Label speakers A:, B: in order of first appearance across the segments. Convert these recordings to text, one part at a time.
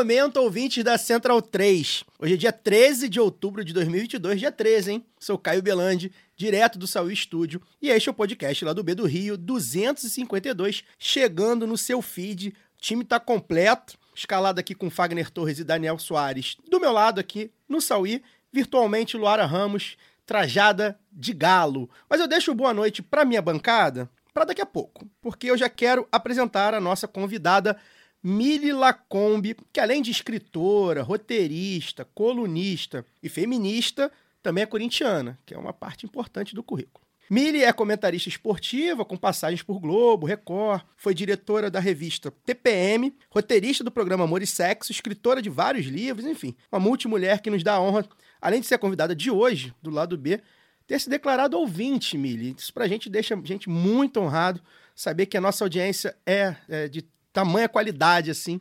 A: Momento, ouvintes da Central 3. Hoje é dia 13 de outubro de 2022, dia 13, hein? Sou Caio Belandi, direto do Saúl Estúdio, e este é o podcast lá do B do Rio, 252, chegando no seu feed. O time tá completo, escalado aqui com Fagner Torres e Daniel Soares. Do meu lado aqui, no Sauí, virtualmente Luara Ramos, trajada de galo. Mas eu deixo boa noite para minha bancada para daqui a pouco, porque eu já quero apresentar a nossa convidada Mili Lacombe, que além de escritora, roteirista, colunista e feminista, também é corintiana, que é uma parte importante do currículo. Mili é comentarista esportiva, com passagens por Globo, Record, foi diretora da revista TPM, roteirista do programa Amor e Sexo, escritora de vários livros, enfim, uma multimulher que nos dá a honra, além de ser convidada de hoje, do lado B, ter se declarado ouvinte, Mili. Isso pra gente deixa a gente muito honrado saber que a nossa audiência é, é de tamanha qualidade, assim.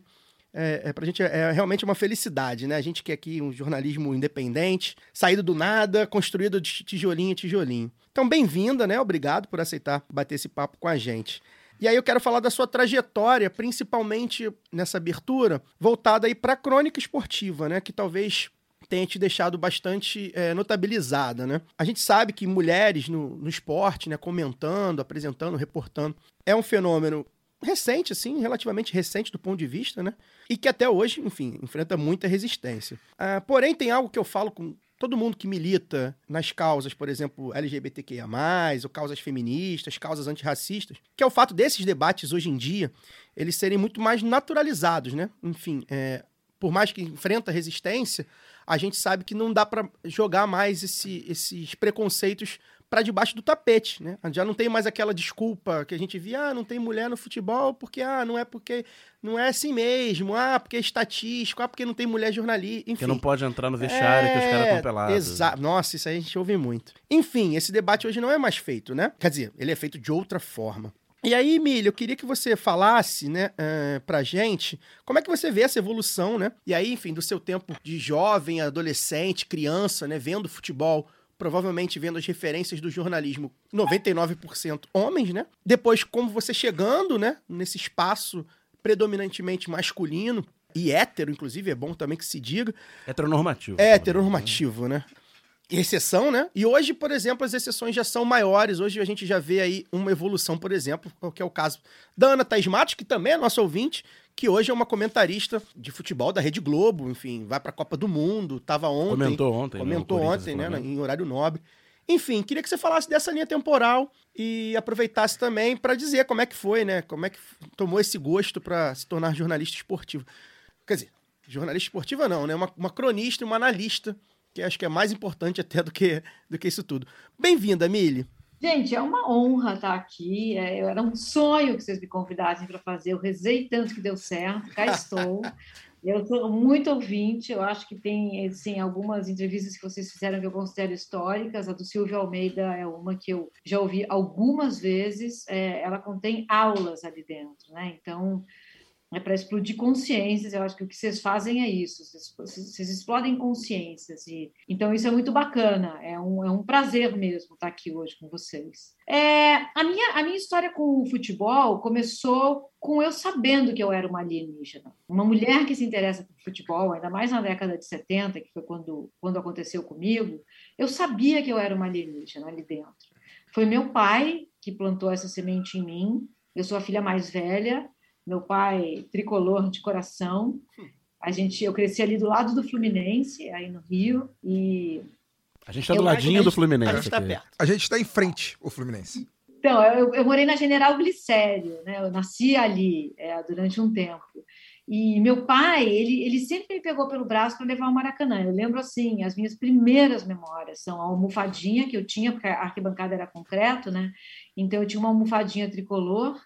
A: É, é, pra gente é, é realmente uma felicidade, né? A gente quer aqui um jornalismo independente, saído do nada, construído de tijolinho a tijolinho. Então, bem-vinda, né? Obrigado por aceitar bater esse papo com a gente. E aí eu quero falar da sua trajetória, principalmente nessa abertura, voltada aí para a crônica esportiva, né? Que talvez tenha te deixado bastante é, notabilizada, né? A gente sabe que mulheres no, no esporte, né, comentando, apresentando, reportando, é um fenômeno recente, assim, relativamente recente do ponto de vista, né? E que até hoje, enfim, enfrenta muita resistência. Ah, porém, tem algo que eu falo com todo mundo que milita nas causas, por exemplo, LGBTQIA+, ou causas feministas, causas antirracistas, que é o fato desses debates hoje em dia, eles serem muito mais naturalizados, né? Enfim, é, por mais que enfrenta resistência, a gente sabe que não dá para jogar mais esse, esses preconceitos para debaixo do tapete, né? Já não tem mais aquela desculpa que a gente via, ah, não tem mulher no futebol porque ah, não é porque não é assim mesmo, ah, porque é estatístico, ah, porque não tem mulher jornalista, enfim.
B: Que não pode entrar no vestiário que os caras estão pelados.
A: Exato. Nossa, isso aí a gente ouve muito. Enfim, esse debate hoje não é mais feito, né? Quer dizer, ele é feito de outra forma. E aí, Emílio, eu queria que você falasse, né, uh, pra gente, como é que você vê essa evolução, né? E aí, enfim, do seu tempo de jovem, adolescente, criança, né, vendo futebol, provavelmente vendo as referências do jornalismo, 99% homens, né? Depois, como você chegando, né, nesse espaço predominantemente masculino, e hétero, inclusive, é bom também que se diga.
B: Heteronormativo.
A: É, heteronormativo, né? exceção, né? E hoje, por exemplo, as exceções já são maiores. Hoje a gente já vê aí uma evolução, por exemplo, que é o caso da Ana Thaís Matos, que também é nossa ouvinte, que hoje é uma comentarista de futebol da Rede Globo, enfim, vai para a Copa do Mundo, tava ontem.
B: Comentou ontem. né,
A: Comentou ontem, né,
B: Flamengo.
A: em horário nobre. Enfim, queria que você falasse dessa linha temporal e aproveitasse também para dizer como é que foi, né? Como é que tomou esse gosto para se tornar jornalista esportivo. Quer dizer, jornalista esportiva não, né? Uma, uma cronista e uma analista, que acho que é mais importante até do que, do que isso tudo. Bem-vinda, Mili.
C: Gente, é uma honra estar aqui. É, era um sonho que vocês me convidassem para fazer. Eu rezei tanto que deu certo. Cá estou. Eu sou muito ouvinte. Eu acho que tem assim, algumas entrevistas que vocês fizeram que eu considero históricas. A do Silvio Almeida é uma que eu já ouvi algumas vezes. É, ela contém aulas ali dentro, né? Então é para explodir consciências. Eu acho que o que vocês fazem é isso. Vocês, vocês explodem consciências. E, então, isso é muito bacana. É um, é um prazer mesmo estar aqui hoje com vocês. É, a, minha, a minha história com o futebol começou com eu sabendo que eu era uma alienígena. Uma mulher que se interessa por futebol, ainda mais na década de 70, que foi quando, quando aconteceu comigo, eu sabia que eu era uma alienígena ali dentro. Foi meu pai que plantou essa semente em mim. Eu sou a filha mais velha meu pai tricolor de coração. A gente, eu cresci ali do lado do Fluminense, aí no Rio, e
B: A gente tá
C: Eu
B: do ladinho
C: a
B: do
C: gente-
B: Fluminense.
A: A gente tá
B: aqui.
A: perto.
D: A gente está em frente, o Fluminense.
C: Então, eu, eu morei na General Glicério, né? Eu nasci ali é, durante um tempo. E meu pai, ele, ele sempre me pegou pelo braço para levar ao Maracanã. Eu lembro assim, as minhas primeiras memórias são a almofadinha que eu tinha, porque a arquibancada era concreto, né? Então eu tinha uma almofadinha tricolor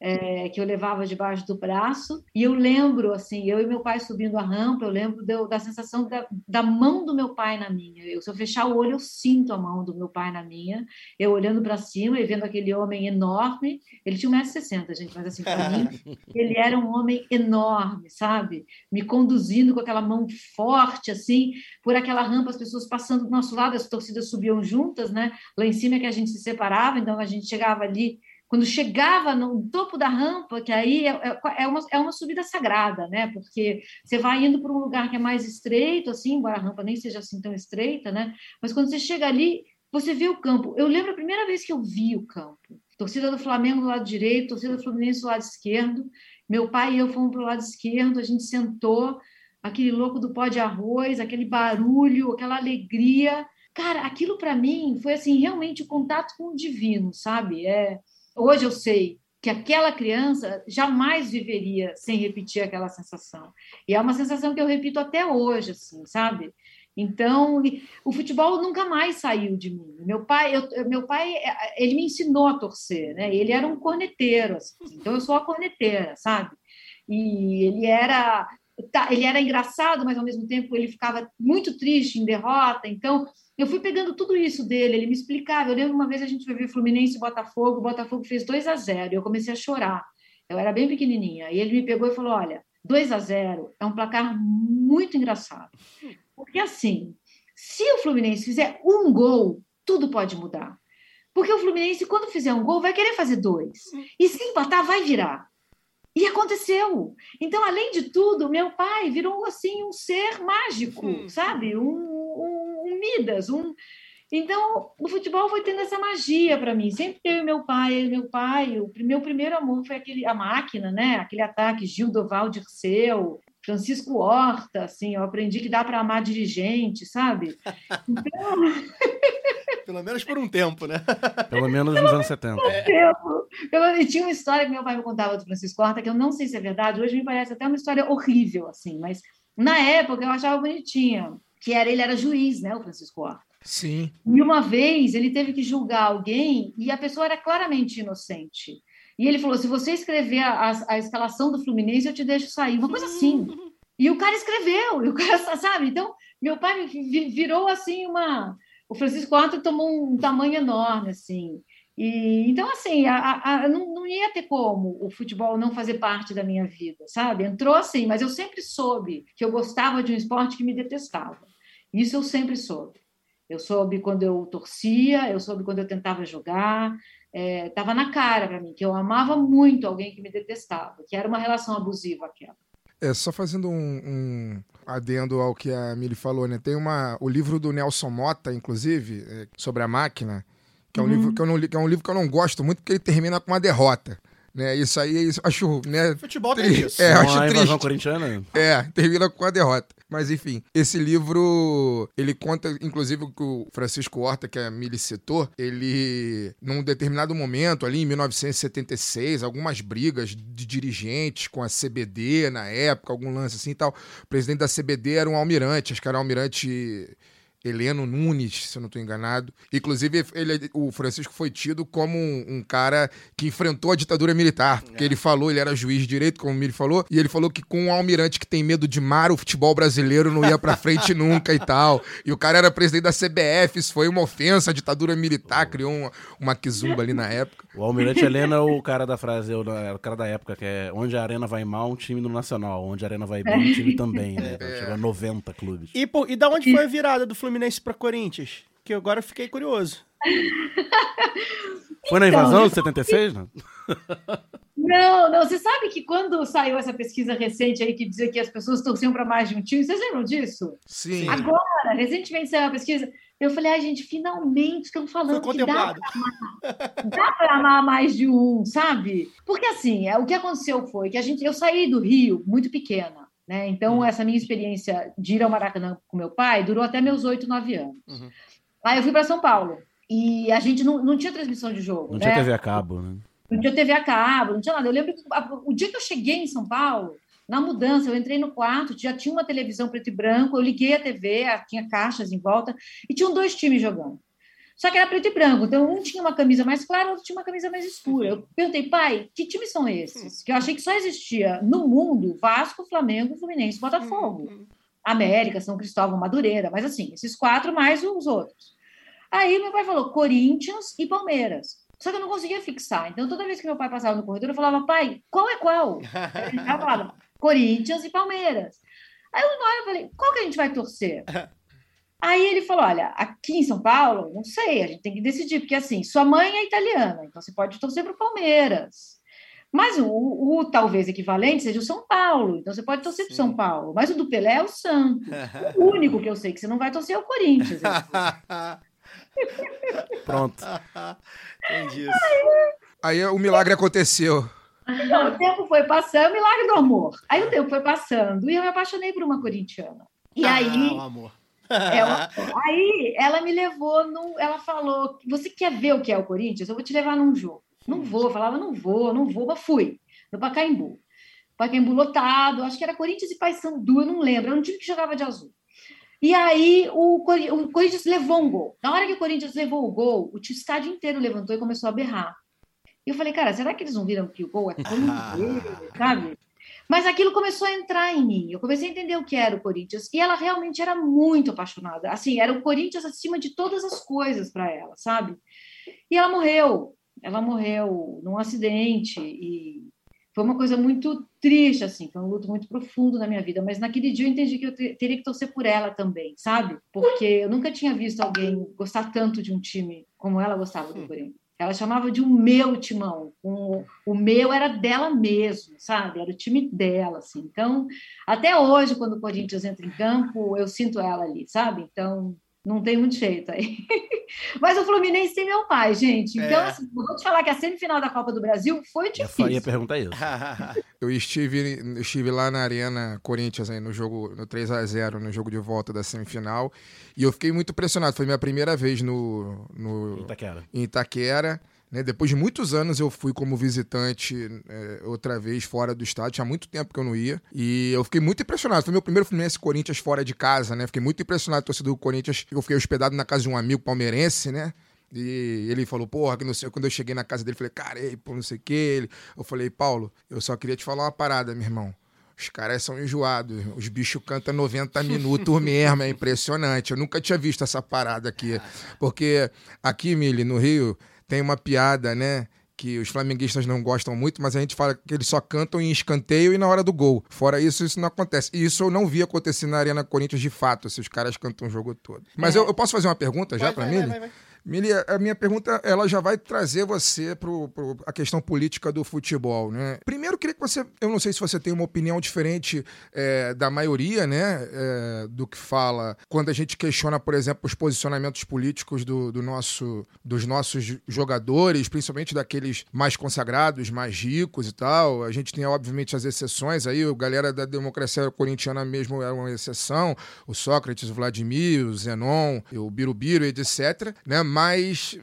C: é, que eu levava debaixo do braço. E eu lembro, assim, eu e meu pai subindo a rampa, eu lembro de- da sensação da, da mão do meu pai na minha. Eu, se eu fechar o olho, eu sinto a mão do meu pai na minha. Eu olhando para cima e vendo aquele homem enorme. Ele tinha 1,60m, gente, mas assim, para mim, ele era um homem enorme, sabe? Me conduzindo com aquela mão forte, assim, por aquela rampa, as pessoas passando do nosso lado, as torcidas subiam juntas, né? Lá em cima é que a gente se separava, então a gente chegava ali. Quando chegava no topo da rampa, que aí é, é- é uma, é uma subida sagrada, né? Porque você vai indo para um lugar que é mais estreito, assim, embora a rampa nem seja assim tão estreita, né? Mas quando você chega ali, você vê o campo. Eu lembro a primeira vez que eu vi o campo. Torcida do Flamengo do lado direito, torcida do Fluminense do lado esquerdo. Meu pai e eu fomos para o lado esquerdo, a gente sentou, aquele louco do pó de arroz, aquele barulho, aquela alegria. Cara, aquilo para mim foi assim realmente o contato com o divino, sabe? É, hoje eu sei que aquela criança jamais viveria sem repetir aquela sensação. E é uma sensação que eu repito até hoje, assim, sabe? Então, o futebol nunca mais saiu de mim. Meu pai, eu- eu- meu pai, eh, ele me ensinou a torcer, né? Ele era um corneteiro, assim, então eu sou a corneteira, sabe? E ele era, ele era engraçado, mas ao mesmo tempo ele ficava muito triste em derrota. Então, eu fui pegando tudo isso dele, ele me explicava. Eu lembro uma vez a gente foi ver Fluminense e Botafogo, o Botafogo fez 2 a 0 e eu comecei a chorar. Eu era bem pequenininha. E ele me pegou e falou: Olha, 2 a 0 é um placar muito engraçado. Porque assim, se o Fluminense fizer um gol, tudo pode mudar. Porque o Fluminense, quando fizer um gol, vai querer fazer dois. E se empatar, vai virar. E aconteceu. Então, além de tudo, meu pai virou assim um ser mágico,
A: Hum.
C: sabe? Um, um, um Midas, um. Então, o futebol foi tendo essa magia para mim. Sempre eu e meu pai, eu e meu pai. O meu primeiro amor foi aquele, a máquina, né? Aquele ataque Gil Doval Dirceu, Francisco Horta, assim. Eu aprendi que dá para amar dirigente, sabe?
A: Pelo menos por um tempo, né?
B: Pelo menos nos anos 70.
C: tempo. Eu, e tinha uma história que meu pai me contava do Francisco Horta, que eu não sei se é verdade, hoje me parece até uma história horrível, assim, mas na época eu achava bonitinha, que era ele era juiz, né, o Francisco Horta.
D: Sim.
C: E uma vez ele teve que julgar alguém e a pessoa era claramente inocente. E ele falou: se você escrever a, a- a escalação do Fluminense, eu te deixo sair. Uma coisa assim. E o cara escreveu, e o cara, sabe? Então, meu pai virou assim uma. O Francisco Horta tomou um tamanho enorme, assim. E, então, assim, a, a- não, não ia ter como o futebol não fazer parte da minha vida, sabe? Entrou assim, mas eu sempre soube que eu gostava de um esporte que me detestava. Isso eu sempre soube. Eu soube quando eu torcia, eu soube quando eu tentava jogar. Estava na cara para mim que eu amava muito alguém que me detestava, que era uma relação abusiva aquela.
D: É, só fazendo um, um adendo ao que a Mili falou, né? Tem uma, o livro do Nelson Mota, inclusive, é, sobre a máquina, que é, um livro que, eu não, que é um livro que eu não gosto muito, porque ele termina com uma derrota. Né? Isso aí, isso, eu acho, né?
A: Futebol tem isso.
D: É, acho
B: a invasão
D: triste.
B: corintiana.
D: É, termina com a derrota. Mas enfim, esse livro, ele conta, inclusive, que o Francisco Horta, que a Mili citou, ele, num determinado momento, ali em 1976, algumas brigas de dirigentes com a CBD na época, algum lance assim e tal. O presidente da CBD era um almirante, acho que era um almirante Heleno Nunes, se eu não estou enganado. Inclusive, ele, o Francisco foi tido como um, um cara que enfrentou a ditadura militar. Porque ele falou, ele era juiz de direito, como o Miri falou, e ele falou que com um almirante que tem medo de mar, o futebol brasileiro não ia pra frente nunca e tal. E o cara era presidente da CBF, isso foi uma ofensa à ditadura militar, criou uma, uma quizumba ali na época.
B: O Almirante Helena é o cara da frase, é o, é o cara da época, que é onde a arena vai mal, um time no Nacional. Onde a arena vai bem, um time também, né? Chegou a 90 clubes.
A: E, pô, e da onde foi a virada do Fluminense pra Corinthians? Que agora eu fiquei curioso.
B: Foi na
C: Então,
B: invasão de 76, não?
C: Não, não. Você sabe que quando saiu essa pesquisa recente aí que dizia que as pessoas torciam para mais de um time, vocês lembram disso?
D: Sim.
C: Agora, recentemente saiu a pesquisa, eu falei, ai, gente, finalmente estão
A: Foi
C: falando que dá para amar mais de um, sabe? Porque assim, é, o que aconteceu foi que a gente, eu saí do Rio muito pequena, né? Então essa minha experiência de ir ao Maracanã com meu pai durou até meus oito, nove anos.
A: Uhum.
C: Aí eu fui para São Paulo e a gente não, não tinha transmissão de jogo,
B: Não
C: né?
B: tinha TV a cabo, né?
C: Não tinha TV a cabo, não tinha nada. Eu lembro que o dia que eu cheguei em São Paulo, na mudança, eu entrei no quarto, já tinha uma televisão preto e branco, eu liguei a TV, tinha caixas em volta, e tinham dois times jogando. Só que era preto e branco. Então, um tinha uma camisa mais clara, outro tinha uma camisa mais escura. Eu perguntei, pai, que times são esses? Que eu achei que só existia no mundo Vasco, Flamengo, Fluminense, Botafogo. América, São Cristóvão, Madureira. Mas assim, esses quatro mais os outros. Aí meu pai falou Corinthians e Palmeiras. Só que eu não conseguia fixar. Então, toda vez que meu pai passava no corredor, eu falava, pai, qual é qual? Ele falava, Corinthians e Palmeiras. Aí eu, eu falei, qual que a gente vai torcer? Aí ele falou: olha, aqui em São Paulo, não sei, a gente tem que decidir, porque assim, sua mãe é italiana, então você pode torcer para o Palmeiras. Mas o, o talvez equivalente seja o São Paulo, então você pode torcer para o São Paulo. Mas o do Pelé é o Santos. O único que eu sei que você não vai torcer é o Corinthians.
B: Pronto.
A: Entendi.
D: Aí o milagre aconteceu.
C: Então, o tempo foi passando, milagre do amor. Aí o tempo foi passando e eu me apaixonei por uma corintiana. E aí,
A: Ah, o amor.
C: Ela, aí ela me levou, num, ela falou: Você quer ver o que é o Corinthians? Eu vou te levar num jogo. Não vou, eu falava: Não vou, não vou, mas fui. No Pacaembu. Pacaembu lotado, acho que era Corinthians e Paysandu, eu não lembro. Era um time que jogava de azul. E aí o, o Corinthians levou um gol. Na hora que o Corinthians levou o gol, o estádio inteiro levantou e começou a berrar. E eu falei, cara, será que eles não viram que o gol é Corinthians, sabe? Mas aquilo começou a entrar em mim. Eu comecei a entender o que era o Corinthians. E ela realmente era muito apaixonada. Assim, era o Corinthians acima de todas as coisas para ela, sabe? E ela morreu. Ela morreu num acidente. E foi uma coisa muito triste, assim. Foi um luto muito profundo na minha vida. Mas naquele dia eu entendi que eu te- teria que torcer por ela também, sabe? Porque eu nunca tinha visto alguém gostar tanto de um time como ela gostava do Corinthians. Ela chamava de um meu timão. O, o meu era dela mesmo, sabe? Era o time dela, assim. Então, até hoje, quando o Corinthians entra em campo, eu sinto ela ali, sabe? Então, não tem muito jeito aí. Mas o Fluminense tem meu pai, gente. Então,
A: É.
C: assim, eu vou te falar que a semifinal da Copa do Brasil foi
B: Já fa- ia
C: difícil.
B: perguntar isso.
D: Eu estive, eu estive lá na Arena Corinthians aí no jogo no 3 a 0 no jogo de volta da semifinal, e eu fiquei muito impressionado. Foi minha primeira vez no, no
B: Itaquera.
D: em Itaquera. Né? Depois de muitos anos eu fui como visitante é, outra vez fora do estádio. Tinha muito tempo que eu não ia. E eu fiquei muito impressionado. Foi meu primeiro Fluminense Corinthians fora de casa, né? Fiquei muito impressionado torcida do Corinthians. Eu fiquei hospedado na casa de um amigo palmeirense, né? E ele falou, porra, que não sei. Quando eu cheguei na casa dele, eu falei, cara, ei, pô, não sei o que. Eu falei, Paulo, eu só queria te falar uma parada, meu irmão. Os caras são enjoados. Os bichos cantam 90 minutos mesmo. É impressionante. Eu nunca tinha visto essa parada aqui. Porque aqui, Mili, no Rio, tem uma piada, né? Que os flamenguistas não gostam muito, mas a gente fala que eles só cantam em escanteio e na hora do gol. Fora isso, isso não acontece. E isso eu não vi acontecer na Arena Corinthians de fato, se os caras cantam o jogo todo. Mas eu, eu posso fazer uma pergunta já
A: Vai, vai,
D: Mili?
A: vai, vai, vai.
D: Mili, a minha pergunta ela já vai trazer você para a questão política do futebol, né? Primeiro, queria que você, eu não sei se você tem uma opinião diferente é, da maioria, né, é, do que fala quando a gente questiona, por exemplo, os posicionamentos políticos do, do nosso, dos nossos jogadores, principalmente daqueles mais consagrados, mais ricos e tal. A gente tem obviamente as exceções aí, o galera da democracia corintiana mesmo é uma exceção, o Sócrates, o Vladimir, o Zenon, o Birubiru, etc. Né? Mas,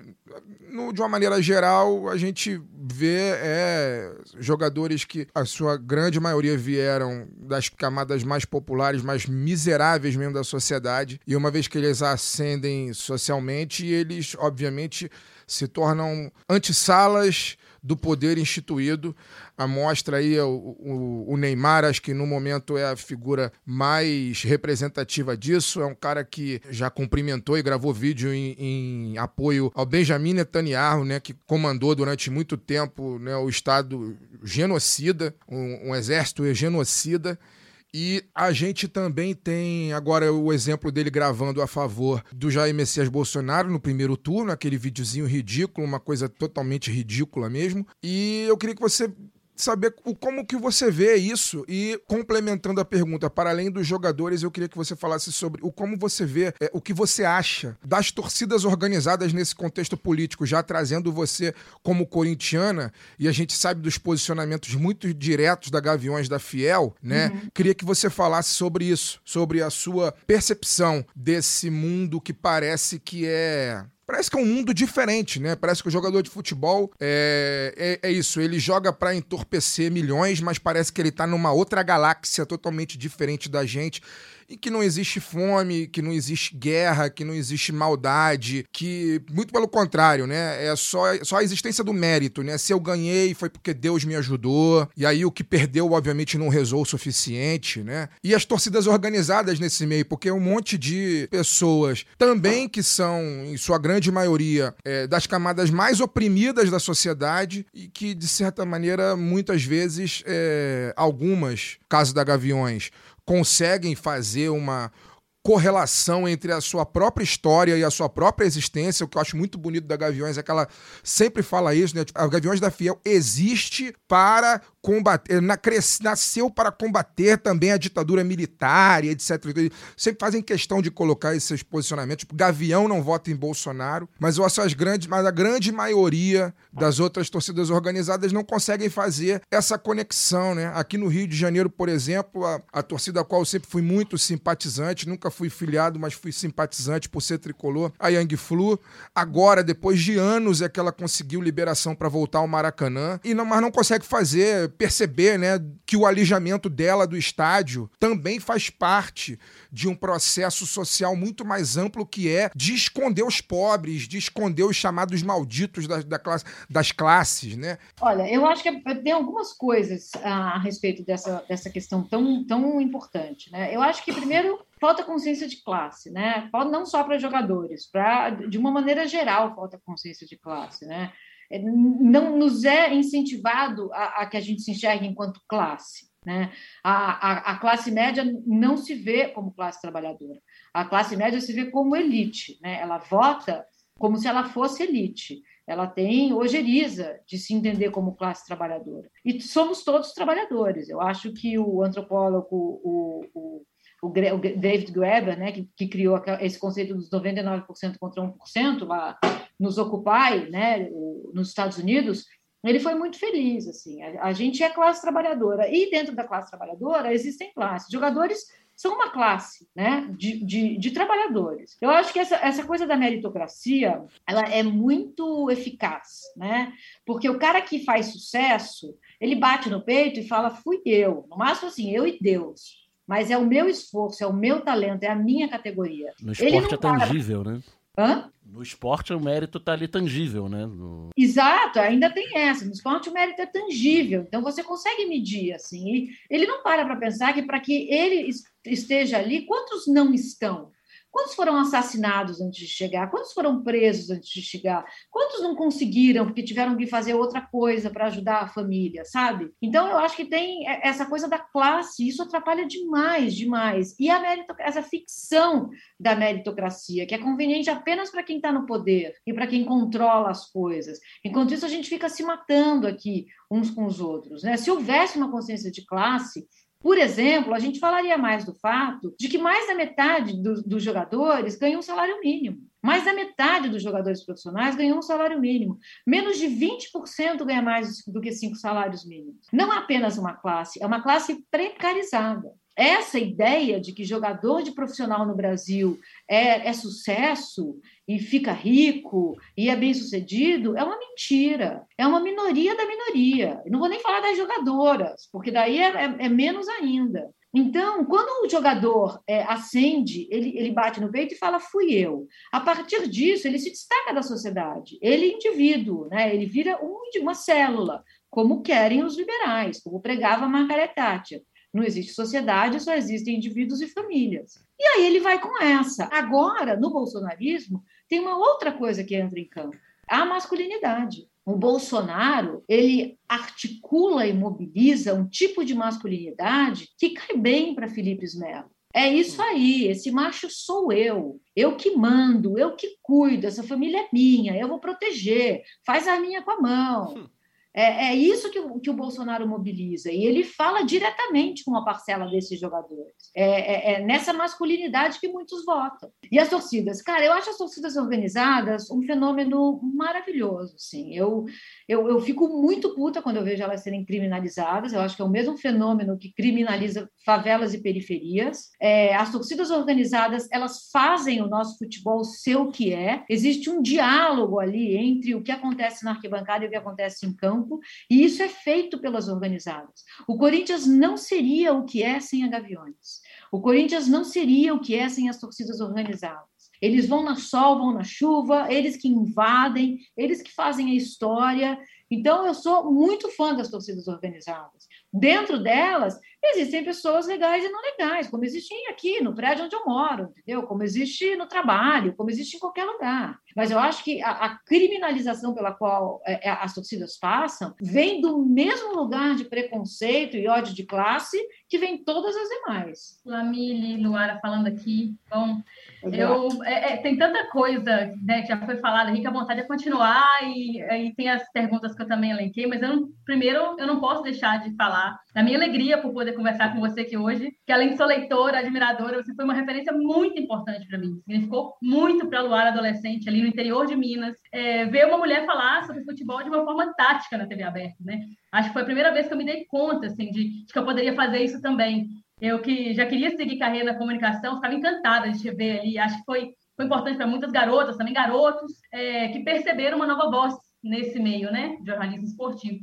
D: no- de uma maneira geral, a gente vê é, jogadores que a sua grande maioria vieram das camadas mais populares, mais miseráveis mesmo da sociedade. E uma vez que eles ascendem socialmente, eles, obviamente, se tornam antessalas do poder instituído. A mostra aí é o, o- o Neymar, acho que no momento é a figura mais representativa disso. É um cara que já cumprimentou e gravou vídeo em, em apoio ao Benjamin Netanyahu, né, que comandou durante muito tempo né, o Estado genocida, um, um exército genocida. E a gente também tem agora o exemplo dele gravando a favor do Jair Messias Bolsonaro no primeiro turno, aquele videozinho ridículo, uma coisa totalmente ridícula mesmo. E eu queria que você saber o- como que você vê isso e complementando a pergunta, para além dos jogadores, eu queria que você falasse sobre o como você vê, é, o que você acha das torcidas organizadas nesse contexto político, já trazendo você como corintiana e a gente sabe dos posicionamentos muito diretos da Gaviões da Fiel, né? Queria que você falasse sobre isso, sobre a sua percepção desse mundo que parece que é parece que é um mundo diferente, né? Parece que o jogador de futebol é, é, é isso, ele joga pra entorpecer milhões, mas parece que ele tá numa outra galáxia totalmente diferente da gente e que não existe fome, que não existe guerra, que não existe maldade, que muito pelo contrário, né? É só, só a existência do mérito, né? Se eu ganhei foi porque Deus me ajudou, e aí o que perdeu obviamente não rezou o suficiente, né? E as torcidas organizadas nesse meio, porque é um monte de pessoas também que são, em sua grande maioria, é, das camadas mais oprimidas da sociedade e que, de certa maneira, muitas vezes, é, algumas, caso da Gaviões, conseguem fazer uma correlação entre a sua própria história e a sua própria existência. O que eu acho muito bonito da Gaviões é que ela sempre fala isso, né? A Gaviões da Fiel existe para combater, na, nasceu para combater também a ditadura militar etc. Sempre fazem questão de colocar esses posicionamentos. Tipo, Gavião não vota em Bolsonaro, mas eu acho as grandes, mas a grande maioria das outras torcidas organizadas não conseguem fazer essa conexão, né? Aqui no Rio de Janeiro, por exemplo, a, a torcida a qual eu sempre fui muito simpatizante, nunca fui filiado, mas fui simpatizante por ser tricolor, a Yang Flu. Agora, depois de anos, é que ela conseguiu liberação para voltar ao Maracanã, e não, mas não consegue fazer perceber né, que o alijamento dela do estádio também faz parte de um processo social muito mais amplo que é de esconder os pobres, de esconder os chamados malditos da, da classe, das classes, né?
C: Olha, eu acho que tem algumas coisas a respeito dessa, dessa questão tão, tão importante, né? Eu acho que, primeiro, falta consciência de classe, né? Não só para jogadores, para de uma maneira geral falta consciência de classe, né? É, não nos é incentivado a, a que a gente se enxergue enquanto classe. Né? A, a, a, classe média não se vê como classe trabalhadora. A classe média se vê como elite. Né? Ela vota como se ela fosse elite. Ela tem ojeriza de se entender como classe trabalhadora. E somos todos trabalhadores. Eu acho que o antropólogo, o, o, o David Graeber, né, que, que criou esse conceito dos 99% contra 1% lá nos Occupy, né, nos Estados Unidos, ele foi muito feliz. Assim, a, a, gente é classe trabalhadora e dentro da classe trabalhadora existem classes. Jogadores são uma classe, né, de, de, de trabalhadores. Eu acho que essa, essa coisa da meritocracia, ela é muito eficaz, né, porque o cara que faz sucesso, ele bate no peito e fala fui eu, no máximo assim, eu e Deus. Mas é o meu esforço, é o meu talento, é a minha categoria.
B: No esporte é tangível,
C: para...
B: né?
C: Hã?
B: No esporte o mérito está ali tangível, né? No...
C: Exato, ainda tem essa. No esporte o mérito é tangível, então você consegue medir assim. E ele não para para pensar que para que ele esteja ali, quantos não estão? Quantos foram assassinados antes de chegar? Quantos foram presos antes de chegar? Quantos não conseguiram porque tiveram que fazer outra coisa para ajudar a família, sabe? Então eu acho que tem essa coisa da classe, isso atrapalha demais, demais. E a essa ficção da meritocracia, que é conveniente apenas para quem está no poder e para quem controla as coisas. Enquanto isso a gente fica se matando aqui uns com os outros, né? Se houvesse uma consciência de classe, por exemplo, a gente falaria mais do fato de que mais da metade do, dos jogadores ganham um salário mínimo. Mais da metade dos jogadores profissionais ganham um salário mínimo. Menos de 20% ganha mais do que cinco salários mínimos. Não é apenas uma classe, é uma classe precarizada essa ideia de que jogador de profissional no Brasil é, é, sucesso e fica rico e é bem sucedido é uma mentira. É uma minoria da minoria. não vou nem falar das jogadoras, porque daí é, é, é menos ainda. Então, quando o jogador é, ascende, ele, ele bate no peito e fala, fui eu. A partir disso, ele se destaca da sociedade. Ele é indivíduo, né? ele vira um, uma célula, como querem os liberais, como pregava Margaret Thatcher. Não existe sociedade, só existem indivíduos e famílias. E aí ele vai com essa. Agora, no bolsonarismo, tem uma outra coisa que entra em campo: a masculinidade. O Bolsonaro, ele articula e mobiliza um tipo de masculinidade que cai bem para Felipe Melo. É isso aí, esse macho sou eu. Eu que mando, eu que cuido, essa família é minha, eu vou proteger, faz a minha com a mão. É, é isso que o, que o Bolsonaro mobiliza, e ele fala diretamente com uma parcela desses jogadores. É, é, é, nessa masculinidade que muitos votam. E as torcidas? Cara, eu acho as torcidas organizadas um fenômeno maravilhoso. Sim. Eu, Eu, eu fico muito puta quando eu vejo elas serem criminalizadas. Eu acho que é o mesmo fenômeno que criminaliza favelas e periferias. É, as torcidas organizadas, elas fazem o nosso futebol ser o que é. Existe um diálogo ali entre o que acontece na arquibancada e o que acontece em campo, e isso é feito pelas organizadas. O Corinthians não seria o que é sem a Gaviões. O Corinthians não seria o que é sem as torcidas organizadas. Eles vão na sol, vão na chuva, eles que invadem, eles que fazem a história. Então, eu sou muito fã das torcidas organizadas. Dentro delas, existem pessoas legais e não legais, como existem aqui no prédio onde eu moro, entendeu? Como existe no trabalho, como existe em qualquer lugar. Mas eu acho que a, a criminalização pela qual é, é, as torcidas passam vem do mesmo lugar de preconceito e ódio de classe que vem todas as demais.
E: Lamile, Luara falando aqui. Bom, eu, é, é, tem tanta coisa né, que já foi falada aqui que a vontade é continuar e, e tem as perguntas que eu também elenquei, mas eu não, primeiro eu não posso deixar de falar da minha alegria por poder conversar com você aqui hoje, que além de sou leitora, admiradora, você foi uma referência muito importante para mim. Significou muito para a Luara adolescente ali no interior de Minas, é, ver uma mulher falar sobre futebol de uma forma tática na TV aberta, né? Acho que foi a primeira vez que eu me dei conta, assim, de, de que eu poderia fazer isso também. Eu que já queria seguir carreira na comunicação, ficava encantada de te ver ali. Acho que foi, foi importante para muitas garotas, também garotos, é, que perceberam uma nova voz nesse meio, né? Jornalismo esportivo.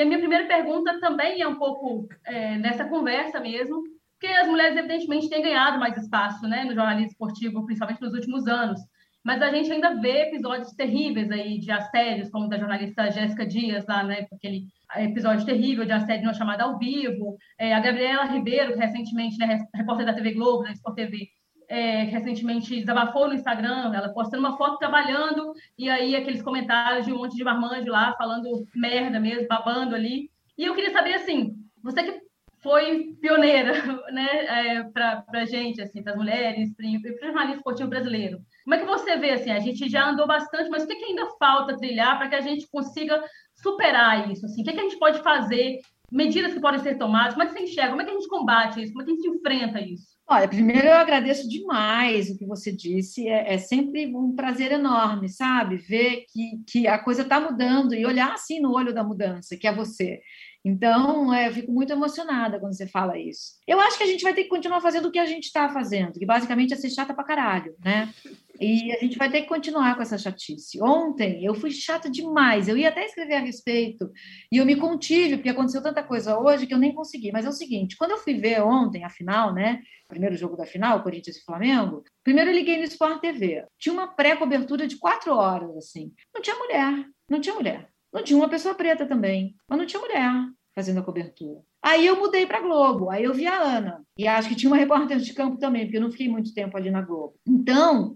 E: E a minha primeira pergunta também é um pouco é, nessa conversa mesmo, porque as mulheres, evidentemente, têm ganhado mais espaço né, no jornalismo esportivo, principalmente nos últimos anos. Mas a gente ainda vê episódios terríveis aí de assédios, como da jornalista Jéssica Dias, lá, né, aquele episódio terrível de assédio não chamada ao vivo. É, a Gabriela Ribeiro, que recentemente, né, repórter da TV Globo, da Sport TV, é, recentemente desabafou no Instagram, ela postando uma foto trabalhando, e aí aqueles comentários de um monte de marmanjo lá, falando merda mesmo, babando ali. E eu queria saber, assim, você que foi pioneira, né, é, para a gente, assim, para as mulheres, para o jornalismo esportivo brasileiro. Como é que você vê, assim, a gente já andou bastante, mas o que, que ainda falta trilhar para que a gente consiga superar isso, assim? O que, que a gente pode fazer? Medidas que podem ser tomadas? Como é que você enxerga? Como é que a gente combate isso? Como é que a gente enfrenta isso?
C: Olha, primeiro eu agradeço demais o que você disse. É, é sempre um prazer enorme, sabe? Ver que, que a coisa está mudando e olhar assim no olho da mudança, que é você. Então, é, eu fico muito emocionada quando você fala isso. Eu acho que a gente vai ter que continuar fazendo o que a gente está fazendo, que basicamente é ser chata pra caralho, né? E a gente vai ter que continuar com essa chatice. Ontem eu fui chata demais, eu ia até escrever a respeito, e eu me contive, porque aconteceu tanta coisa hoje que eu nem consegui. Mas é o seguinte: quando eu fui ver ontem a final, né? Primeiro jogo da final, Corinthians e Flamengo, primeiro eu liguei no Sport TV. Tinha uma pré-cobertura de quatro horas, assim. Não tinha mulher, não tinha mulher. Não tinha uma pessoa preta também, mas não tinha mulher fazendo a cobertura. Aí eu mudei para Globo, aí eu vi a Ana. E acho que tinha uma repórter de campo também, porque eu não fiquei muito tempo ali na Globo. Então,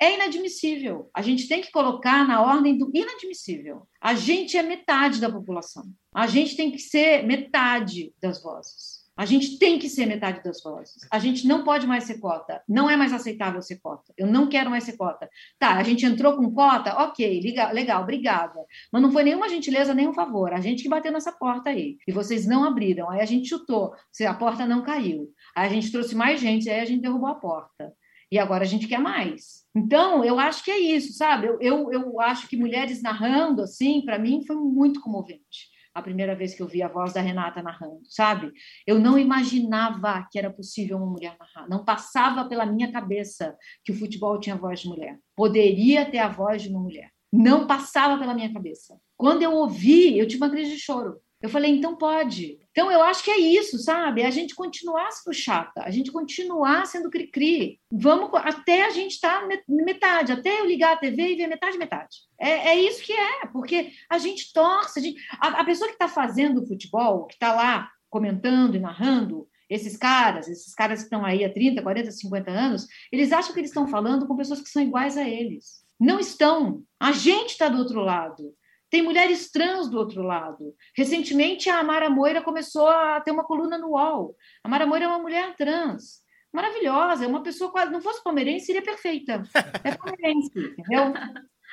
C: é inadmissível. A gente tem que colocar na ordem do inadmissível. A gente é metade da população. A gente tem que ser metade das vozes. A gente tem que ser metade das vozes. A gente não pode mais ser cota. Não é mais aceitável ser cota. Eu não quero mais ser cota. Tá, a gente entrou com cota, ok, legal, legal obrigada. Mas não foi nenhuma gentileza, nenhum favor. A gente que bateu nessa porta aí. E vocês não abriram. Aí a gente chutou. A porta não caiu. Aí a gente trouxe mais gente, aí a gente derrubou a porta. E agora a gente quer mais. Então, eu acho que é isso, sabe? Eu, eu, eu acho que mulheres narrando, assim, para mim foi muito comovente a primeira vez que eu vi a voz da Renata narrando, sabe? Eu não imaginava que era possível uma mulher narrar. Não passava pela minha cabeça que o futebol tinha voz de mulher. Poderia ter a voz de uma mulher. Não passava pela minha cabeça. Quando eu ouvi, eu tive uma crise de choro. Eu falei, então pode. Então eu acho que é isso, sabe? A gente continuar sendo chata, a gente continuar sendo cri-cri. Vamos até a gente estar tá metade, até eu ligar a TV e ver metade, metade. É, é isso que é, porque a gente torce. A, gente, a, a pessoa que está fazendo futebol, que está lá comentando e narrando, esses caras, esses caras que estão aí há 30, 40, 50 anos, eles acham que eles estão falando com pessoas que são iguais a eles. Não estão. A gente está do outro lado. Tem mulheres trans do outro lado. Recentemente, a Mara Moira começou a ter uma coluna no UOL. A Mara Moira é uma mulher trans. Maravilhosa, é uma pessoa quase. Não fosse palmeirense, seria perfeita. É palmeirense, entendeu?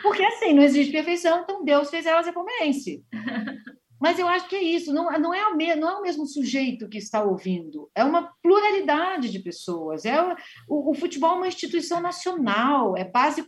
C: Porque assim, não existe perfeição, então Deus fez ela ser palmeirense. Mas eu acho que é isso, não, não, é, o me, não é o mesmo sujeito que está ouvindo, é uma pluralidade de pessoas. É o, o, futebol é uma instituição nacional, é base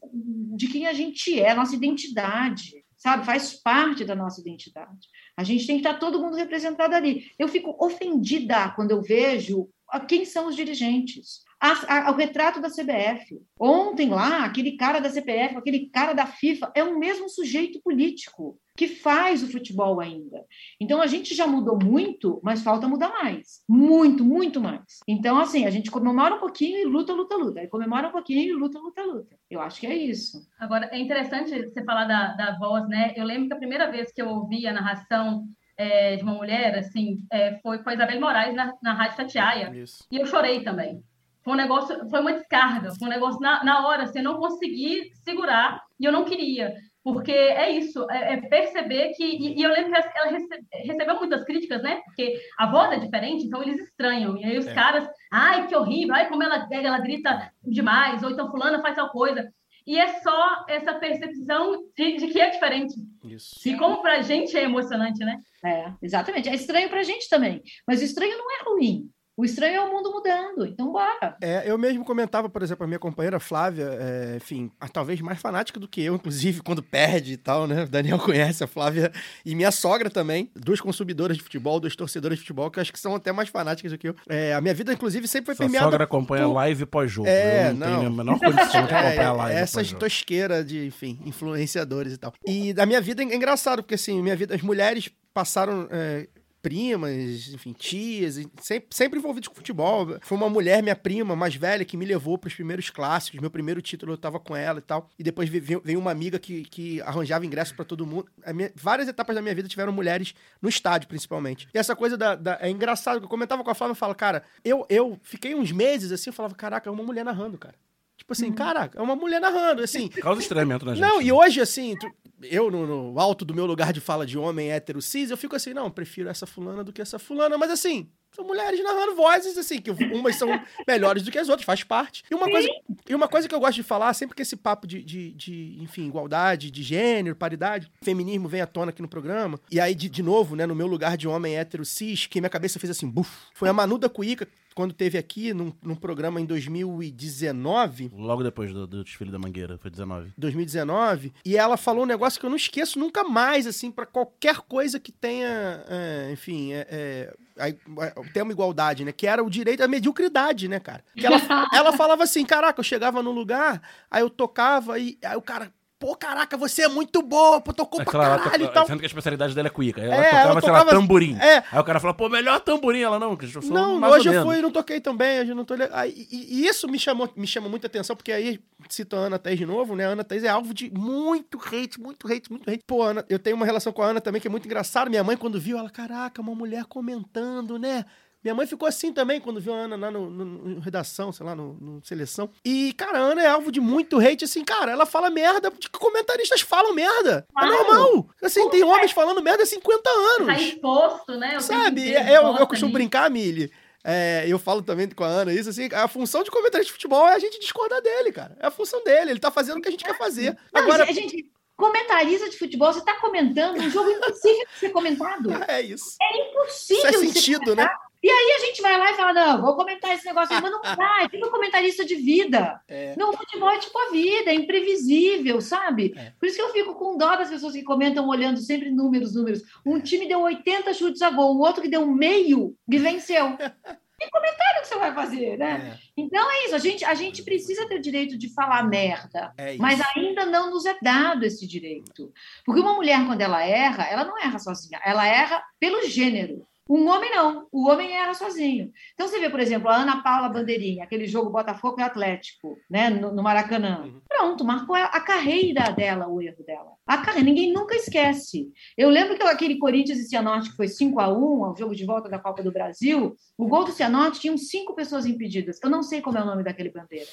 C: de quem a gente é, nossa identidade sabe? Faz parte da nossa identidade. A gente tem que estar todo mundo representado ali. Eu fico ofendida quando eu vejo a- quem são os dirigentes. A- a- o retrato da CBF. Ontem lá, aquele cara da CPF, aquele cara da FIFA, é o mesmo sujeito político que faz o futebol ainda. Então a gente já mudou muito, mas falta mudar mais. Muito, muito mais. Então, assim, a gente comemora um pouquinho e luta, luta, luta. Aí comemora um pouquinho e luta, luta, luta. Eu acho que é isso.
E: Agora, é interessante você falar da, da voz, né? Eu lembro que a primeira vez que eu ouvi a narração é, de uma mulher, assim, é, foi com a Isabel Moraes na, na Rádio Tatiaia.
A: Isso.
E: E eu chorei também. Foi um negócio, foi uma descarga, foi um negócio na, na hora, assim, eu não consegui segurar e eu não queria. Porque é isso, é, é perceber que. E, e eu lembro que ela rece- recebeu muitas críticas, né? Porque a voz é diferente, então eles estranham. E aí os
A: É.
E: caras, ai, que horrível, ai, como ela, ela grita demais, ou então fulana faz tal coisa. E é só essa percepção de, de que é diferente.
A: Isso.
E: E como pra gente é emocionante, né?
C: É, exatamente. É estranho para a gente também. Mas o estranho não é ruim. O estranho é o mundo mudando. Então, bora.
A: É, eu mesmo comentava, por exemplo, a minha companheira Flávia, é, enfim, a- talvez mais fanática do que eu, inclusive, quando perde e tal, né? O Daniel conhece a Flávia e minha sogra também, duas consumidoras de futebol, duas torcedoras de futebol, que eu acho que são até mais fanáticas do que eu. É, a minha vida, inclusive, sempre foi
B: Sua
A: permeada
B: sogra acompanha
A: por-
B: live pós-jogo.
A: É,
B: eu não,
A: não.
B: tenho a menor condição de
A: É,
B: acompanhar live
A: essas
B: pós-jogo.
A: tosqueiras de, enfim, influenciadores e tal. E da minha vida é engraçado, porque assim, minha vida, as mulheres passaram. é, primas, enfim, tias, e sempre, sempre envolvidas com futebol. Foi uma mulher, minha prima, mais velha, que me levou para os primeiros clássicos. Meu primeiro título eu tava com ela e tal. E depois ve- veio, veio uma amiga que, que arranjava ingresso para todo mundo. Minha- várias etapas da minha vida tiveram mulheres no estádio, principalmente. E essa coisa da, da- é engraçado, que eu comentava com a Flávia, eu falo, cara, eu, eu fiquei uns meses assim, eu falava, caraca, é uma mulher narrando, cara. Tipo assim, caraca, é uma mulher narrando, assim.
B: Causa estranhamento na gente.
A: Não, e
B: né?
A: hoje, assim, tu- eu no, no alto do meu lugar de fala de homem hétero cis, eu fico assim, não, prefiro essa fulana do que essa fulana, mas assim, são mulheres narrando vozes, assim, que umas são melhores do que as outras, faz parte. E uma coisa, e uma coisa que eu gosto de falar, sempre que esse papo de, de, de, enfim, igualdade, de gênero, paridade, feminismo vem à tona aqui no programa, e aí, de, de novo, né, no meu lugar de homem hétero cis, que minha cabeça fez assim, buf, foi a Manu da Cuíca, quando teve aqui, num, num programa em 2019,
B: Logo depois do, do desfile da Mangueira, foi 19.
A: 2019, e ela falou um negócio que eu não esqueço nunca mais, assim, pra qualquer coisa que tenha, é, enfim, é, é, a- a- o termo igualdade, né? Que era o direito à mediocridade, né, cara? Que ela, ela falava assim, caraca, eu chegava num lugar, aí eu tocava e aí o cara, pô, caraca, você é muito boa, pô, tocou pra
B: Aquela, ela
A: caralho
B: toca-
A: e tal.
B: Sendo que a especialidade dela é cuíca. Ela
A: É,
B: tocava,
A: ela
B: sei lá,
A: tocava-
B: tamborim.
A: é.
B: Aí o cara fala, pô, melhor tamborim. Ela, não, eu sou
A: Não, hoje eu fui e não toquei também, hoje eu não tô aí, e, e isso me chamou, me chama muita atenção, porque aí, cito a Ana Thaís de novo, né? A Ana Thaís é alvo de muito hate, muito hate, muito hate. Pô, Ana, eu tenho uma relação com a Ana também que é muito engraçada. Minha mãe, quando viu, ela, caraca, uma mulher comentando, né? Minha mãe ficou assim também quando viu a Ana lá no, no- no redação, sei lá, no, no seleção. E, cara, a Ana é alvo de muito hate, assim, cara, ela fala merda, de que comentaristas falam merda. É
E: Claro.
A: normal. Assim, tem homens falando merda há 50 anos.
E: Tá exposto, né? tempo
A: Sabe? Eu, eu
E: gosta
A: costumo brincar, Mili. É, eu falo também com a Ana isso, assim, a função de comentarista de futebol é a gente discordar dele, cara. É a função dele, ele tá fazendo o que a gente quer fazer.
C: Não,
A: Agora,
C: gente, gente, comentarista de futebol, você está comentando um jogo impossível de ser comentado.
A: é isso.
C: Impossível
A: Isso
C: ser
A: sentido, né?
C: E aí a gente vai lá e fala, não, vou comentar esse negócio mas não dá, é tipo um comentarista de vida.
A: É.
C: Não, o futebol é tipo a vida, é imprevisível, sabe?
A: É.
C: Por isso que eu fico com dó das pessoas que comentam olhando sempre números, números. Um time deu 80 chutes a gol, o outro que deu meio e venceu. Que comentário que você vai fazer, né? Então é isso, a gente, a gente precisa ter o direito de falar merda.
A: É, é.
C: Mas ainda não nos é dado esse direito. Porque uma mulher, quando ela erra, ela não erra sozinha, ela erra pelo gênero. Um homem não, o homem erra sozinho. Então você vê, por exemplo, a Ana Paula Bandeirinha, aquele jogo Botafogo e Atlético, né, no, no Maracanã.
A: Uhum.
C: Pronto, marcou a, a carreira dela, o erro dela. A carreira, ninguém nunca esquece. Eu lembro que aquele Corinthians e Cianorte que foi 5 a 1 o jogo de volta da Copa do Brasil, o gol do Cianorte tinham cinco pessoas impedidas. Eu não sei como é o nome daquele bandeira.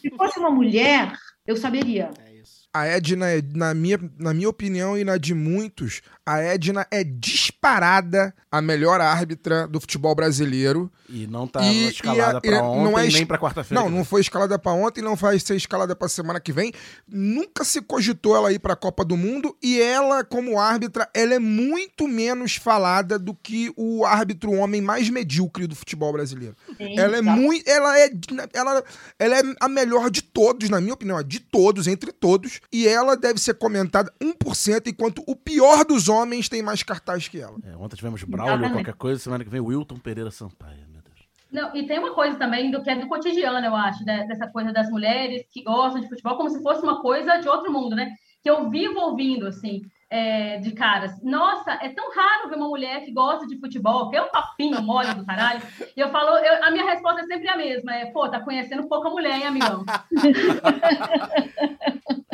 C: Se fosse uma mulher, eu saberia.
A: É isso.
D: A Edna, é, na minha, na minha opinião e na de muitos, a Edna é disparada a melhor árbitra do futebol brasileiro.
B: E não tá
D: E-
B: escalada
D: e a-
B: pra
D: e
B: ontem
D: não é es-
B: nem pra quarta-feira.
D: Não, não foi escalada pra ontem, não vai ser escalada pra semana que vem. Nunca se cogitou ela ir pra Copa do Mundo e ela, como árbitra, ela é muito menos falada do que o árbitro homem mais medíocre do futebol brasileiro.
C: Sim,
D: Ela é
C: tá.
D: muito, ela é, ela, ela é a melhor de todos, na minha opinião, de todos, entre todos, e ela deve ser comentada 1%, enquanto o pior dos homens tem mais cartaz que ela.
B: É, ontem tivemos Braulio,
C: Exatamente.
B: qualquer coisa, semana que vem Wilton Pereira Sampaio, meu Deus.
E: Não, e tem uma coisa também do que é do cotidiano, eu acho, né, dessa coisa das mulheres que gostam de futebol, como se fosse uma coisa de outro mundo, né? Que eu vivo ouvindo, assim, é, de caras. Nossa, é tão raro ver uma mulher que gosta de futebol, que é um papinho mole do caralho. E eu falo, eu- a minha resposta é sempre a mesma: é, pô, tá conhecendo pouca mulher, hein, amigão?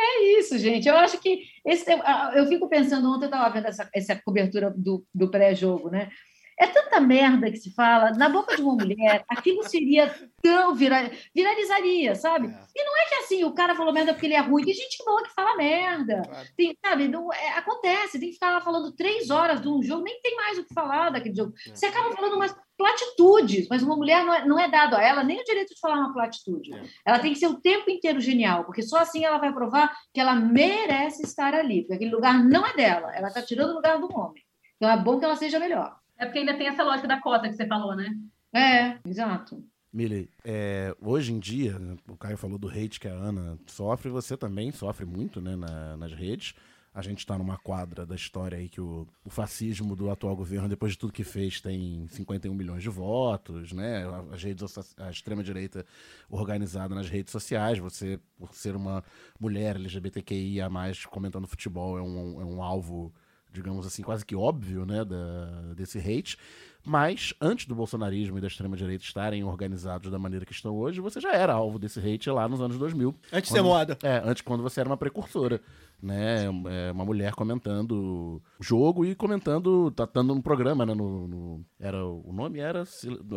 C: É isso, gente. Eu acho que esse, ah, eu fico pensando, ontem eu estava vendo essa, essa cobertura do, do pré-jogo, né? É tanta merda que se fala, na boca de uma mulher, aquilo seria tão vira, viralizaria, sabe? E não é que assim, o cara falou merda porque ele é ruim, tem gente boa que fala merda. Tem, sabe, não, é, acontece, tem que ficar falando três horas de um jogo, nem tem mais o que falar daquele jogo. Você acaba falando umas platitudes, mas uma mulher não é, não é dado a ela nem o direito de falar uma platitude. Ela tem que ser o tempo inteiro genial, porque só assim ela vai provar que ela merece estar ali, porque aquele lugar não é dela, ela está tirando o lugar do homem. Então é bom que ela seja melhor.
E: É porque ainda tem essa lógica da cota que você falou, né?
C: É, exato.
B: Mili, é, hoje em dia, né, o Caio falou do hate que a Ana sofre, você também sofre muito né, na- nas redes. A gente está numa quadra da história aí que o, o fascismo do atual governo, depois de tudo que fez, tem 51 milhões de votos, né? As redes, a extrema-direita organizada nas redes sociais. Você, por ser uma mulher LGBTQIA, comentando futebol, é um, é um alvo, digamos assim, quase que óbvio, né? Da, desse hate. Mas, antes do bolsonarismo e da extrema-direita estarem organizados da maneira que estão hoje, você já era alvo desse hate lá nos anos 2000.
A: Antes de ser moda.
B: É, antes quando você era uma precursora, né? É, Uma mulher comentando o jogo e comentando, tá dando um programa, né? No, no- era, o nome era,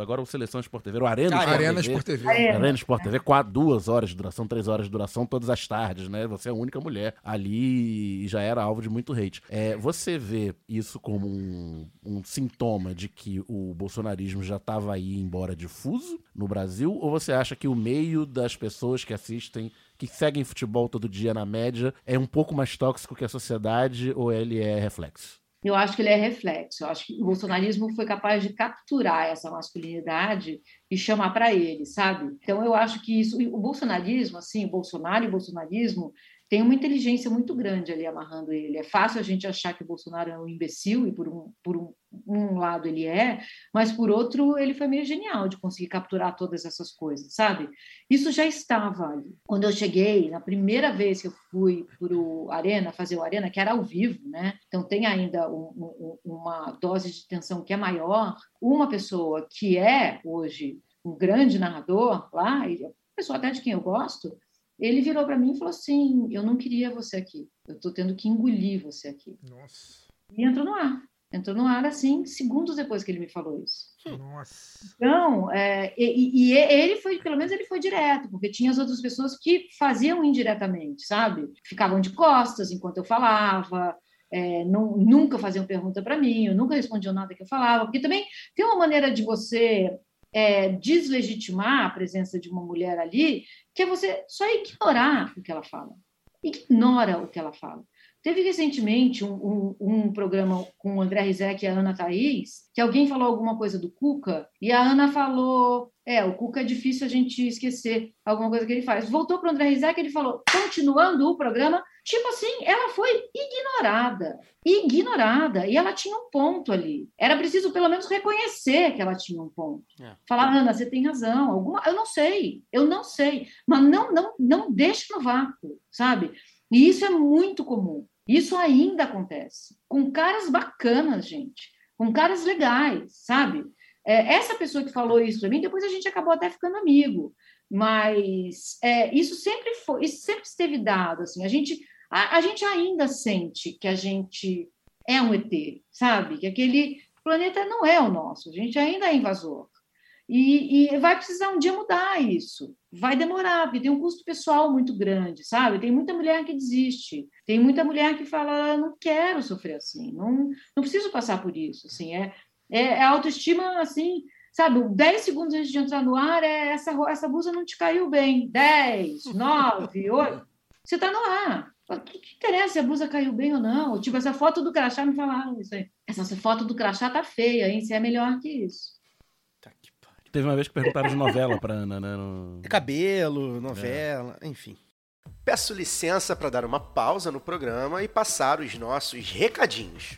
B: agora o Seleção Sport TV, era o Arena Sport
D: Arena
B: TV.
D: Sport TV.
B: Arena Sport TV, quatro, duas horas de duração, três horas de duração, todas as tardes, né? Você é a única mulher ali e já era alvo de muito hate. É, você vê isso como um, um sintoma de que o bolsonarismo já estava aí embora difuso no Brasil? Ou você acha que o meio das pessoas que assistem, que seguem futebol todo dia na média, é um pouco mais tóxico que a sociedade ou ele é reflexo?
C: Eu acho que ele é reflexo. Eu acho que o bolsonarismo foi capaz de capturar essa masculinidade e chamar para ele, sabe? Então eu acho que isso, o bolsonarismo, assim, o Bolsonaro e o bolsonarismo tem uma inteligência muito grande ali amarrando ele. É fácil a gente achar que o Bolsonaro é um imbecil e por um, por um, um lado ele é, mas por outro ele foi meio genial de conseguir capturar todas essas coisas, sabe? Isso já estava ali. Quando eu cheguei, na primeira vez que eu fui para o Arena, fazer o Arena, que era ao vivo, né? Então tem ainda um- um- uma dose de tensão que é maior. Uma pessoa que é hoje um grande narrador lá, uma pessoa até de quem eu gosto, ele virou para mim e falou assim: Eu não queria você aqui, eu estou tendo que engolir você aqui.
D: Nossa.
C: E entrou no ar. Entrou no ar assim, segundos depois que ele me falou isso.
D: Nossa.
C: Então, é, e, e ele foi, pelo menos ele foi direto, porque tinha as outras pessoas que faziam indiretamente, sabe? Ficavam de costas enquanto eu falava, é, não- nunca faziam pergunta para mim, eu nunca respondiam nada que eu falava, porque também tem uma maneira de você é, deslegitimar a presença de uma mulher ali, que é você só ignorar o que ela fala. Ignora o que ela fala. Teve recentemente um, um- um programa com o André Rizek e a Ana Thaís, que alguém falou alguma coisa do Cuca, e a Ana falou: É, o Cuca é difícil a gente esquecer alguma coisa que ele faz. Voltou para o André Rizek e ele falou: Continuando o programa, tipo assim, ela foi ignorada. Ignorada. E ela tinha um ponto ali. Era preciso pelo menos reconhecer que ela tinha um ponto.
A: É.
C: Falar, Ana, você tem razão. Alguma... Eu não sei, eu não sei. Mas não, não, não deixa no vácuo, sabe? E isso é muito comum. Isso ainda acontece. Com caras bacanas, gente. Com caras legais, sabe? É, essa pessoa que falou isso para mim, depois a gente acabou até ficando amigo. Mas é, isso sempre foi, isso sempre esteve dado. Assim, a gente, a, a gente ainda sente que a gente é um ET, sabe? Que aquele planeta não é o nosso. A gente ainda é invasor. E, e vai precisar um dia mudar isso. Vai demorar, porque tem um custo pessoal muito grande, sabe? Tem muita mulher que desiste. Tem muita mulher que fala, não quero sofrer assim, não, não preciso passar por isso. Assim, é, é, é autoestima, assim, sabe? 10 segundos antes de entrar no ar, é essa, essa blusa não te caiu bem. 10, 9, 8. Você está no ar. O que, que, interessa se a blusa caiu bem ou não? Tipo, essa foto do crachá me falaram isso aí. Essa foto do crachá tá feia, hein? Você é melhor que isso.
B: Teve uma vez que perguntaram de novela pra Ana, né? no-
A: Cabelo, novela, enfim. Peço licença para dar uma pausa no programa e passar os nossos recadinhos.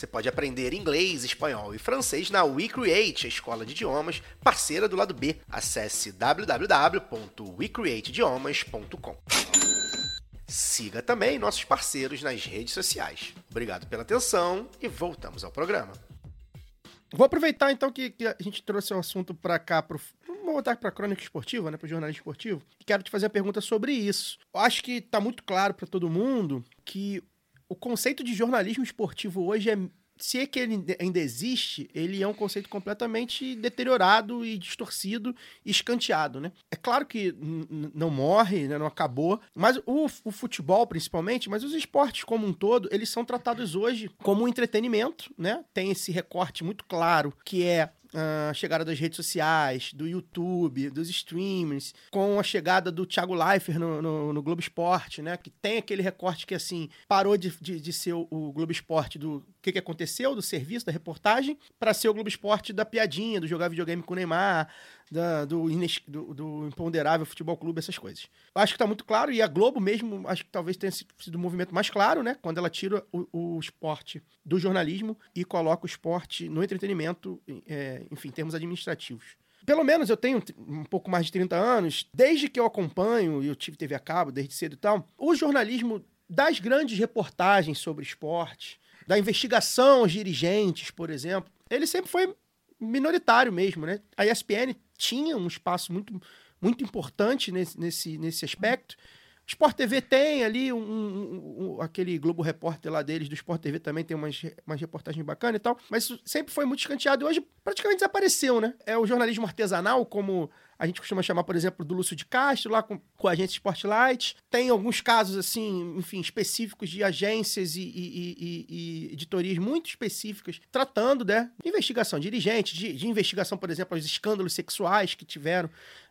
A: Você pode aprender inglês, espanhol e francês na WeCreate, a escola de idiomas parceira do lado B. Acesse www.wecreateidiomas.com. Siga também nossos parceiros nas redes sociais. Obrigado pela atenção e voltamos ao programa. Vou aproveitar então que, que a gente trouxe o assunto para cá, pro, vamos voltar para a crônica esportiva, né, para o jornalismo esportivo. E quero te fazer uma pergunta sobre isso. Eu acho que está muito claro para todo mundo que o conceito de jornalismo esportivo hoje é se é que ele ainda existe, ele é um conceito completamente deteriorado e distorcido e escanteado, né? É claro que não morre, né? não acabou, mas o, o futebol principalmente, mas os esportes como um todo, eles são tratados hoje como um entretenimento, né? Tem esse recorte muito claro que é a chegada das redes sociais, do YouTube, dos streamers, com a chegada do Thiago Leifert no, no, no Globo Esporte, né? Que tem aquele recorte que, assim, parou de, de, de ser o, o Globo Esporte do que, que aconteceu, do serviço, da reportagem, para ser o Globo Esporte da piadinha, do jogar videogame com o Neymar, da- do, ines- do, do imponderável futebol clube, essas coisas. Eu acho que tá muito claro, e a Globo mesmo, acho que talvez tenha sido o movimento mais claro, né? Quando ela tira o, o esporte do jornalismo e coloca o esporte no entretenimento, é, enfim, em termos administrativos. Pelo menos eu tenho um pouco mais de 30 anos, desde que eu acompanho, e eu tive TV a cabo desde cedo e tal, o jornalismo das grandes reportagens sobre esporte, da investigação aos dirigentes, por exemplo, ele sempre foi minoritário mesmo, né? A ESPN tinha um espaço muito, muito importante nesse, nesse, nesse aspecto. Sport TV tem ali um, um- um- aquele Globo Repórter lá deles, do Sport TV também tem umas, umas reportagens bacanas e tal, mas sempre foi muito escanteado e hoje praticamente desapareceu, né? É o jornalismo artesanal, como a gente costuma chamar, por exemplo, do Lúcio de Castro, lá com, com a agência Spotlight. Tem alguns casos, assim, enfim, específicos de agências e, e- e- e- editorias muito específicas tratando, né, de investigação dirigente, de, de investigação, por exemplo, aos escândalos sexuais que tiveram,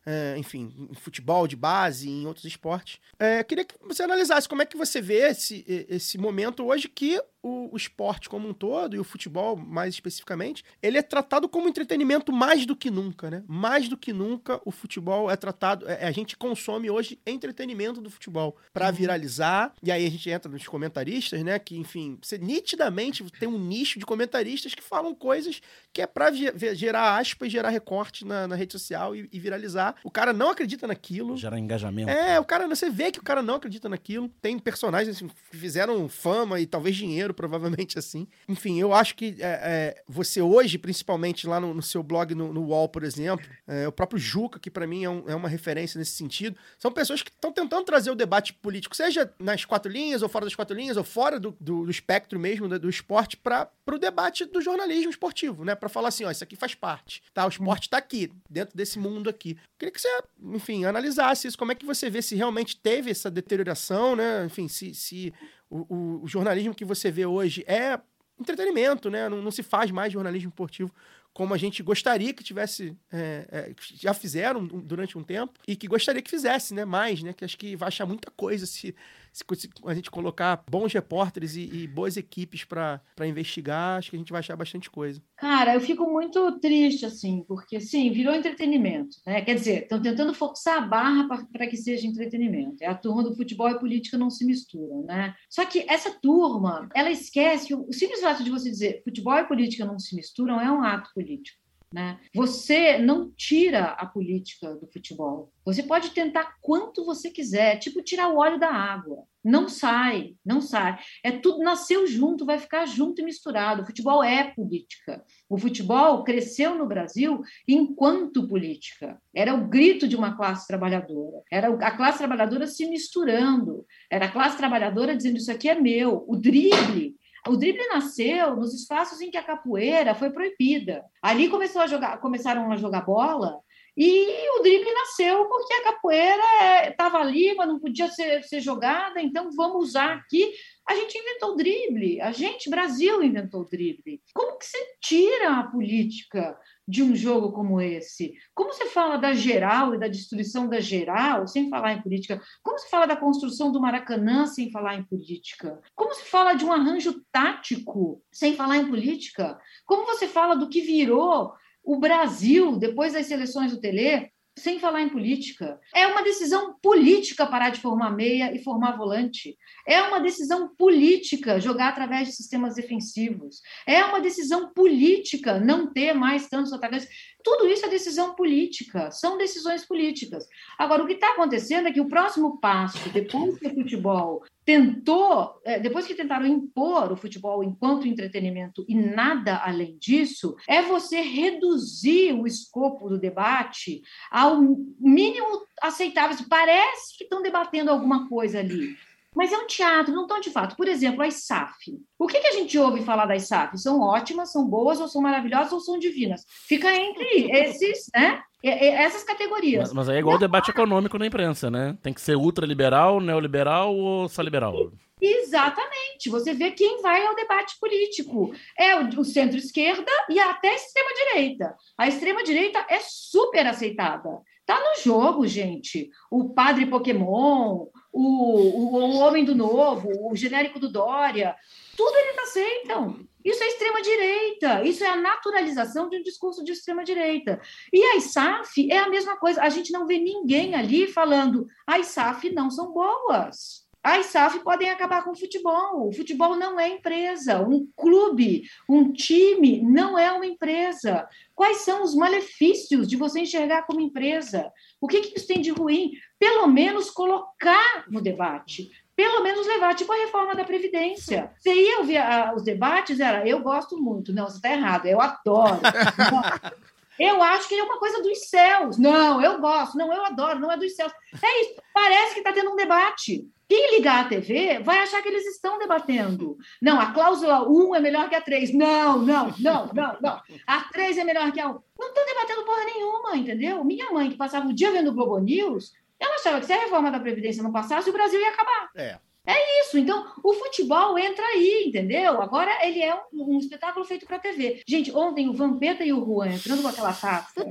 A: é, enfim, em futebol de base e em outros esportes. É, queria que você analisasse como é que você vê esse, esse momento hoje que o, o esporte como um todo, e o futebol mais especificamente, ele é tratado como entretenimento mais do que nunca, né? Mais do que nunca o futebol é tratado, é- a gente consome hoje entretenimento do futebol para viralizar, e aí a gente entra nos comentaristas, né? Que, enfim, você nitidamente tem um nicho de comentaristas que falam coisas que é ve- gerar aspas, gerar recorte na, na rede social e, e viralizar. O cara não acredita naquilo.
B: Gerar engajamento.
A: É, o cara, você vê que o cara não acredita naquilo. Tem personagens assim, que fizeram fama e talvez dinheiro, provavelmente assim. Enfim, eu acho que é, é, você hoje, principalmente lá no, no seu blog no, no UOL, por exemplo, é, o próprio Juca, que pra mim é, um- é uma referência nesse sentido, são pessoas que estão tentando trazer o debate político, seja nas quatro linhas, ou fora das quatro linhas, ou fora do, do- do espectro mesmo do, do esporte, para o debate do jornalismo esportivo, né? Pra falar assim, ó, isso aqui faz parte, tá? O esporte tá aqui, dentro desse mundo aqui. Queria que você, enfim, analisasse isso. Como é que você vê se realmente teve essa deterioração, né? Enfim, se, se o, o- jornalismo que você vê hoje é entretenimento, né? Não, não se faz mais jornalismo esportivo como a gente gostaria que tivesse, é, é, já fizeram durante um tempo e que gostaria que fizesse, né? Mais, né? Que acho que vai achar muita coisa se, se a gente colocar bons repórteres e, e boas equipes para investigar. Acho que a gente vai achar bastante coisa.
C: Cara, eu fico muito triste, assim, porque, sim, virou entretenimento, né? Quer dizer, estão tentando forçar a barra para que seja entretenimento. É a turma do futebol e política não se misturam, né? Só que essa turma, ela esquece, o simples fato de você dizer futebol e política não se misturam é um ato político. Né? Você não tira a política do futebol. Você pode tentar quanto você quiser, tipo tirar o óleo da água. Não sai, não sai. É tudo nasceu junto, vai ficar junto e misturado. O futebol é política. O futebol cresceu no Brasil enquanto política. Era o grito de uma classe trabalhadora. Era a classe trabalhadora se misturando. Era a classe trabalhadora dizendo isso aqui é meu. O drible o drible nasceu nos espaços em que a capoeira foi proibida. Ali começou a jogar, começaram a jogar bola e o drible nasceu porque a capoeira estava ali, mas não podia ser, ser jogada, então vamos usar aqui. A gente inventou o drible, a gente, Brasil, inventou o drible. Como que você tira a política de um jogo como esse? Como você fala da geral e da destruição da geral sem falar em política? Como se fala da construção do Maracanã sem falar em política? Como se fala de um arranjo tático sem falar em política? Como você fala do que virou o Brasil depois das seleções do Tele sem falar em política. É uma decisão política parar de formar meia e formar volante. É uma decisão política jogar através de sistemas defensivos. É uma decisão política não ter mais tantos atacantes. Tudo isso é decisão política, são decisões políticas. Agora, o que está acontecendo é que o próximo passo, depois que o futebol tentou, é, depois que tentaram impor o futebol enquanto entretenimento e nada além disso, é você reduzir o escopo do debate ao mínimo aceitável. Parece que estão debatendo alguma coisa ali. Mas é um teatro, não estão de fato. Por exemplo, a ISAF. O que, que a gente ouve falar da ISAF? São ótimas, são boas, ou são maravilhosas, ou são divinas. Fica entre esses, né? Essas categorias.
B: Mas, mas aí é igual o debate econômico na imprensa, né? Tem que ser ultraliberal, neoliberal ou só liberal?
C: Exatamente. Você vê quem vai ao debate político. É o, o centro-esquerda e até a extrema-direita. A extrema-direita é super aceitada. Tá no jogo, gente. O padre Pokémon, o, o, o Homem do Novo, o genérico do Dória, tudo eles aceitam. Isso é extrema-direita, isso é a naturalização de um discurso de extrema-direita. E a ISAF é a mesma coisa. A gente não vê ninguém ali falando as ISAF não são boas. As SAF podem acabar com o futebol. O futebol não é empresa. Um clube, um time não é uma empresa. Quais são os malefícios de você enxergar como empresa? O que, que isso tem de ruim? Pelo menos colocar no debate. Pelo menos levar, tipo a reforma da Previdência. Você ia ouvir ah, os debates, era eu gosto muito. Não, você está errado, eu adoro. Eu acho que é uma coisa dos céus. Não, eu gosto. Não, eu adoro. Não é dos céus. É isso. Parece que está tendo um debate. Quem ligar a TV vai achar que eles estão debatendo. Não, a cláusula 1 é melhor que a 3. Não, não, não, não, não. A 3 é melhor que a 1. Não estão debatendo porra nenhuma, entendeu? Minha mãe, que passava o dia vendo o Globo News, ela achava que se a reforma da Previdência não passasse, o Brasil ia acabar.
A: É.
C: É isso. Então, o futebol entra aí, entendeu? Agora ele é um, um espetáculo feito para TV. Gente, ontem o Vampeta e o Juan entrando com aquela taça.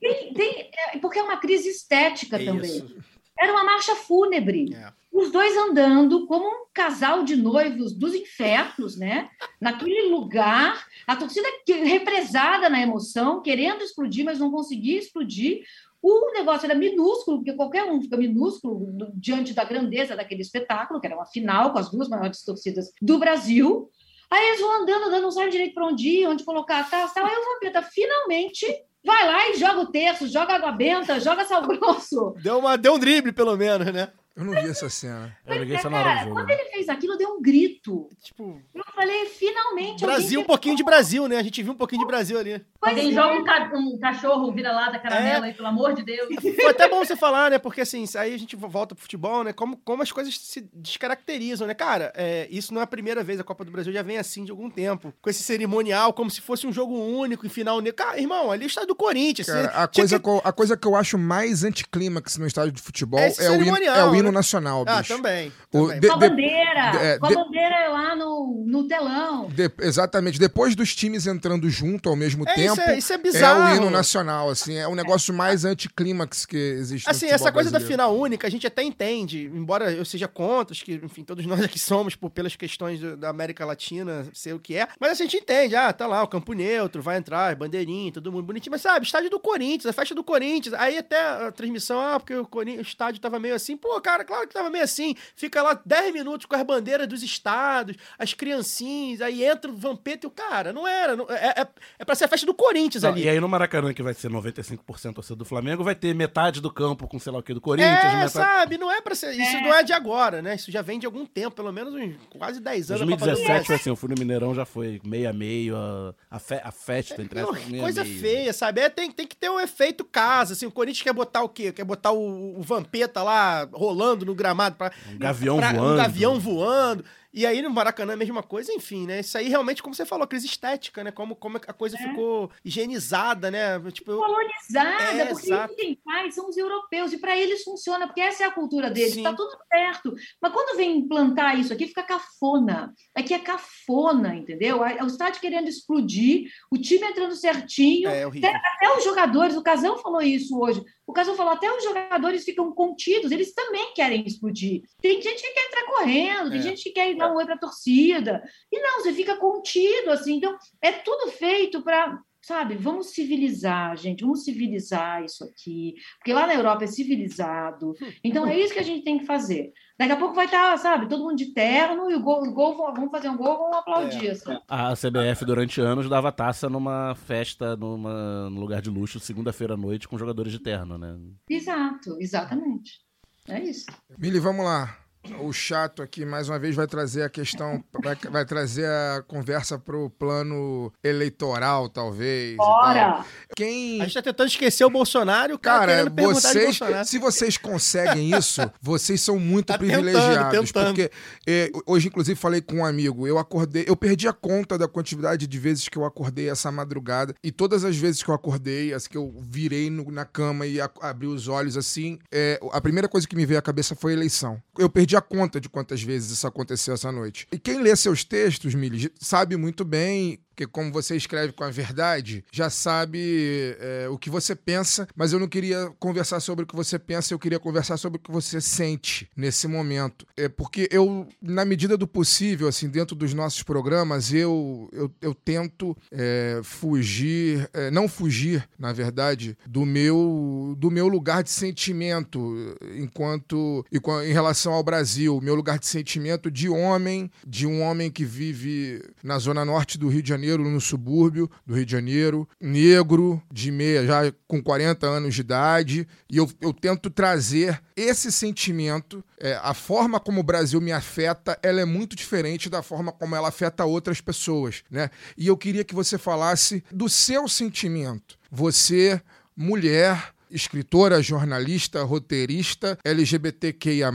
C: Tem, tem, é, porque é uma crise estética
A: É
C: também.
A: isso.
C: Era uma marcha fúnebre.
A: É.
C: Os dois andando como um casal de noivos dos infernos, né? Naquele lugar, a torcida represada na emoção, querendo explodir, mas não conseguia explodir. O negócio era minúsculo, porque qualquer um fica minúsculo diante da grandeza daquele espetáculo, que era uma final com as duas maiores torcidas do Brasil. Aí eles vão andando, andando, não sabem direito para onde ir, onde colocar a taça. Aí o Vampeta finalmente vai lá e joga o terço, joga água benta, joga sal grosso.
A: Deu, uma, deu um drible, pelo menos, né?
D: Eu não vi essa cena.
B: Eu liguei
C: é,
B: só na hora do
C: cara,
B: jogo.
C: Quando ele fez aquilo, deu um grito.
A: Tipo,
C: Eu falei, finalmente.
A: Brasil, um pouquinho de Brasil, né? A gente viu um pouquinho de Brasil ali.
C: Pois
E: Alguém
C: é.
E: joga um, ca- um cachorro vira-lata caramelo aí, pelo amor de Deus.
A: Foi até bom você falar, né? Porque assim, aí a gente volta pro futebol, né? Como, como as coisas se descaracterizam, né? Cara, é, isso não é a primeira vez, a Copa do Brasil já vem assim de algum tempo. Com esse cerimonial, como se fosse um jogo único, em final. Cara, irmão, ali é o estádio do Corinthians.
D: Cara, a, coisa
A: que-
D: a coisa que eu acho mais anticlímax no estádio de futebol
A: É
D: é, o é o hino
A: né?
D: nacional,
A: Ah,
D: bicho.
A: também.
D: O-
A: também.
D: de-
C: Com a bandeira,
D: é,
C: com a
D: de-
C: bandeira lá no, no telão.
D: De- exatamente. Depois dos times entrando junto ao mesmo
A: É, isso
D: tempo,
A: é- isso é
D: o
A: bizarro.
D: hino nacional, assim. É o negócio mais anticlímax que existe
A: Assim, essa coisa da
D: brasileiro.
A: final única, a gente até entende, embora eu seja contra, que, enfim, todos nós aqui somos, por, pelas questões do- da América Latina, ser o que é, mas assim, a gente entende, ah, tá lá, o campo neutro, vai entrar, bandeirinha, todo mundo bonitinho, mas sabe, estádio do Corinthians, a festa do Corinthians, aí até a transmissão, ah, porque o, o estádio tava meio assim, pô, cara, claro que tava meio assim, fica lá 10 minutos com as bandeiras dos estados, as criancinhas, aí entra o Vampeta e o cara, não era, não- é, é, é pra ser a festa do Corinthians
B: Não,
A: ali.
B: e aí no Maracanã, que vai ser 95% torcida do Flamengo, vai ter metade do campo com sei lá o que do Corinthians,
A: É,
B: metade...
A: sabe? Não é pra ser. Isso não é de agora, né? Isso já vem de algum tempo, pelo menos uns quase 10 anos. a Copa do
B: 2017
A: Brasil.
B: foi assim, eu fui no Mineirão, já foi meio a meio, a, a, fe- a festa entre
A: Não,
B: essas
A: coisa
B: meio.
A: feia, sabe? É, tem, tem que ter um efeito casa. Assim, o Corinthians quer botar o quê? Quer botar o, o Vampeta lá rolando no gramado pra.
B: Um gavião
A: pra-
B: voando.
A: Um gavião voando. E aí no Maracanã é a mesma coisa, enfim, né? Isso aí realmente, como você falou, crise estética, né? Como, como a coisa ficou higienizada, né? Tipo, eu-
C: colonizada,
A: É,
C: porque
A: exato.
C: quem faz são os europeus, e para eles funciona, porque essa é a cultura deles, está tudo certo. Mas quando vem implantar isso aqui, fica cafona. Aqui é cafona, entendeu? É o estádio querendo explodir, o time entrando certinho.
A: é.
C: Até, até os jogadores, o Casão falou isso hoje. O Casão falou, até os jogadores ficam contidos, eles também querem explodir. Tem gente que quer entrar correndo, tem
A: É.
C: gente que quer ir dar um oi para a torcida. E não, você fica contido, assim. Então, é tudo feito para sabe, vamos civilizar, gente, vamos civilizar isso aqui, porque lá na Europa é civilizado. Então é isso que a gente tem que fazer. Daqui a pouco vai estar, sabe, todo mundo de terno e o gol, o gol vão- vamos fazer um gol, vamos aplaudir. assim.
B: A CBF durante anos dava taça numa festa, numa, num lugar de luxo, segunda-feira à noite, com jogadores de terno, né?
C: Exato, exatamente. É isso.
D: Mili, vamos lá. O chato aqui, mais uma vez, vai trazer a questão, vai, vai trazer a conversa pro plano eleitoral, talvez. tal.
C: Bora!
D: Quem.
A: A gente tá tentando esquecer o Bolsonaro o cara,
D: Cara,
A: querendo perguntar de
D: vocês,
A: Bolsonaro.
D: se vocês conseguem isso, vocês são muito
A: Tá tentando,
D: privilegiados.
A: tentando.
D: Porque é, hoje, inclusive, falei com um amigo. Eu acordei, eu perdi a conta da quantidade de vezes que eu acordei essa madrugada. E todas as vezes que eu acordei, as que eu virei no- na cama e a- abri os olhos assim, é, a primeira coisa que me veio à cabeça foi a eleição. Eu perdi a conta de quantas vezes isso aconteceu essa noite. E quem lê seus textos, Mili, sabe muito bem porque como você escreve com a verdade, já sabe é, o que você pensa, mas eu não queria conversar sobre o que você pensa, eu queria conversar sobre o que você sente nesse momento. É porque eu, na medida do possível, assim, dentro dos nossos programas, eu, eu, eu tento é, fugir, é, não fugir, na verdade, do meu, do meu lugar de sentimento enquanto em relação ao Brasil, meu lugar de sentimento de homem, de um homem que vive na zona norte do Rio de Janeiro, no subúrbio do Rio de Janeiro, negro, de meia, já com 40 anos de idade, e eu, eu tento trazer esse sentimento, é, a forma como o Brasil me afeta, ela é muito diferente da forma como ela afeta outras pessoas, né? E eu queria que você falasse do seu sentimento. Você, mulher, escritora, jornalista, roteirista, LGBTQIA+,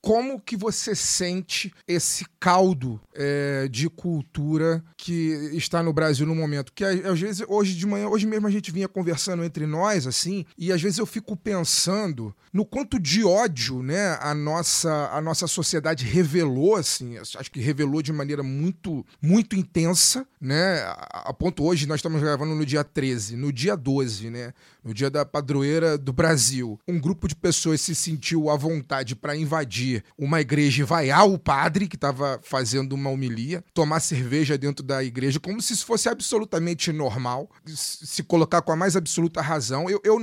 D: como que você sente esse caldo é, de cultura que está no Brasil no momento? Que a- às vezes, hoje de manhã, hoje mesmo a gente vinha conversando entre nós, assim, e às vezes eu fico pensando no quanto de ódio, né, a nossa, a nossa sociedade revelou, assim, acho que revelou de maneira muito, muito intensa, né, a ponto hoje, nós estamos gravando no dia 13, no dia 12, né, no dia da padroeira do Brasil, um grupo de pessoas se sentiu à vontade para invadir uma igreja e vaiar o padre que estava fazendo uma homilia, tomar cerveja dentro da igreja, como se isso fosse absolutamente normal, se colocar com a mais absoluta razão. Eu, eu,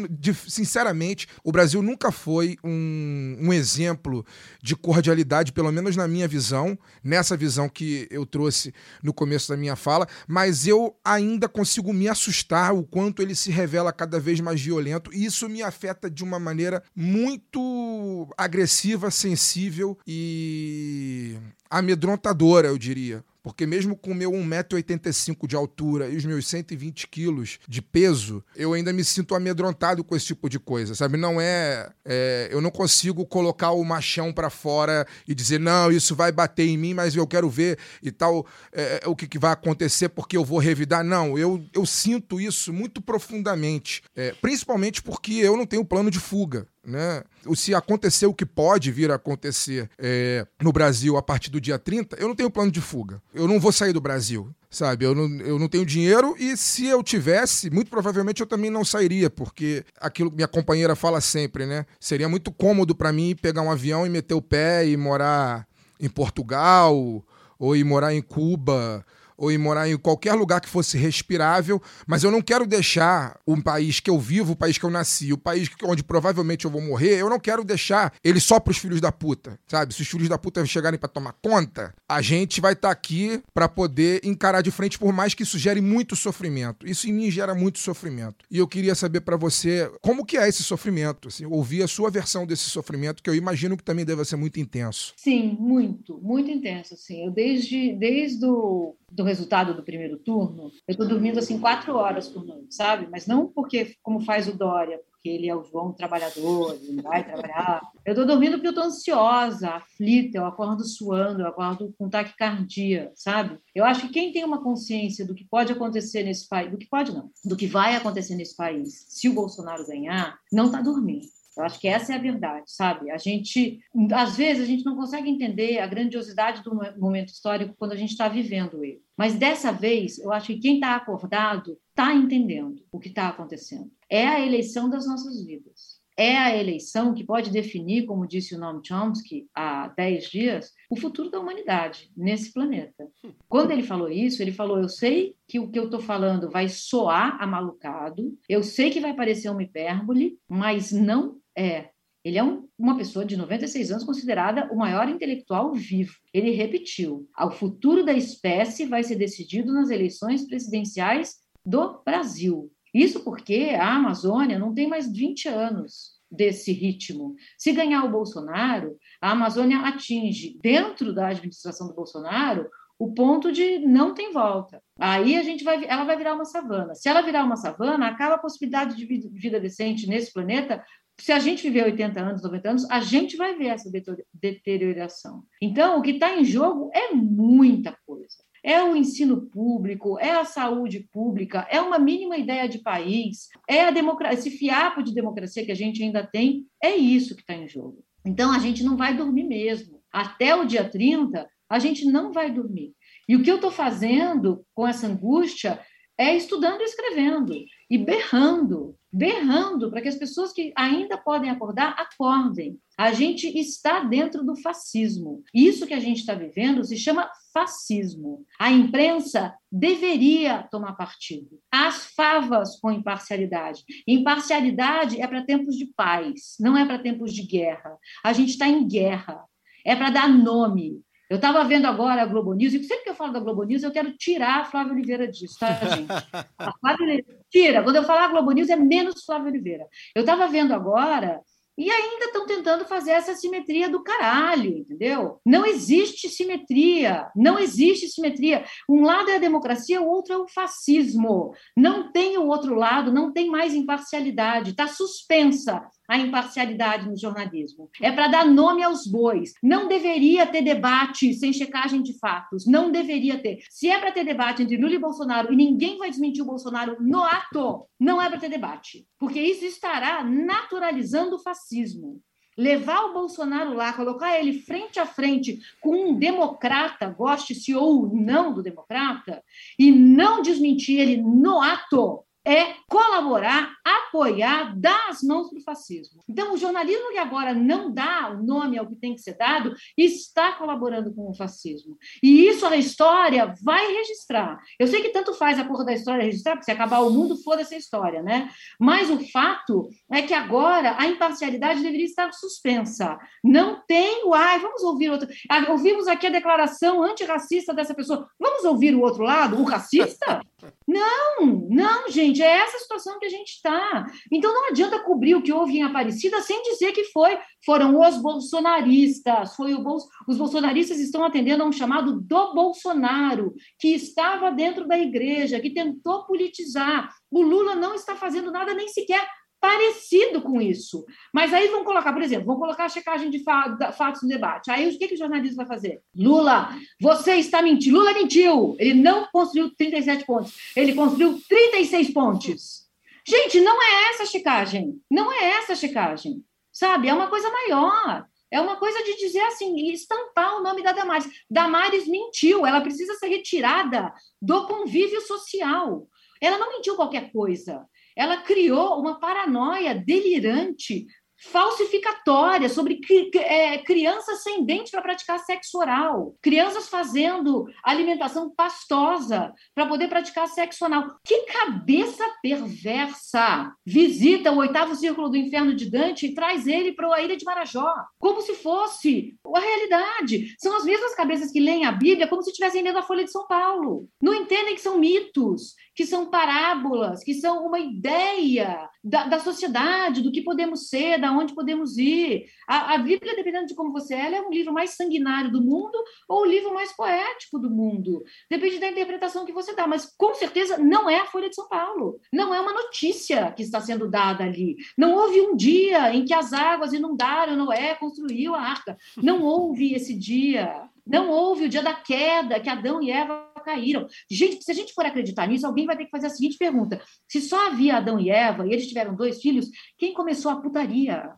D: sinceramente, o Brasil nunca foi um, um exemplo de cordialidade, pelo menos na minha visão, nessa visão que eu trouxe no começo da minha fala, mas eu ainda consigo me assustar o quanto ele se revela cada vez mais violento e isso me afeta de uma maneira muito agressiva, sensível e amedrontadora, eu diria. Porque mesmo com meu 1,85m de altura e os meus 120 quilos de peso, eu ainda me sinto amedrontado com esse tipo de coisa, sabe? Não é. é eu não consigo colocar o machão para fora e dizer, não, isso vai bater em mim, mas eu quero ver e tal, é, o que, que vai acontecer porque eu vou revidar. Não, eu, eu sinto isso muito profundamente, é, principalmente porque eu não tenho plano de fuga né? Se acontecer o que pode vir a acontecer é, no Brasil a partir do dia 30, eu não tenho plano de fuga. Eu não vou sair do Brasil, sabe? Eu não, eu não tenho dinheiro e se eu tivesse, muito provavelmente eu também não sairia, porque aquilo que minha companheira fala sempre, né? Seria muito cômodo para mim pegar um avião e meter o pé e morar em Portugal ou ir morar em Cuba ou ir morar em qualquer lugar que fosse respirável, mas eu não quero deixar o país que eu vivo, o país que eu nasci, o país onde provavelmente eu vou morrer, eu não quero deixar ele só para os filhos da puta, sabe? Se os filhos da puta chegarem para tomar conta, a gente vai estar tá aqui para poder encarar de frente, por mais que isso gere muito sofrimento. Isso em mim gera muito sofrimento. E eu queria saber para você como que é esse sofrimento, assim, ouvir a sua versão desse sofrimento, que eu imagino que também deve ser muito intenso.
C: Sim, muito, muito intenso, assim. Eu desde desde o do resultado do primeiro turno, eu estou dormindo assim quatro horas por noite, sabe? Mas não porque, como faz o Dória, porque ele é o João trabalhador, ele vai trabalhar. Eu estou dormindo porque eu estou ansiosa, aflita, eu acordo suando, eu acordo com taquicardia, sabe? Eu acho que quem tem uma consciência do que pode acontecer nesse país, do que pode não, do que vai acontecer nesse país, se o Bolsonaro ganhar, não está dormindo. Eu acho que essa é a verdade, sabe? A gente, às vezes, a gente não consegue entender a grandiosidade do momento histórico quando a gente está vivendo ele. Mas dessa vez, eu acho que quem está acordado está entendendo o que está acontecendo. É a eleição das nossas vidas. É a eleição que pode definir, como disse o Noam Chomsky há 10 dias, o futuro da humanidade nesse planeta. Quando ele falou isso, ele falou: Eu sei que o que eu estou falando vai soar amalucado, eu sei que vai parecer uma hipérbole, mas não é. Ele é um, uma pessoa de 96 anos considerada o maior intelectual vivo. Ele repetiu: o futuro da espécie vai ser decidido nas eleições presidenciais do Brasil. Isso porque a Amazônia não tem mais 20 anos desse ritmo. Se ganhar o Bolsonaro, a Amazônia atinge, dentro da administração do Bolsonaro, o ponto de não tem volta. Aí a gente vai, ela vai virar uma savana. Se ela virar uma savana, acaba a possibilidade de vida decente nesse planeta se a gente viver 80 anos, 90 anos, a gente vai ver essa deterioração. Então, o que está em jogo é muita coisa. É o ensino público, é a saúde pública, é uma mínima ideia de país, é a democracia, esse fiapo de democracia que a gente ainda tem, é isso que está em jogo. Então, a gente não vai dormir mesmo. Até o dia 30, a gente não vai dormir. E o que eu estou fazendo com essa angústia é estudando e escrevendo, e berrando, berrando para que as pessoas que ainda podem acordar acordem. A gente está dentro do fascismo. Isso que a gente está vivendo se chama fascismo. A imprensa deveria tomar partido. As favas com imparcialidade. Imparcialidade é para tempos de paz, não é para tempos de guerra. A gente está em guerra. É para dar nome. Eu estava vendo agora a Globo News, e sempre que eu falo da Globo News, eu quero tirar a Flávia Oliveira disso, tá, gente? A Flávia tira. Quando eu falar Globo News, é menos Flávia Oliveira. Eu estava vendo agora e ainda estão tentando fazer essa simetria do caralho, entendeu? Não existe simetria, não existe simetria. Um lado é a democracia, o outro é o fascismo. Não tem o outro lado, não tem mais imparcialidade, está suspensa a imparcialidade no jornalismo. É para dar nome aos bois. Não deveria ter debate sem checagem de fatos. Não deveria ter. Se é para ter debate entre Lula e Bolsonaro e ninguém vai desmentir o Bolsonaro no ato, não é para ter debate. Porque isso estará naturalizando o fascismo levar o Bolsonaro lá, colocar ele frente a frente com um democrata, goste-se ou não do democrata, e não desmentir ele no ato, é colaborar, apoiar, dar as mãos para o fascismo. Então, o jornalismo que agora não dá o nome ao que tem que ser dado está colaborando com o fascismo. E isso a história vai registrar. Eu sei que tanto faz a porra da história registrar, porque se acabar o mundo, foda-se a história, né? Mas o fato é que agora a imparcialidade deveria estar suspensa. Não tem o ai, vamos ouvir outro. Ah, ouvimos aqui a declaração antirracista dessa pessoa. Vamos ouvir o outro lado, o racista? Não, não, gente gente, é essa situação que a gente está. Então não adianta cobrir o que houve em Aparecida sem dizer que foi, foram os bolsonaristas, foi o Bol... os bolsonaristas estão atendendo a um chamado do Bolsonaro, que estava dentro da igreja, que tentou politizar. O Lula não está fazendo nada nem sequer parecido com isso. Mas aí vão colocar, por exemplo, vão colocar a checagem de fatos no debate. Aí o que, que o jornalismo vai fazer? Lula, você está mentindo. Lula mentiu. Ele não construiu 37 pontos. Ele construiu 36 pontes. Gente, não é essa a checagem. Não é essa a checagem. Sabe? É uma coisa maior. É uma coisa de dizer assim, estampar o nome da Damares. Damares mentiu, ela precisa ser retirada do convívio social. Ela não mentiu qualquer coisa ela criou uma paranoia delirante falsificatória sobre é, crianças sem dente para praticar sexo oral, crianças fazendo alimentação pastosa para poder praticar sexo anal. Que cabeça perversa! Visita o oitavo círculo do inferno de Dante e traz ele para a ilha de Marajó, como se fosse a realidade. São as mesmas cabeças que leem a Bíblia como se estivessem lendo a Folha de São Paulo. Não entendem que são mitos, que são parábolas, que são uma ideia da, da sociedade, do que podemos ser, da onde podemos ir. A, a, Bíblia, dependendo de como você é, é um livro mais sanguinário do mundo ou o livro mais poético do mundo. Depende da interpretação que você dá, mas com certeza não é a Folha de São Paulo. Não é uma notícia que está sendo dada ali. Não houve um dia em que as águas inundaram, Noé construiu a arca. Não houve esse dia. Não houve o dia da queda, que Adão e Eva caíram. Gente, se a gente for acreditar nisso, alguém vai ter que fazer a seguinte pergunta: se só havia Adão e Eva e eles tiveram dois filhos, quem começou a putaria?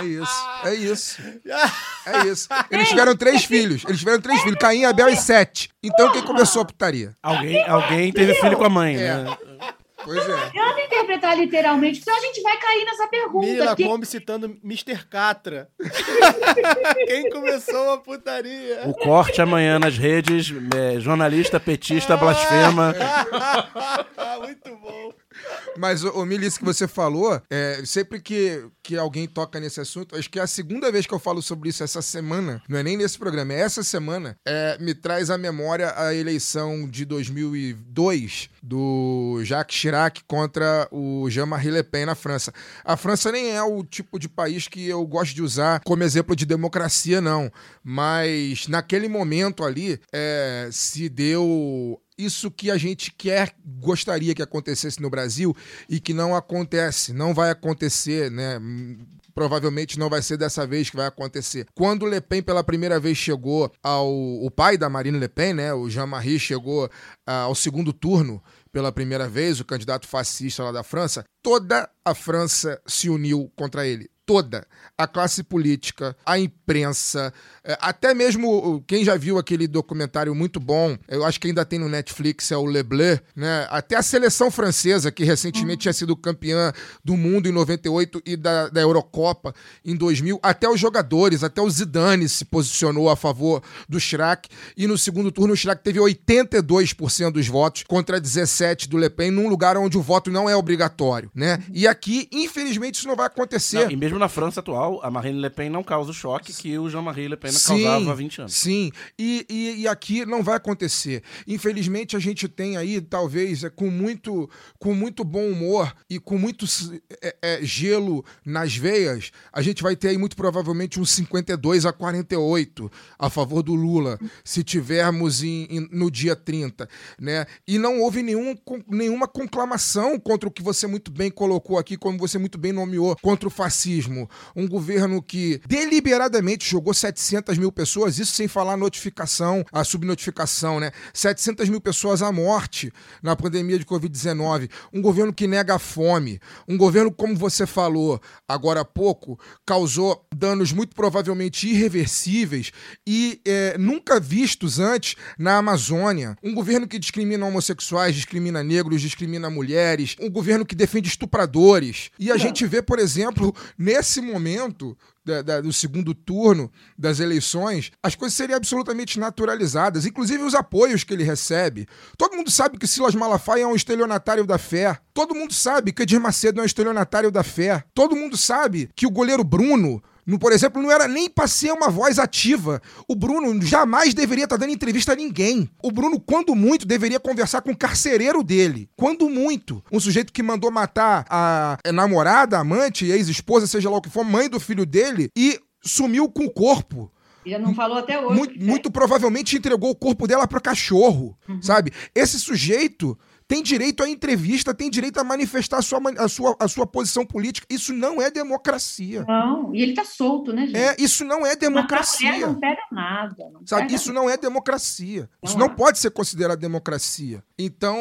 D: É isso, é isso. É isso. Eles tiveram três filhos. Eles tiveram três filhos. Caim, Abel e Sete. Então quem começou a putaria?
B: Alguém, alguém teve filho com a mãe,
D: É.
B: né?
D: Pois é.
C: Não adianta interpretar literalmente, senão a gente vai cair nessa pergunta.
A: Mira
C: Quem-
A: Kombi citando Mr. Catra. Quem começou a putaria?
B: O corte amanhã nas redes, é, jornalista, petista, blasfema.
A: Muito bom.
D: Mas, ô, ô Mili, isso que você falou, é, sempre que, que alguém toca nesse assunto, acho que é a segunda vez que eu falo sobre isso essa semana, não é nem nesse programa, é essa semana, é, me traz à memória a eleição de 2002 do Jacques Chirac contra o Jean-Marie Le Pen na França. A França nem é o tipo de país que eu gosto de usar como exemplo de democracia, não. Mas naquele momento ali, é, se deu isso que a gente quer, gostaria que acontecesse no Brasil e que não acontece, não vai acontecer, né? Provavelmente não vai ser dessa vez que vai acontecer. Quando Le Pen pela primeira vez chegou ao. O pai da Marine Le Pen, né? O Jean-Marie, chegou ah, ao segundo turno pela primeira vez, o candidato fascista lá da França, toda a França se uniu contra ele. Toda. A classe política, a imprensa, eh, até mesmo quem já viu aquele documentário muito bom, eu acho que ainda tem no Netflix, é o Le Bleu, né? Até a seleção francesa, que recentemente tinha sido campeã do mundo em 98 e da, da Eurocopa em 2000, até os jogadores, até o Zidane se posicionou a favor do Chirac. E no segundo turno, o Chirac teve 82% dos votos contra 17% do Le Pen, num lugar onde o voto não é obrigatório, né? E aqui, infelizmente, isso não vai acontecer.
B: Não, e mesmo na França atual, a Marine Le Pen não causa o choque que o Jean-Marie Le Pen
D: Sim,
B: causava há 20 anos.
D: Sim, e, e, e aqui não vai acontecer. Infelizmente, a gente tem aí, talvez, é, com, muito, com muito bom humor e com muito é, é, gelo nas veias, a gente vai ter aí muito provavelmente um 52 a 48 a favor do Lula, se tivermos em- em- no dia 30. Né? E não houve nenhum, con- nenhuma conclamação contra o que você muito bem colocou aqui, como você muito bem nomeou, contra o fascismo. Um governo que deliberadamente jogou 700 mil pessoas, isso sem falar a notificação, a subnotificação, né? 700 mil pessoas à morte na pandemia de Covid-19. Um governo que nega a fome. Um governo, como você falou agora há pouco, causou danos muito provavelmente irreversíveis e eh, nunca vistos antes na Amazônia. Um governo que discrimina homossexuais, discrimina negros, discrimina mulheres. Um governo que defende estupradores. E a gente vê, por exemplo, nesse momento da- da- do segundo turno das eleições, as coisas seriam absolutamente naturalizadas, inclusive os apoios que ele recebe. Todo mundo sabe que Silas Malafaia é um estelionatário da fé. Todo mundo sabe que Edir Macedo é um estelionatário da fé. Todo mundo sabe que o goleiro Bruno No, por exemplo, não era nem para ser uma voz ativa. O Bruno jamais deveria estar dando entrevista a ninguém. O Bruno, quando muito, deveria conversar com o carcereiro dele. Quando muito. Um sujeito que mandou matar a namorada, a amante, ex-esposa, seja lá o que for, mãe do filho dele, e sumiu com o corpo.
C: E já não falou até hoje.
D: Muito, muito provavelmente entregou o corpo dela para cachorro, sabe? Esse sujeito tem direito à entrevista, tem direito a manifestar a sua, a sua, a sua posição política. Isso não é democracia.
C: Não, e ele tá solto, né, gente?
D: É, isso não é democracia.
C: não pega nada. Não
D: Sabe,
C: pega
D: isso não é democracia.
C: Não
D: Isso não
C: é.
D: pode ser considerado democracia. Então,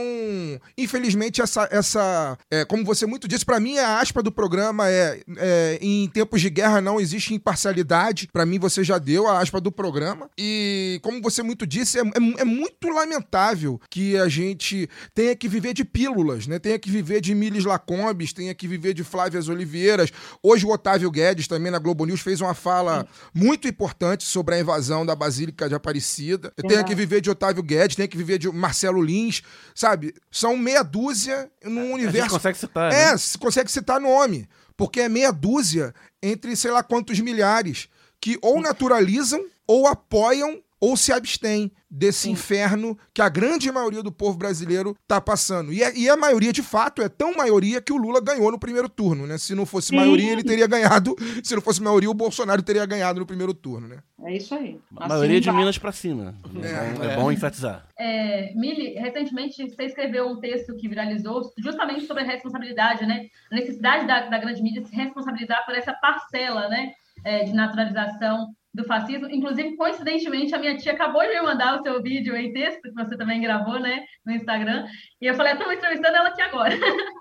D: infelizmente, essa, essa é, como você muito disse, pra mim a aspa do programa é, é, em tempos de guerra não existe imparcialidade. Pra mim você já deu a aspa do programa. E como você muito disse, é, é- é muito lamentável que a gente tenha que viver de pílulas, né? Tenha que viver de Miles Lacombes, tenha que viver de Flávias Oliveiras. Hoje o Otávio Guedes também na Globo News fez uma fala muito importante sobre a invasão da Basílica de Aparecida. Tenha
C: Verdade.
D: que viver de Otávio Guedes, tenha que viver de Marcelo Lins, sabe? São meia dúzia num
B: A
D: universo
B: consegue citar,
D: é,
B: né?
D: se consegue citar nome. Porque é meia dúzia entre sei lá quantos milhares que ou naturalizam, ou apoiam, ou se abstêm desse inferno que a grande maioria do povo brasileiro tá passando. E, é- e a maioria, de fato, é tão maioria que o Lula ganhou no primeiro turno, né? Se não fosse
C: Sim.
D: maioria, ele teria ganhado. Se não fosse maioria, o Bolsonaro teria ganhado no primeiro turno, né?
C: É isso aí.
B: A
C: Assim
B: maioria de. Minas pra cima. É, bom- é bom enfatizar.
E: É, Mili, recentemente você escreveu um texto que viralizou justamente sobre a responsabilidade, né? A necessidade da, da grande mídia se responsabilizar por essa parcela, né? é, de naturalização do fascismo. Inclusive, coincidentemente, a minha tia acabou de me mandar o seu vídeo em texto, que você também gravou, né? No Instagram. E eu falei, estou entrevistando ela aqui agora.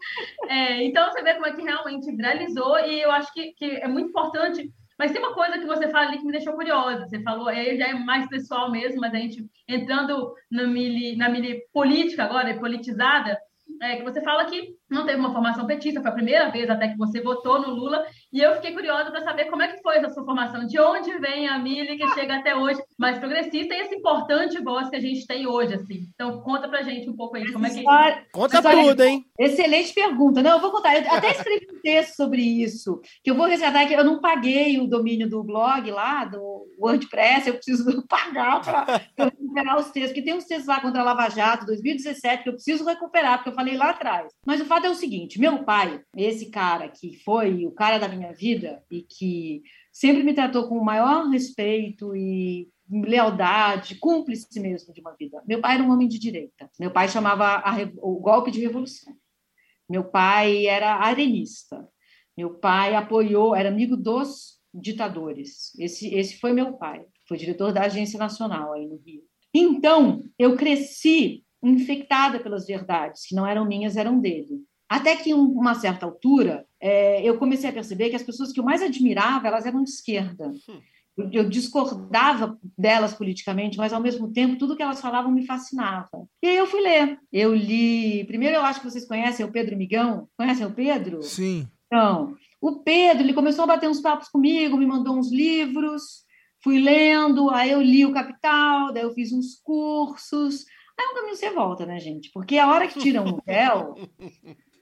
E: É, então, você vê como é que realmente viralizou. E eu acho que, que é muito importante mas tem uma coisa que você fala ali que me deixou curiosa. Você falou, aí já é mais pessoal mesmo, mas a gente entrando na mili, na mili política agora, politizada, é, que você fala que não teve uma formação petista, foi a primeira vez até que você votou no Lula, e eu fiquei curiosa para saber como é que foi essa sua formação, de onde vem a Mili que chega até hoje mais progressista e esse importante voz que a gente tem hoje, assim. Então, conta pra gente um pouco aí, como é que...
C: História-
A: Conta
C: História-
A: tudo, hein?
C: Excelente pergunta. Não, eu vou contar. Eu até escrevi um texto sobre isso, que eu vou resgatar que eu não paguei o domínio do blog lá, do WordPress, eu preciso pagar para recuperar os textos, porque tem uns textos lá contra a Lava Jato, 2017, que eu preciso recuperar, porque eu falei lá atrás. Mas o fato é o seguinte: meu pai, esse cara que foi o cara da minha vida e que sempre me tratou com o maior respeito e lealdade, cúmplice mesmo de uma vida. Meu pai era um homem de direita. Meu pai chamava a o golpe de revolução. Meu pai era arenista. Meu pai apoiou, era amigo dos ditadores. Esse, esse foi meu pai. Foi diretor da Agência Nacional aí no Rio. Então, eu cresci infectada pelas verdades, que não eram minhas, eram dele. Até que, em uma certa altura, é, eu comecei a perceber que as pessoas que eu mais admirava, elas eram de esquerda. Eu, eu discordava delas politicamente, mas, ao mesmo tempo, tudo que elas falavam me fascinava. E aí eu fui ler. Eu li... Primeiro, eu acho que vocês conhecem o Pedro Migão. Conhecem o Pedro?
D: Sim.
C: Então, o Pedro, ele começou a bater uns papos comigo, me mandou uns livros, fui lendo, aí eu li o Capital, daí eu fiz uns cursos. Aí é um caminho sem volta, né, gente? Porque a hora que tiram o véu,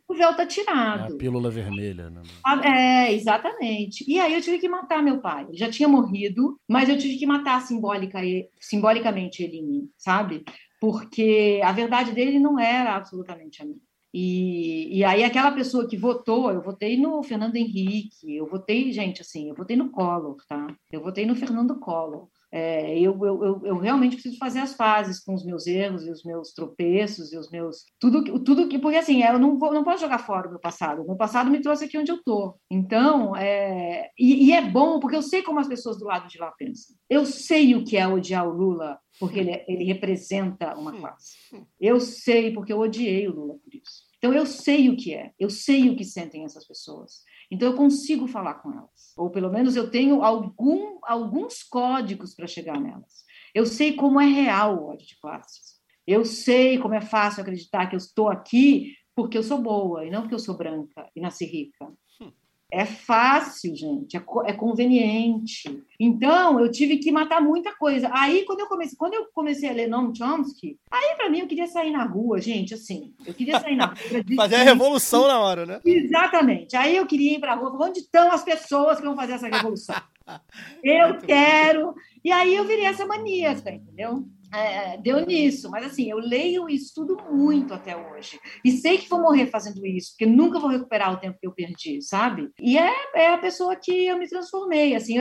C: o véu tá
B: É a
C: tirado.
B: pílula vermelha. Né?
C: É, exatamente. E aí eu tive que matar meu pai. Ele já tinha morrido, mas eu tive que matar simbólica, simbolicamente ele em mim, sabe? Porque a verdade dele não era absolutamente a minha. E, e aí aquela pessoa que votou, eu votei no Fernando Henrique, eu votei, gente, assim, eu votei no Collor, tá? Eu votei no Fernando Collor. É, eu, eu, eu, realmente preciso fazer as pazes com os meus erros e os meus tropeços e os meus tudo tudo que porque assim eu não vou, não posso jogar fora o meu passado. O meu passado me trouxe aqui onde eu tô. Então é, e, e é bom porque eu sei como as pessoas do lado de lá pensam. Eu sei o que é odiar o Lula porque ele, ele representa uma classe. Eu sei porque eu odiei o Lula por isso então eu sei o que é eu sei o que sentem essas pessoas então eu consigo falar com elas, ou pelo menos eu tenho algum, alguns códigos para chegar nelas. Eu sei como é real o ódio de classes. Eu sei como é fácil acreditar que eu estou aqui porque eu sou boa e não porque eu sou branca e nasci rica. É fácil, gente, é, é conveniente. Então, eu tive que matar muita coisa. Aí, quando eu comecei, quando eu comecei a ler Noam Chomsky, aí para mim eu queria sair na rua, gente, assim, eu queria sair na rua.
A: Fazer a revolução na hora, né?
C: Exatamente. Aí eu queria ir para a rua, onde estão as pessoas que vão fazer essa revolução? Eu quero. E aí eu virei essa maníaca, entendeu? É, deu nisso, mas assim, eu leio e estudo muito até hoje. E sei que vou morrer fazendo isso, porque nunca vou recuperar o tempo que eu perdi, sabe? E é, é a pessoa que eu me transformei, assim,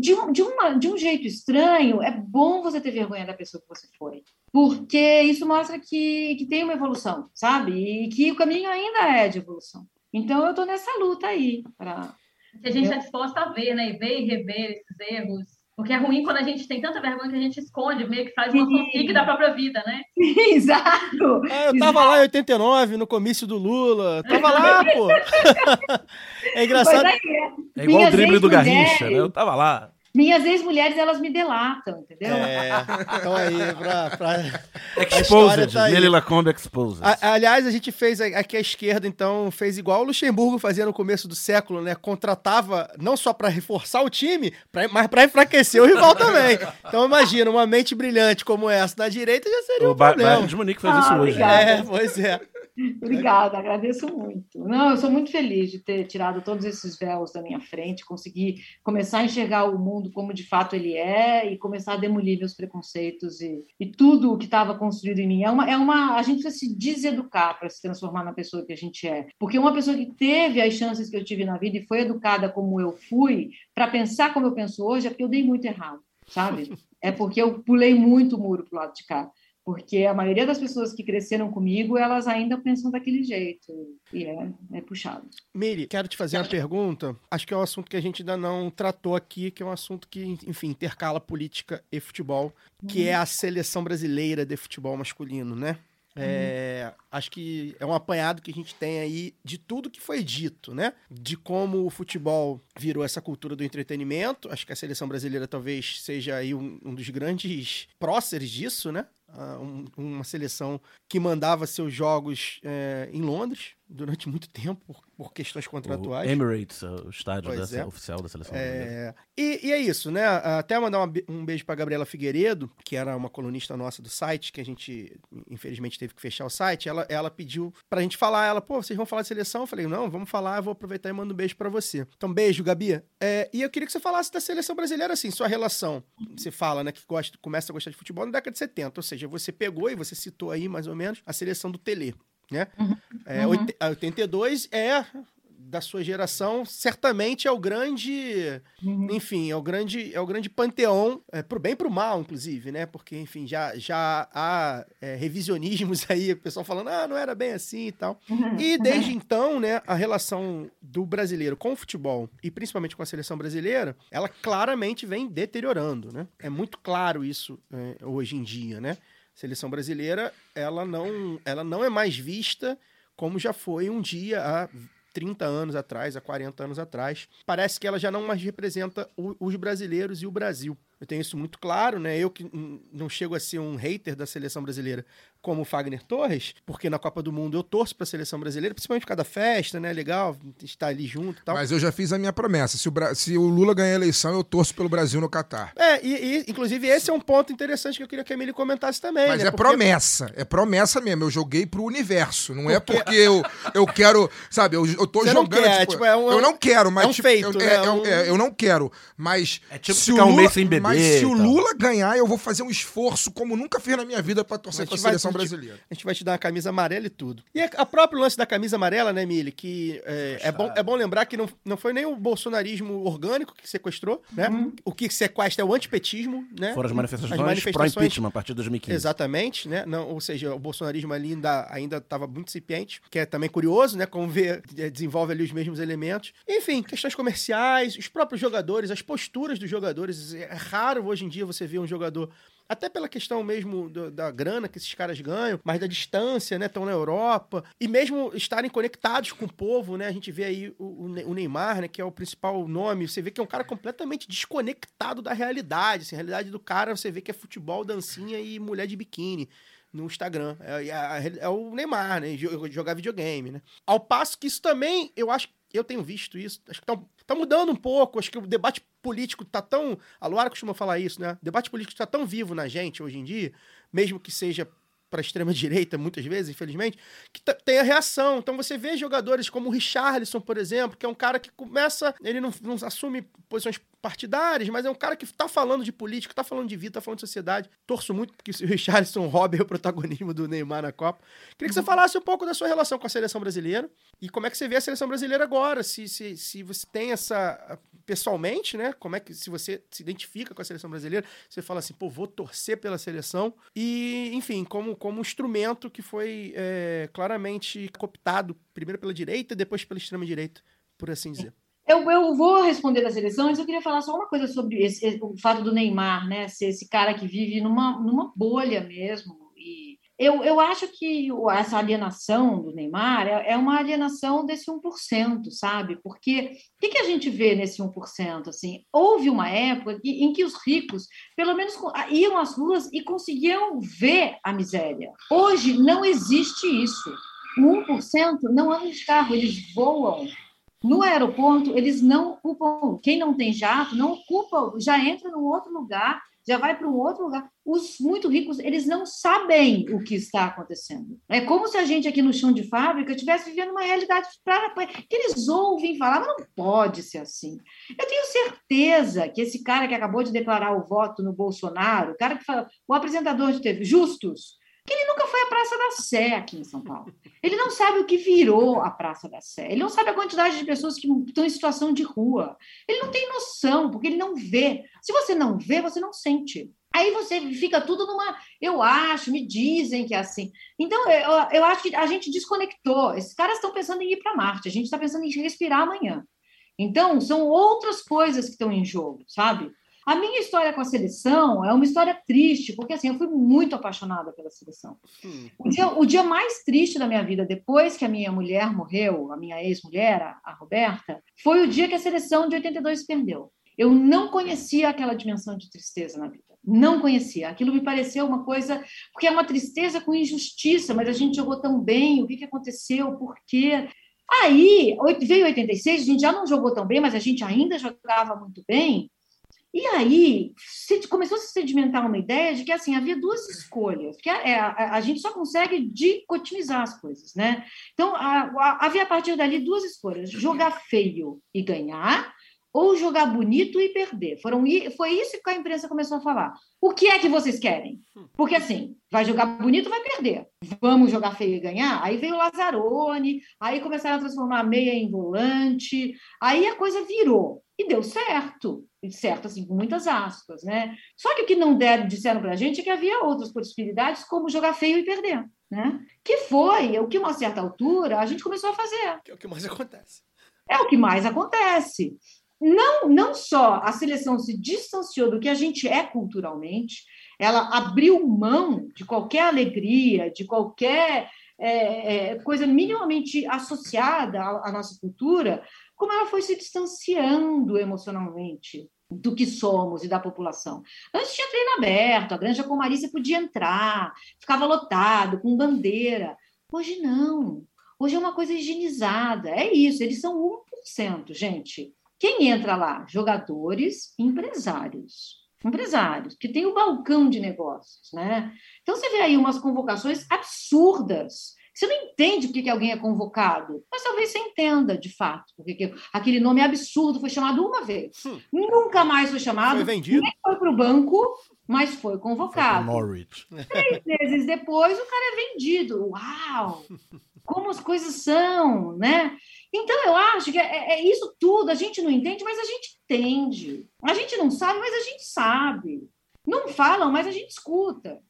C: de um, de, uma, de um jeito estranho, é bom você ter vergonha da pessoa que você foi. Porque isso mostra que, que tem uma evolução, sabe? E que o caminho ainda é de evolução. Então, eu estou nessa luta aí. Pra...
E: Que a gente está disposta a ver, né? E ver e rever esses erros. Porque é ruim quando a gente tem tanta vergonha que a gente esconde, meio que faz uma fanfic da própria vida, né?
C: Exato!
A: Ah, eu tava lá em 89, no comício do Lula. Tava lá, pô. É engraçado.
C: Aí,
B: É igual o
C: Minhas
B: drible do. Garrincha, né? Eu tava lá.
C: Minhas ex-mulheres, elas me delatam, entendeu?
A: É, então aí, pra, pra...
B: Exposed.
A: tá.
B: Nelly Lacombe Exposed.
A: A- aliás, a gente fez a- aqui à esquerda, então, fez igual o Luxemburgo fazia no começo do século, né? Contratava não só pra reforçar o time, pra- mas pra enfraquecer o rival também. Então, imagina, uma mente brilhante como essa na direita já seria
B: o
A: um problema.
B: Bayern de Munique faz isso
C: Ah,
B: hoje.
C: obrigada.
A: É, pois é.
C: Obrigada, agradeço muito. Não, eu sou muito feliz de ter tirado todos esses véus da minha frente, conseguir começar a enxergar o mundo como de fato ele é e começar a demolir meus preconceitos e, e tudo o que estava construído em mim. É uma, é uma, a gente precisa se deseducar para se transformar na pessoa que a gente é. Porque uma pessoa que teve as chances que eu tive na vida e foi educada como eu fui, para pensar como eu penso hoje, é porque eu dei muito errado, sabe? É porque eu pulei muito o muro pro lado de cá. Porque a maioria das pessoas que cresceram comigo, elas ainda pensam daquele jeito. E é, é puxado.
A: Miri, quero te fazer uma pergunta. Acho que é um assunto que a gente ainda não tratou aqui, que é um assunto que, enfim, intercala política e futebol, que é a seleção brasileira de futebol masculino, né? É, acho que é um apanhado que a gente tem aí de tudo que foi dito, né? De como o futebol virou essa cultura do entretenimento. Acho que a seleção brasileira talvez seja aí um, um dos grandes próceres disso, né? Ah, um- uma seleção que mandava seus jogos é, em Londres durante muito tempo por, por questões
B: O
A: contratuais.
B: Emirates, o estádio
A: é.
B: oficial da seleção brasileira.
A: É, e, e é isso, né? Até mandar uma um beijo pra Gabriela Figueiredo, que era uma colunista nossa do site, que a gente, infelizmente, teve que fechar o site. Ela, ela pediu pra gente falar, ela, pô, vocês vão falar de seleção? Eu falei, não, vamos falar, eu vou aproveitar e mando um beijo pra você. Então, beijo, Gabi. É, e eu queria que você falasse da seleção brasileira, assim, sua relação. Você fala, né, que gosta, começa a gostar de futebol na década de 70, ou seja, você pegou e você citou aí, mais ou menos, a seleção do Tele, né? É,
C: Uhum.
A: a 82 é da sua geração, certamente é o grande,
C: Uhum.
A: enfim, é o grande, é o grande panteão, é, pro bem e pro mal, inclusive, né? Porque, enfim, já, já há é, revisionismos aí, o pessoal falando, ah, não era bem assim e tal. E desde então, né, a relação do brasileiro com o futebol, e principalmente com a seleção brasileira, ela claramente vem deteriorando, né? É muito claro isso é, hoje em dia, né? Seleção brasileira, ela não, ela não é mais vista como já foi um dia há 30 anos atrás, há 40 anos atrás. Parece que ela já não mais representa o- os brasileiros e o Brasil. Eu tenho isso muito claro, né? Eu que não chego a ser um hater da seleção brasileira como o Fagner Torres, porque na Copa do Mundo eu torço para a seleção brasileira, principalmente por causa da festa, né? Legal estar ali junto e tal.
D: Mas eu já fiz a minha promessa. Se o, Bra- se o Lula ganhar a eleição, eu torço pelo Brasil no Catar.
A: É, e, e, inclusive esse é um ponto interessante que eu queria que a Emily comentasse também.
D: Mas
A: né?
D: é
A: Porque-
D: promessa. É promessa mesmo. Eu joguei pro universo. Não é porque eu, eu quero. Sabe, eu, eu tô
A: Você não
D: jogando.
A: quer,
D: tipo,
A: tipo, é um-
D: eu não quero, mas.
A: é um
D: tipo,
A: feito,
D: eu,
A: né?
D: é- é-
A: Um-
D: é, eu não quero. Mas.
B: É tipo
D: se
B: ficar
D: o
B: um
D: Lula,
B: mês sem beber
D: Mas se o
B: tal.
D: Lula ganhar, eu vou fazer um esforço como nunca fiz na minha vida pra torcer
A: A
D: pra seleção
A: a gente-
D: brasileira.
A: A gente vai te dar uma camisa amarela e tudo. E a, a próprio lance da camisa amarela, né, Mili? Que é, é bom, é bom lembrar que não, não foi nem o bolsonarismo orgânico que sequestrou, né? O que sequestra é o antipetismo, né?
B: Foram as manifestações,
A: As manifestações-
B: pró-impeachment a partir de 2015.
A: Exatamente, né? Não, ou seja, o bolsonarismo ali ainda ainda estava muito incipiente, que é também curioso, né? Como ver, eh, desenvolve ali os mesmos elementos. Enfim, questões comerciais, os próprios jogadores, as posturas dos jogadores. É raro hoje em dia você ver um jogador até pela questão mesmo do- da grana que esses caras ganham, mas da distância, né? Estão na Europa. E mesmo estarem conectados com o povo, né? A gente vê aí o, o Ne- o Neymar, né? Que é o principal nome. Você vê que é um cara completamente desconectado da realidade. Assim, a realidade do cara, você vê que é futebol, dancinha e mulher de biquíni no Instagram. É, é- é o Neymar, né? jo- Jogar videogame, né? Ao passo que isso também, eu acho eu tenho visto isso, acho que tá, tá mudando um pouco, acho que o debate político tá tão. A Luara costuma falar isso, né? O debate político está tão vivo na gente hoje em dia, mesmo que seja para a extrema-direita, muitas vezes, infelizmente, que t- tem a reação. Então você vê jogadores como o Richarlison, por exemplo, que é um cara que começa. Ele não, não assume posições partidárias, mas é um cara que tá falando de política, tá falando de vida, tá falando de sociedade. Torço muito porque o Richarlison roube o protagonismo do Neymar na Copa. Queria que você falasse um pouco da sua relação com a seleção brasileira e como é que você vê a seleção brasileira agora. Se, se, se você tem essa. Pessoalmente, né? Como é que. Se você se identifica com a seleção brasileira, você fala assim, pô, vou torcer pela seleção. E, enfim, como, como um instrumento que foi é, claramente cooptado, primeiro pela direita, depois pela extrema-direita, por assim dizer.
C: Eu, eu vou responder da seleção, mas eu queria falar só uma coisa sobre esse- o fato do Neymar, né? Ser esse cara que vive numa, numa bolha mesmo. E eu, eu acho que essa alienação do Neymar é, é uma alienação desse 1%, sabe? Porque o que, que a gente vê nesse 1%? Assim, houve uma época em que os ricos, pelo menos, co- iam às ruas e conseguiam ver a miséria. Hoje não existe isso. O 1% não anda de carro, eles voam. No aeroporto, eles não ocupam. Quem não tem jato não ocupa, já entra num outro lugar, já vai para um outro lugar. Os muito ricos, eles não sabem o que está acontecendo. É como se a gente aqui no chão de fábrica estivesse vivendo uma realidade que eles ouvem falar, mas não pode ser assim. Eu tenho certeza que esse cara que acabou de declarar o voto no Bolsonaro, o cara que fala, o apresentador de TV, Justus, que ele nunca foi à Praça da Sé aqui em São Paulo. Ele não sabe o que virou a Praça da Sé. Ele não sabe a quantidade de pessoas que estão em situação de rua. Ele não tem noção, porque ele não vê. Se você não vê, você não sente. Aí você fica tudo numa. Eu acho, me dizem que é assim. Então, eu, eu acho que a gente desconectou. Esses caras estão pensando em ir para Marte, a gente está pensando em respirar amanhã. Então, são outras coisas que estão em jogo, sabe? A minha história com a seleção é uma história triste, porque assim, eu fui muito apaixonada pela seleção.
A: Hum.
C: O dia, o dia mais triste da minha vida, depois que a minha mulher morreu, a minha ex-mulher, a, a Roberta, foi o dia que a seleção de 82 perdeu. Eu não conhecia aquela dimensão de tristeza na vida. Não conhecia. Aquilo me pareceu uma coisa. Porque é uma tristeza com injustiça, mas a gente jogou tão bem, o que, que aconteceu, por quê? Aí, veio 86, a gente já não jogou tão bem, mas a gente ainda jogava muito bem. E aí começou a se sedimentar uma ideia de que assim havia duas escolhas, que é, a, a gente só consegue dicotomizar as coisas, né? Então a- a- havia a partir dali duas escolhas: jogar feio e ganhar, ou jogar bonito e perder. Foram, foi isso que a imprensa começou a falar. O que é que vocês querem? Porque assim, vai jogar bonito, vai perder. Vamos jogar feio e ganhar? Aí veio o Lazzaroni, aí começaram a transformar a meia em volante, aí a coisa virou. E deu certo. Certo, assim, com muitas aspas, né? Só que o que não deram, disseram para a gente é que havia outras possibilidades, como jogar feio e perder, né? Que foi o que, uma certa altura, a gente começou a fazer.
A: Que é o que mais acontece.
C: É o que mais acontece. Não, não só a seleção se distanciou do que a gente é culturalmente, ela abriu mão de qualquer alegria, de qualquer é, é, coisa minimamente associada à, à nossa cultura, como ela foi se distanciando emocionalmente do que somos e da população. Antes tinha treino aberto, a Granja Comari você podia entrar, ficava lotado, com bandeira. Hoje não. Hoje é uma coisa higienizada. É isso, eles são 1%, gente. Quem entra lá? Jogadores, empresários. Empresários, que tem o balcão de negócios, né? Então você vê aí umas convocações absurdas. Você não entende por que alguém é convocado, mas talvez você entenda de fato, porque que aquele nome absurdo foi chamado uma vez.
A: Hum.
C: Nunca mais foi chamado,
A: Foi vendido.
C: nem foi para o banco, mas foi
B: Foi
C: convocado
B: Norwich.
C: três meses depois o cara é vendido. Uau! Como as coisas são, né? Então eu acho que é, é isso tudo. A gente não entende, mas a gente entende. A gente não sabe, mas a gente sabe. Não falam, mas a gente escuta,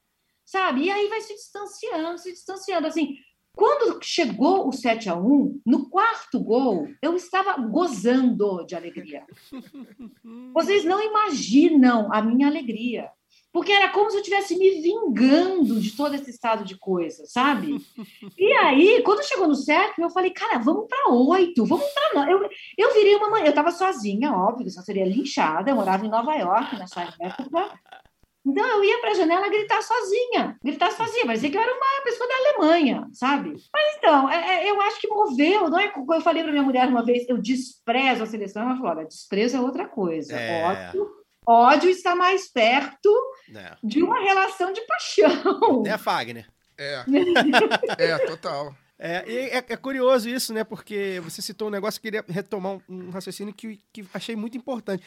C: sabe? E aí vai se distanciando, se distanciando. Assim, quando chegou o 7 a 1 no quarto gol, eu estava gozando de alegria. Vocês não imaginam a minha alegria. Porque era como se eu estivesse me vingando de todo esse estado de coisa, sabe? E aí, quando chegou no 7, eu falei, cara, vamos para 8, vamos para 9. Eu, eu virei uma mãe, eu estava sozinha, óbvio, só seria linchada, eu morava em Nova York nessa época. Então eu ia para a janela gritar sozinha, gritar sozinha, parecia que eu era uma pessoa da Alemanha, sabe? Mas então, é, é, eu acho que moveu, não é? Eu falei para minha mulher uma vez, eu desprezo a seleção, ela falou: olha, desprezo é outra coisa.
A: É.
C: Ódio, ódio está mais perto
A: Né,
C: de uma relação de paixão.
A: né Fagner?
D: É. É, total.
A: É, é, é curioso isso, né? Porque você citou um negócio que eu queria retomar um, um raciocínio que, que achei muito importante.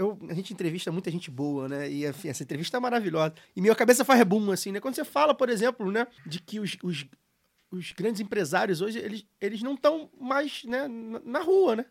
A: Eu, a gente entrevista muita gente boa, né? E enfim, essa entrevista é maravilhosa. E minha cabeça faz rebum, assim, né? Quando você fala, por exemplo, né, de que os, os, os grandes empresários hoje, eles, eles não estão mais né, na, na rua, né?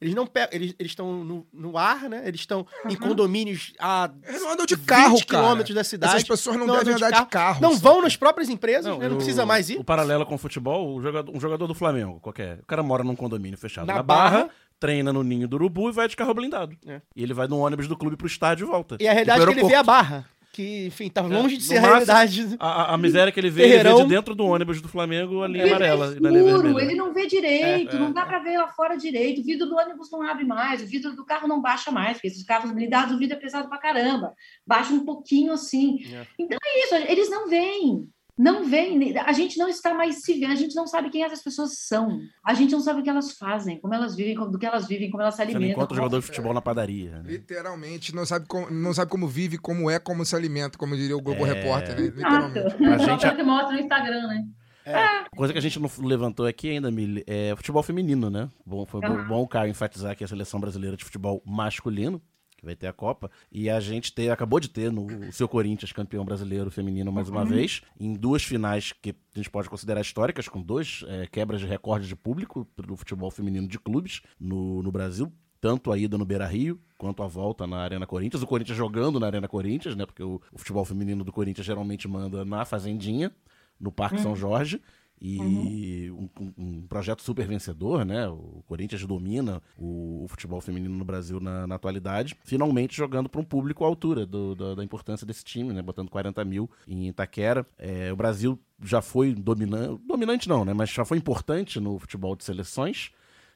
A: Eles não pegam, eles eles estão no, no ar, né? Eles estão em condomínios a
D: Eles não andam de
A: 20
D: carro, cara.
A: quilômetros da cidade.
D: Essas pessoas não,
A: não
D: devem
A: andam de
D: andar de carro.
A: Não
D: sabe?
A: vão nas próprias empresas,
B: Não,
A: né? não precisa mais ir.
B: O paralelo com o futebol, o jogador, um jogador do Flamengo, qualquer. O cara mora num condomínio fechado
A: Na
B: na, barra,
A: Barra.
B: Treina no ninho do urubu e vai de carro blindado.
A: É.
B: E ele vai no ônibus do clube pro estádio e volta.
A: E a realidade é que ele vê a barra. Que, enfim, tá longe de ser a realidade.
B: A, a- miséria que ele vê, ele vê de dentro do ônibus do Flamengo a linha
C: Ele
B: amarela
C: é
B: e na linha
C: escuro, ele não vê direito,
B: É, é,
C: não dá para ver lá fora direito. O vidro do ônibus não abre mais, o vidro do carro não baixa mais, porque esses carros blindados, o vidro é pesado pra caramba. Baixa um pouquinho assim.
A: É.
C: Então é isso, eles não veem. Não veem, a gente não está mais se vendo, a gente não sabe quem essas pessoas são. A gente não sabe o que elas fazem, como elas vivem, como- do que elas vivem, como elas se
B: Você não
C: alimentam.
B: encontra jogador de futebol na padaria. né?
D: Literalmente, não sabe, como, não sabe como vive, como é, como se alimenta, como diria o Globo
B: É.
D: Repórter, né? Literalmente.
B: Pra
E: Só
B: gente,
E: que mostra no Instagram, né?
B: coisa que a gente não levantou aqui ainda, Mili, é futebol feminino, né? Bom, foi bom, bom o Caio enfatizar que a seleção brasileira de futebol masculino, vai ter a Copa, e a gente ter, acabou de ter no seu Corinthians campeão brasileiro feminino mais uma vez, em duas finais que a gente pode considerar históricas, com dois é, quebras de recorde de público do futebol feminino de clubes no, no Brasil. Tanto a ida no Beira Rio, quanto a volta na Arena Corinthians. O Corinthians jogando na Arena Corinthians, né? Porque o, o futebol feminino do Corinthians geralmente manda na Fazendinha, no Parque São Jorge. E um, um- um projeto super vencedor, né? O Corinthians domina o, o futebol feminino no Brasil na, na atualidade. Finalmente jogando para um público à altura do- da, da importância desse time, né? Botando 40 mil em Itaquera. É, o Brasil já foi dominante, dominante não, né? Mas já foi importante no futebol de seleções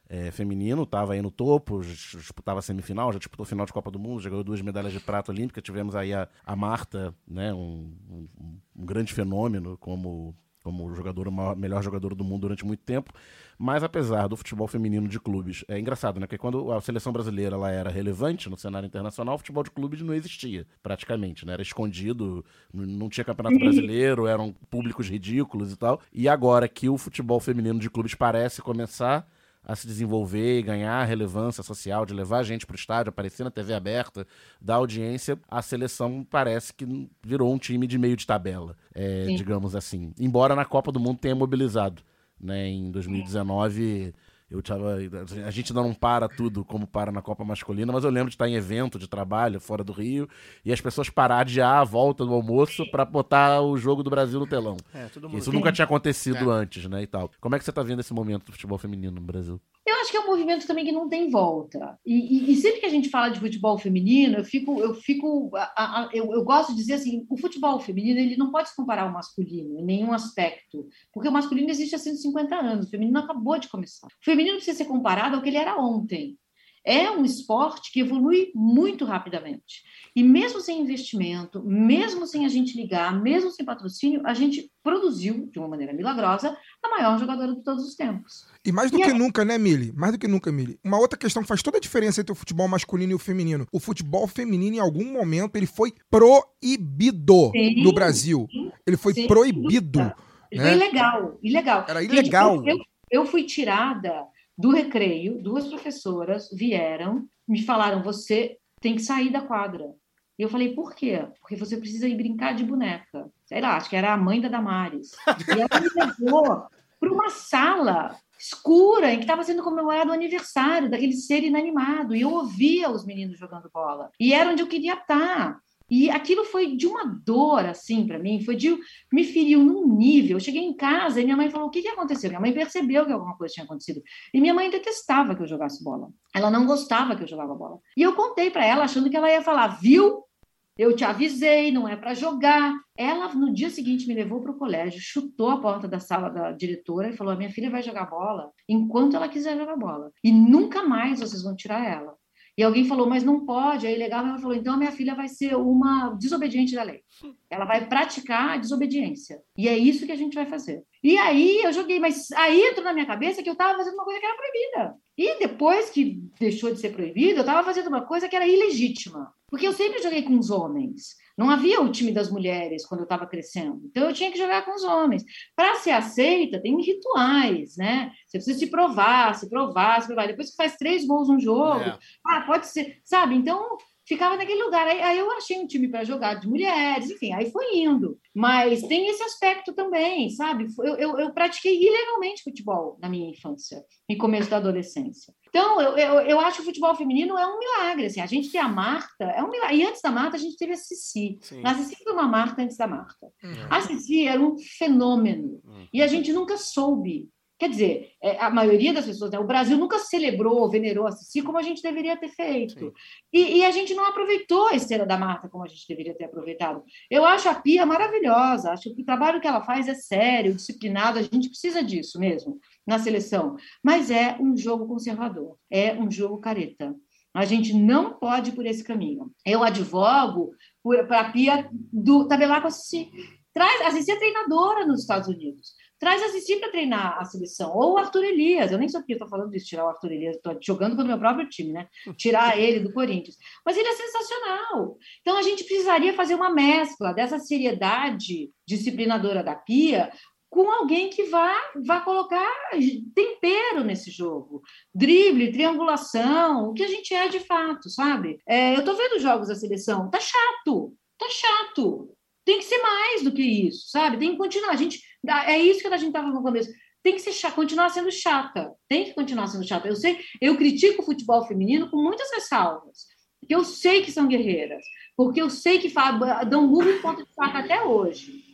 B: é, feminino, estava aí no topo, disputava semifinal, já disputou final de Copa do Mundo, já ganhou duas medalhas de prata olímpica. Tivemos aí a, a Marta, né, um, um- um grande fenômeno como, como jogador, melhor jogador do mundo durante muito tempo. Mas apesar do futebol feminino de clubes, é engraçado, né? Porque quando a seleção brasileira ela era relevante no cenário internacional, o futebol de clubes não existia, praticamente, né? Era escondido, não tinha campeonato brasileiro, eram públicos ridículos e tal. E agora que o futebol feminino de clubes parece começar a se desenvolver e ganhar relevância social, de levar a gente pro estádio, aparecer na TV aberta, dar audiência, a seleção parece que virou um time de meio de tabela, é,
C: Sim.
B: digamos assim. Embora na Copa do Mundo tenha mobilizado, né? Em 2019 eu tava. A gente ainda não para tudo como para na Copa Masculina, mas eu lembro de estar em evento de trabalho fora do Rio e as pessoas parar de a volta do almoço pra botar o jogo do Brasil no telão.
A: É.
B: Isso nunca tinha acontecido antes, né? E tal. Como é que você tá vendo esse momento do futebol feminino no Brasil?
C: Acho que é um movimento também que não tem volta. E, e- e sempre que a gente fala de futebol feminino, eu fico, eu fico, a- a- eu, eu gosto de dizer assim, o futebol feminino ele não pode se comparar ao masculino em nenhum aspecto, porque o masculino existe há 150 anos, o feminino acabou de começar. O feminino precisa ser comparado ao que ele era ontem. É um esporte que evolui muito rapidamente. E mesmo sem investimento, mesmo sem a gente ligar, mesmo sem patrocínio, a gente produziu, de uma maneira milagrosa, a maior jogadora de todos os tempos.
D: E mais do
C: E
D: que
C: aí-
D: nunca, né, Mili? Mais do que nunca, Mili. Uma outra questão que faz toda a diferença entre o futebol masculino e o feminino. O futebol feminino, em algum momento, ele foi proibido
C: Sim,
D: no Brasil. Ele foi
C: Sem
D: proibido. né?
C: Foi ilegal, ilegal.
D: Era
C: Gente,
D: ilegal.
C: eu, eu- eu fui tirada do recreio, duas professoras vieram, me falaram: você tem que sair da quadra. E eu falei, por quê? Porque você precisa ir brincar de boneca. Sei lá, acho que era a mãe da Damares. E ela me levou para uma sala escura em que estava sendo comemorado o aniversário daquele ser inanimado. E eu ouvia os meninos jogando bola. E era onde eu queria estar. E aquilo foi de uma dor, assim, para mim, foi de. me feriu num nível. Eu cheguei em casa e minha mãe falou: o que, que aconteceu? Minha mãe percebeu que alguma coisa tinha acontecido. E minha mãe detestava que eu jogasse bola. Ela não gostava que eu jogava bola. E eu contei para ela, achando que ela ia falar: viu? Eu te avisei, não é para jogar. Ela, no dia seguinte, me levou para o colégio, chutou a porta da sala da diretora e falou: minha filha vai jogar bola enquanto ela quiser jogar bola. E nunca mais vocês vão tirar ela. E alguém falou, mas não pode. Aí legal, ela falou, então a minha filha vai ser uma desobediente da lei. Ela vai praticar a desobediência. E é isso que a gente vai fazer. E aí eu joguei, mas aí entrou na minha cabeça que eu estava fazendo uma coisa que era proibida. E depois que deixou de ser proibido, eu estava fazendo uma coisa que era ilegítima. Porque eu sempre joguei com os homens. Não havia o time das mulheres quando eu estava crescendo. Então eu tinha que jogar com os homens. Para ser aceita, tem rituais, né? Você precisa se provar, se provar, se provar. Depois que faz três gols no jogo,
A: É.
C: ah, pode ser, sabe? Então ficava naquele lugar. Aí, aí eu achei um time para jogar de mulheres, enfim, aí foi indo. Mas tem esse aspecto também, sabe? Eu, eu, eu pratiquei ilegalmente futebol na minha infância e começo da adolescência. Então, eu, eu, eu acho que o futebol feminino é um milagre. Assim, a gente tem a Marta, é um milagre. E antes da Marta, a gente teve a Cici.
A: Sim.
C: A Cici foi uma Marta antes da Marta. A Cici era um fenômeno. E a gente nunca soube. Quer dizer, é, a maioria das pessoas, né, o Brasil nunca celebrou, venerou a Cici como a gente deveria ter feito. E, e a gente não aproveitou a esteira da Marta como a gente deveria ter aproveitado. Eu acho a Pia maravilhosa, acho que o trabalho que ela faz é sério, disciplinado, a gente precisa disso mesmo na seleção. Mas é um jogo conservador, é um jogo careta. A gente não pode ir por esse caminho. Eu advogo para a Pia do tabelar com a Cici. Traz, a Cici é treinadora nos Estados Unidos. Traz a Cici para treinar a seleção. Ou o Arthur Elias. Eu nem sei porque estou falando disso, tirar o Arthur Elias. Estou jogando contra o meu próprio time, né? Tirar ele do Corinthians. Mas ele é sensacional. Então a gente precisaria fazer uma mescla dessa seriedade disciplinadora da Pia com alguém que vá, vá colocar tempero nesse jogo. Drible, triangulação, o que a gente é de fato, sabe? É, eu tô vendo os jogos da seleção, tá chato, tá chato. Tem que ser mais do que isso, sabe? Tem que continuar. A gente, é isso que a gente estava no começo. Tem que ser continuar sendo chata. Tem que continuar sendo chata. Eu sei, eu critico o futebol feminino com muitas ressalvas. Porque eu sei que são guerreiras. Porque eu sei que dão murro em ponta de faca até hoje.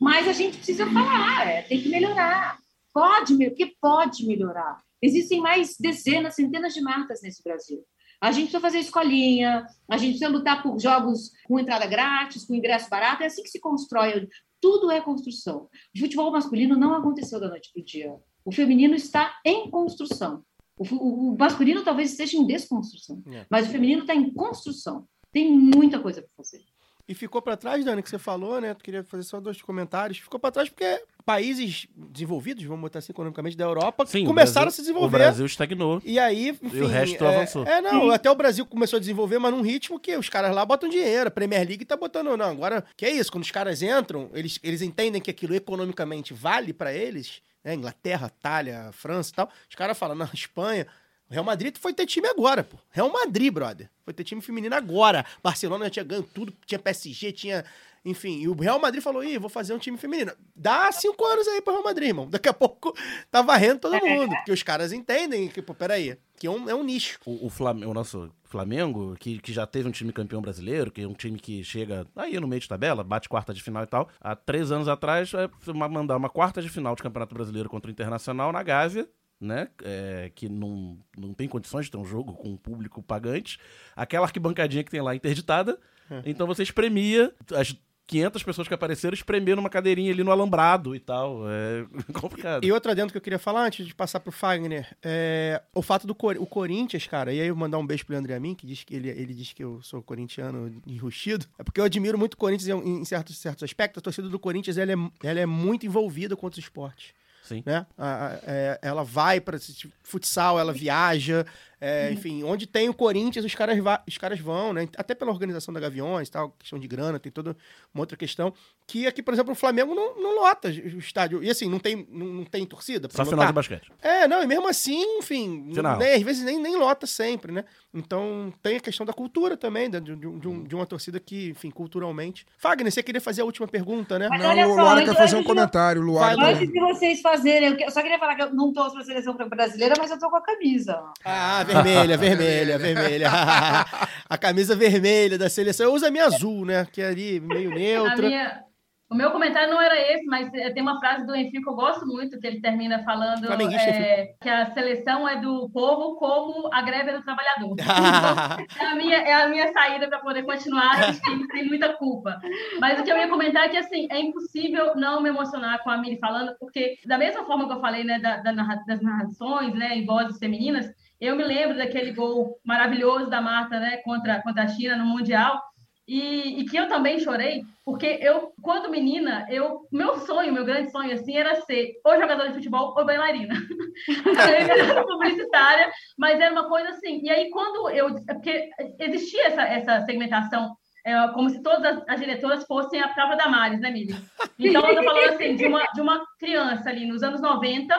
C: Mas a gente precisa falar, é, tem que melhorar. Pode, me- porque pode melhorar. Existem mais dezenas, centenas de marcas nesse Brasil. A gente precisa fazer escolinha, a gente precisa lutar por jogos com entrada grátis, com ingresso barato. É assim que se constrói. Tudo é construção. O futebol masculino não aconteceu da noite para o dia. O feminino está em construção. O, o masculino talvez esteja em desconstrução,
A: É.
C: mas o feminino está em construção. Tem muita coisa para fazer.
A: E ficou para trás, Dani, que você falou, né? Tu queria fazer só dois comentários. Ficou para trás porque países desenvolvidos, vamos botar assim economicamente, da Europa,
B: Sim,
A: começaram
B: Brasil-
A: a se desenvolver.
B: O Brasil estagnou.
A: E aí, enfim,
B: o resto
A: é,
B: avançou.
A: É, não, até o Brasil começou a desenvolver, mas num ritmo que os caras lá botam dinheiro. A Premier League tá botando, não. Agora, que é isso? Quando os caras entram, eles, eles entendem que aquilo economicamente vale pra eles, né? Inglaterra, Itália, França e tal. Os caras falam, na Espanha. O Real Madrid foi ter time agora, pô. Real Madrid, brother. Foi ter time feminino agora. Barcelona já tinha ganho tudo, tinha PSG, tinha. Enfim, e o Real Madrid falou: ih, vou fazer um time feminino. Dá cinco anos aí pro Real Madrid, irmão. Daqui a pouco tá varrendo todo mundo. Porque os caras entendem que, pô, peraí, que é um, é um nicho.
B: O, o, Flam- o nosso Flamengo, que, que já teve um time campeão brasileiro, que é um time que chega aí no meio de tabela, bate quarta de final e tal. Há três anos atrás, é uma- mandar uma quarta de final de Campeonato Brasileiro contra o Internacional na Gávea, né? É, que não, não tem condições de ter um jogo com um público pagante. Aquela arquibancadinha que tem lá interditada. Então você espremia as 500 pessoas que apareceram, espremia numa cadeirinha ali no alambrado e tal. É complicado.
A: E outra dentro que eu queria falar, antes de passar pro Fagner, é o fato do Cor- o Corinthians, cara, e aí eu mandar um beijo pro André Amin, que diz que ele, ele diz que eu sou corintiano enrustido, é porque eu admiro muito o Corinthians em, em certos, certos aspectos. A torcida do Corinthians, ela é, ela é muito envolvida com outros esportes.
B: Sim.
A: Né? A- a- é, ela vai para futsal, ela viaja, é, enfim, onde tem o Corinthians, os caras, os caras vão, né? Até pela organização da Gaviões, tal, questão de grana, tem toda uma outra questão. Que aqui, por exemplo, o Flamengo não, não lota o estádio. E assim, não tem, não, não tem torcida. pra
B: Só final
A: lotar.
B: de basquete.
A: É, não, e mesmo assim, enfim,
B: Final.
A: nem- às vezes nem, nem lota sempre, né? Então tem a questão da cultura também, de, de de um- de uma torcida que, enfim, culturalmente. Fagner, você queria fazer a última pergunta, né?
C: Mas
D: Não,
C: olha
D: o Luara quer fazer um comentário. Luara
C: Antes de vocês fazerem, eu só queria falar que eu não torço para a seleção brasileira, mas eu tô com a camisa.
A: Ah, vermelha, vermelha, vermelha. a camisa vermelha da seleção. Eu uso a minha azul, né? Que é ali meio neutra.
E: minha- o meu comentário não era esse, mas eh, tem uma frase do Enfim que eu gosto muito, que ele termina falando eh, que a seleção é do povo como a greve é do trabalhador. é, a minha, é a minha saída para poder continuar sem muita culpa. Mas o que eu ia comentar é que, assim, é impossível não me emocionar com a Miri falando, porque da mesma forma que eu falei, né, da- da das narrações, né, em vozes femininas, Eu me lembro daquele gol maravilhoso da Marta, né, contra, contra a China no Mundial. E, e, que eu também chorei, porque eu, quando menina, eu, meu sonho, meu grande sonho, assim, era ser ou jogadora de futebol ou bailarina. eu era publicitária, mas era uma coisa assim. E aí, quando eu. Porque existia essa, essa segmentação, é, como se todas as, as, diretoras fossem a prova da Maris, né, Mili? Então, eu tô falando assim, de uma, de uma criança ali nos anos 90,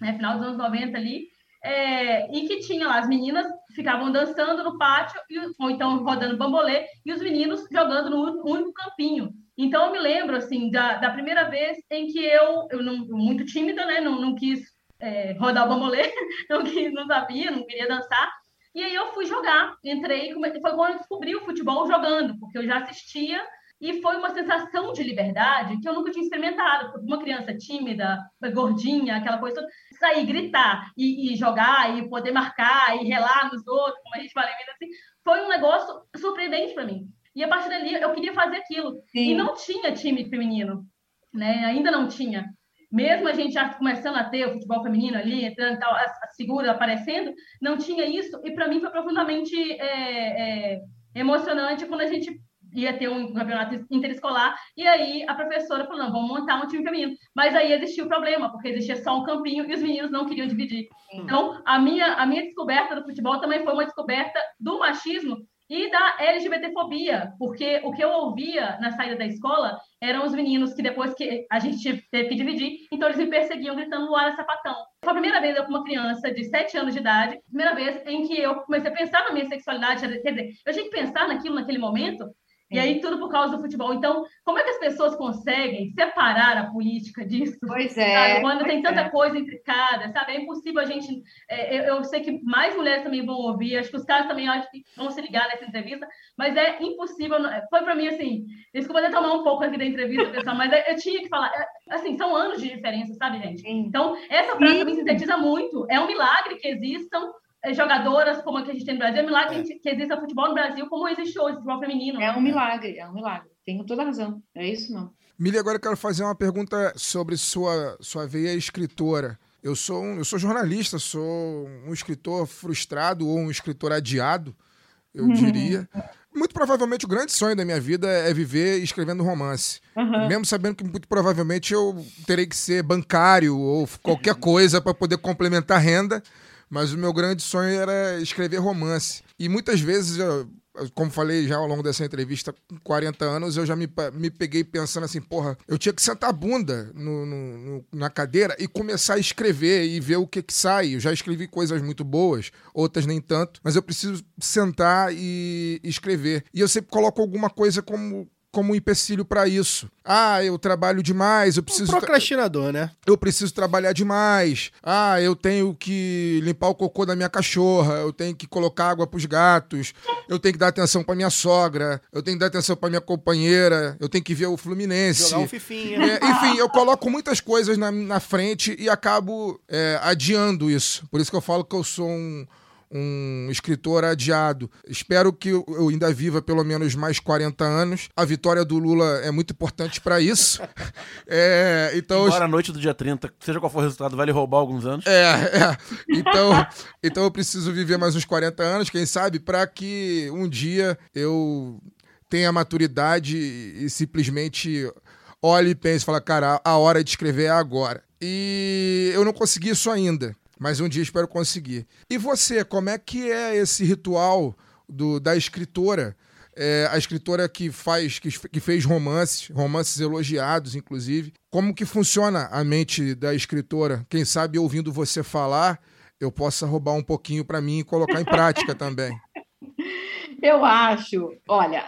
E: né, final dos anos 90 ali, é, e que tinha lá as meninas ficavam dançando no pátio e, ou então rodando bambolê e os meninos jogando no único campinho. Então eu me lembro assim da, da primeira vez em que eu, eu não, muito tímida, né, não, não quis é, rodar o bambolê, não quis, não sabia, não queria dançar. E aí eu fui jogar, entrei, foi quando eu descobri o futebol jogando, porque eu já assistia e foi uma sensação de liberdade que eu nunca tinha experimentado. Uma criança tímida, gordinha, aquela coisa toda, sair, gritar e, e, jogar e poder marcar e relar nos outros, como a gente fala assim, foi um negócio surpreendente para mim. E a partir dali eu queria fazer aquilo. Sim. E não tinha time feminino, né? Ainda não tinha. Mesmo a gente já começando a ter o futebol feminino ali, entrando tal, as, as figuras aparecendo, não tinha isso. E para mim foi profundamente é, é, emocionante quando a gente ia ter um campeonato interescolar, e aí a professora falou, não, vamos montar um time feminino. Mas aí existia o problema, porque existia só um campinho e os meninos não queriam dividir. Então, a minha, a minha descoberta do futebol também foi uma descoberta do machismo e da LGBTfobia, porque o que eu ouvia na saída da escola eram os meninos que depois que a gente teve que dividir, então eles me perseguiam gritando Luara Sapatão. Foi a primeira vez eu com uma criança de 7 anos de idade, primeira vez em que eu comecei a pensar na minha sexualidade, quer dizer, eu tinha que pensar naquilo naquele momento, e aí tudo por causa do futebol. Então, como é que as pessoas conseguem separar a política disso?
C: Pois é. Sabe?
E: Quando
C: pois
E: tem tanta
C: é.
E: coisa intricada, sabe? É impossível a gente. É, eu, eu, sei que mais mulheres também vão ouvir, acho que os caras também acho que vão se ligar nessa entrevista, mas é impossível. Foi para mim assim. Desculpa até tomar um pouco aqui da entrevista, pessoal, mas eu tinha que falar. Assim, são anos de diferença, sabe, gente? Então, essa frase me sintetiza muito. É um milagre que existam é, jogadoras como a que a gente tem no Brasil. É um milagre é. que exista futebol no Brasil como existe hoje, futebol feminino.
C: É um milagre, é um milagre. Tenho toda a razão. É isso, não.
D: Mili, agora eu quero fazer uma pergunta sobre sua, sua veia escritora. Eu sou, um, eu sou jornalista, sou um escritor frustrado ou um escritor adiado, eu uhum. diria. Muito provavelmente o grande sonho da minha vida é viver escrevendo romance. Uhum. Mesmo sabendo que muito provavelmente eu terei que ser bancário ou qualquer coisa para poder complementar a renda. Mas o meu grande sonho era escrever romance. E muitas vezes, eu, como falei já ao longo dessa entrevista, com 40 anos, eu já me, me peguei pensando assim, porra, eu tinha que sentar a bunda no, no, na cadeira e começar a escrever e ver o que que sai. Eu já escrevi coisas muito boas, outras nem tanto, mas eu preciso sentar e escrever. E eu sempre coloco alguma coisa como como um empecilho para isso. Ah, eu trabalho demais, eu preciso.
A: Um procrastinador, né?
D: Eu preciso trabalhar demais. Ah, eu tenho que limpar o cocô da minha cachorra, eu tenho que colocar água pros gatos, eu tenho que dar atenção pra minha sogra, eu tenho que dar atenção pra minha companheira, eu tenho que ver o Fluminense.
A: Jogar um fifinha.
D: É, enfim, eu coloco muitas coisas na, na frente e acabo é, adiando isso. Por isso que eu falo que eu sou um um escritor adiado. Espero que eu ainda viva pelo menos mais 40 anos. A vitória do Lula é muito importante para isso. É, então
B: Embora a noite do dia 30, seja qual for o resultado, vai lhe roubar alguns anos.
D: É, é. Então, então eu preciso viver mais uns 40 anos, quem sabe, para que um dia eu tenha maturidade e simplesmente olhe e pense, fala, cara, a hora de escrever é agora. E eu não consegui isso ainda mas um dia espero conseguir. E você, como é que é esse ritual do, da escritora? É, a escritora que faz que, que fez romances, romances elogiados, inclusive. Como que funciona a mente da escritora? Quem sabe ouvindo você falar, eu possa roubar um pouquinho para mim e colocar em prática também.
C: Eu acho, olha,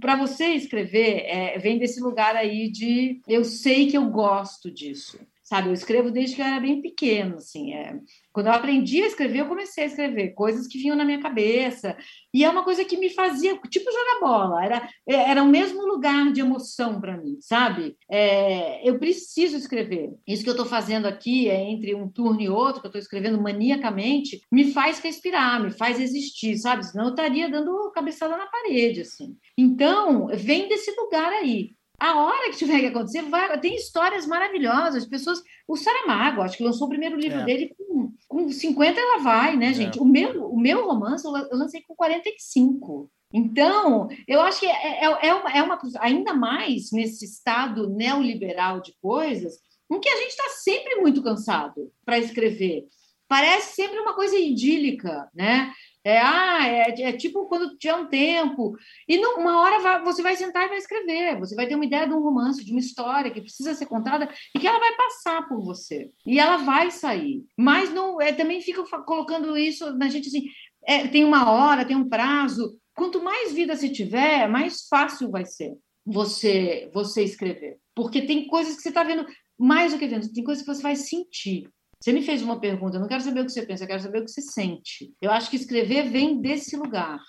C: para você escrever, é, vem desse lugar aí de eu sei que eu gosto disso sabe? Eu escrevo desde que eu era bem pequeno, assim. É... Quando eu aprendi a escrever, eu comecei a escrever coisas que vinham na minha cabeça. E é uma coisa que me fazia, tipo, jogar bola. Era, era o mesmo lugar de emoção para mim, sabe? É... eu preciso escrever. Isso que eu estou fazendo aqui, é entre um turno e outro, que eu estou escrevendo maniacamente, me faz respirar, me faz existir, sabe? Senão eu estaria dando cabeçada na parede, assim. Então, vem desse lugar aí. A hora que tiver que acontecer, vai, tem histórias maravilhosas, pessoas. O Saramago, acho que lançou o primeiro livro é. dele com, com com 50 ela vai, né, gente? O, meu, o meu romance eu la- eu lancei com 45. Então, eu acho que é, é, é uma, é uma coisa- ainda mais nesse estado neoliberal de coisas, em que a gente está sempre muito cansado para escrever. Parece sempre uma coisa idílica, né? É, ah, é, é tipo quando tiver um tempo. E não- uma hora vai- você vai sentar e vai escrever. Você vai ter uma ideia de um romance, de uma história que precisa ser contada e que ela vai passar por você. E ela vai sair. Mas não é, também fica colocando isso na gente assim. é, tem uma hora, tem um prazo. Quanto mais vida você tiver, mais fácil vai ser você você escrever. Porque tem coisas que você está vendo, mais do que vendo, tem coisas que você vai sentir. Você me fez uma pergunta, eu não quero saber o que você pensa, eu quero saber o que você sente. Eu acho que escrever vem desse lugar.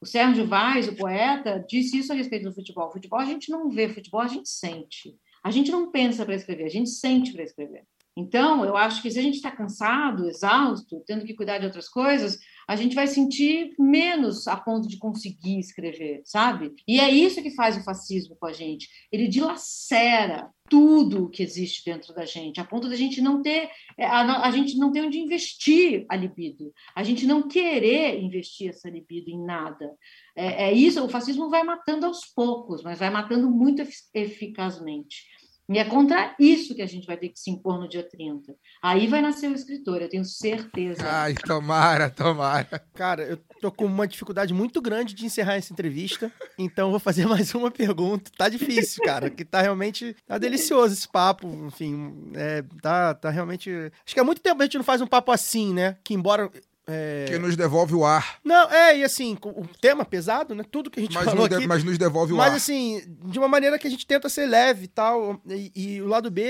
C: O Sérgio Vaz, o poeta, disse isso a respeito do futebol. Futebol a gente não vê, futebol a gente sente. A gente não pensa para escrever, a gente sente para escrever. Então, eu acho que se a gente está cansado, exausto, tendo que cuidar de outras coisas, a gente vai sentir menos a ponto de conseguir escrever, sabe? E é isso que faz o fascismo com a gente. Ele dilacera tudo que existe dentro da gente, a ponto da gente não ter é, a, a gente não ter onde investir a libido, a gente não querer investir essa libido em nada. É, é isso, o fascismo vai matando aos poucos, mas vai matando muito efi- eficazmente. E é contra isso que a gente vai ter que se impor no dia 30. Aí vai nascer o escritor, eu tenho certeza.
D: Ai, tomara, tomara.
A: Cara, eu tô com uma dificuldade muito grande de encerrar essa entrevista, então vou fazer mais uma pergunta. Tá difícil, cara, que tá realmente tá delicioso esse papo, enfim, é, tá, tá realmente... Acho que há muito tempo a gente não faz um papo assim, né? Que embora... é,
D: Que nos devolve o ar.
A: Não, é, e assim, o tema pesado, né? Tudo que a gente
D: Mas
A: falou
D: nos,
A: aqui...
D: mas nos devolve o
A: Mas
D: ar.
A: assim, de uma maneira que a gente tenta ser leve e tal. E, e o lado B,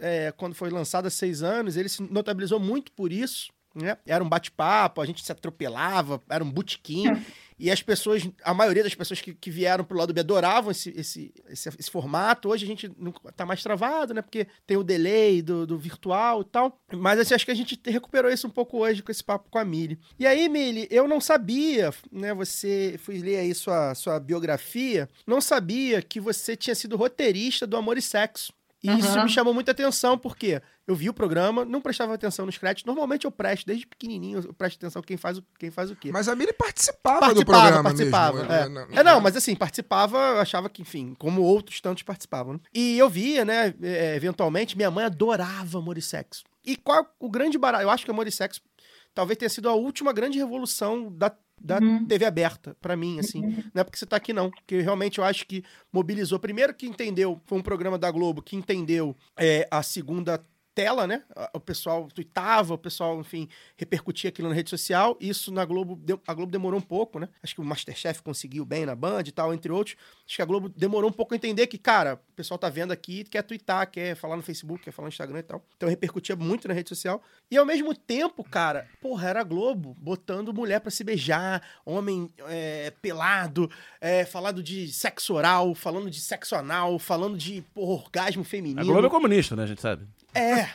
A: é, quando foi lançado há seis anos, ele se notabilizou muito por isso. Né? Era um bate-papo, a gente se atropelava, era um botequim. E as pessoas, a maioria das pessoas que, que vieram pro lado B adoravam esse, esse, esse, esse formato. Hoje a gente não, tá mais travado, né? Porque tem o delay do, do virtual e tal. Mas assim, acho que a gente recuperou isso um pouco hoje com esse papo com a Mili. E aí, Mili, eu não sabia, né? Você fui ler aí sua, sua biografia, não sabia que você tinha sido roteirista do Amor e Sexo. E isso
C: Aham.
A: me chamou muita atenção, porque eu vi o programa, não prestava atenção nos créditos. Normalmente eu presto, desde pequenininho, eu presto atenção quem faz o, quem faz o quê.
D: Mas a Miri participava, do
A: Participava,
D: programa
A: participava.
D: mesmo.
A: é.
D: Não-
A: É, não, mas assim, participava, eu achava que, enfim, como outros tantos participavam. né? E eu via, né, é, eventualmente, minha mãe adorava Amor e Sexo. E qual o grande barato? Eu acho que Amor e Sexo talvez tenha sido a última grande revolução da, da
C: Uhum.
A: TV aberta, pra mim, assim. Não é porque você tá aqui, não. Porque realmente eu acho que mobilizou. Primeiro que entendeu, foi um programa da Globo que entendeu é, a segunda tela, né? O pessoal tweetava, o pessoal, enfim, repercutia aquilo na rede social. Isso na Globo, a Globo demorou um pouco, né? Acho que o Masterchef conseguiu bem na Band e tal, entre outros. Acho que a Globo demorou um pouco a entender que, cara, o pessoal tá vendo aqui, quer twittar, quer falar no Facebook, quer falar no Instagram e tal. Então repercutia muito na rede social. E ao mesmo tempo, cara, porra, era a Globo botando mulher pra se beijar, homem é, pelado, é, falando de sexo oral, falando de sexo anal, falando de porra, orgasmo feminino.
B: A Globo é comunista, né? A gente sabe.
A: É.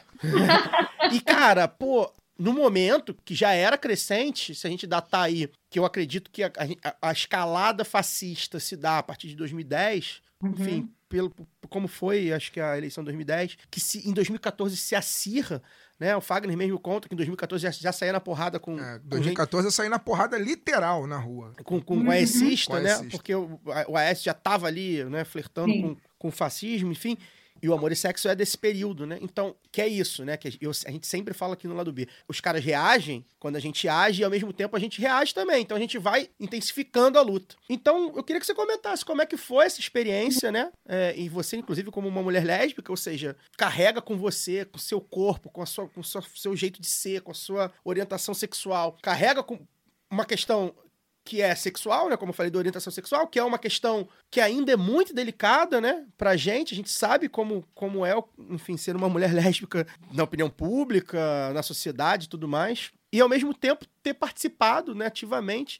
A: e, cara, pô, no momento que já era crescente, se a gente datar aí, que eu acredito que a, a- a escalada fascista se dá a partir de 2010, enfim, pelo, como foi, acho que a eleição de 2010, que se, em 2014 se acirra, né? O Fagner mesmo conta que em 2014 já, já saía na porrada com,
D: É,
A: com gente-
D: 2014 eu saí na porrada literal na rua.
A: com, com o aecista,
D: Com
A: né?
D: aecista.
A: Porque o, o Aécio já estava ali, né, flertando
C: Sim.
A: com, com o fascismo, enfim. E o amor e sexo é desse período, né? Então, que é isso, né? Que eu- a gente sempre fala aqui no lado B. Os caras reagem quando a gente age e ao mesmo tempo a gente reage também. Então a gente vai intensificando a luta. Então, eu queria que você comentasse como é que foi essa experiência, né? É, e você, inclusive, como uma mulher lésbica, ou seja, carrega com você, com seu corpo, com, a sua, com o seu jeito de ser, com a sua orientação sexual, carrega com uma questão que é sexual, né? Como eu falei, da orientação sexual, que é uma questão que ainda é muito delicada, né? Pra gente. A gente sabe como, como é, enfim, ser uma mulher lésbica na opinião pública, na sociedade e tudo mais. E ao mesmo tempo ter participado, né, ativamente.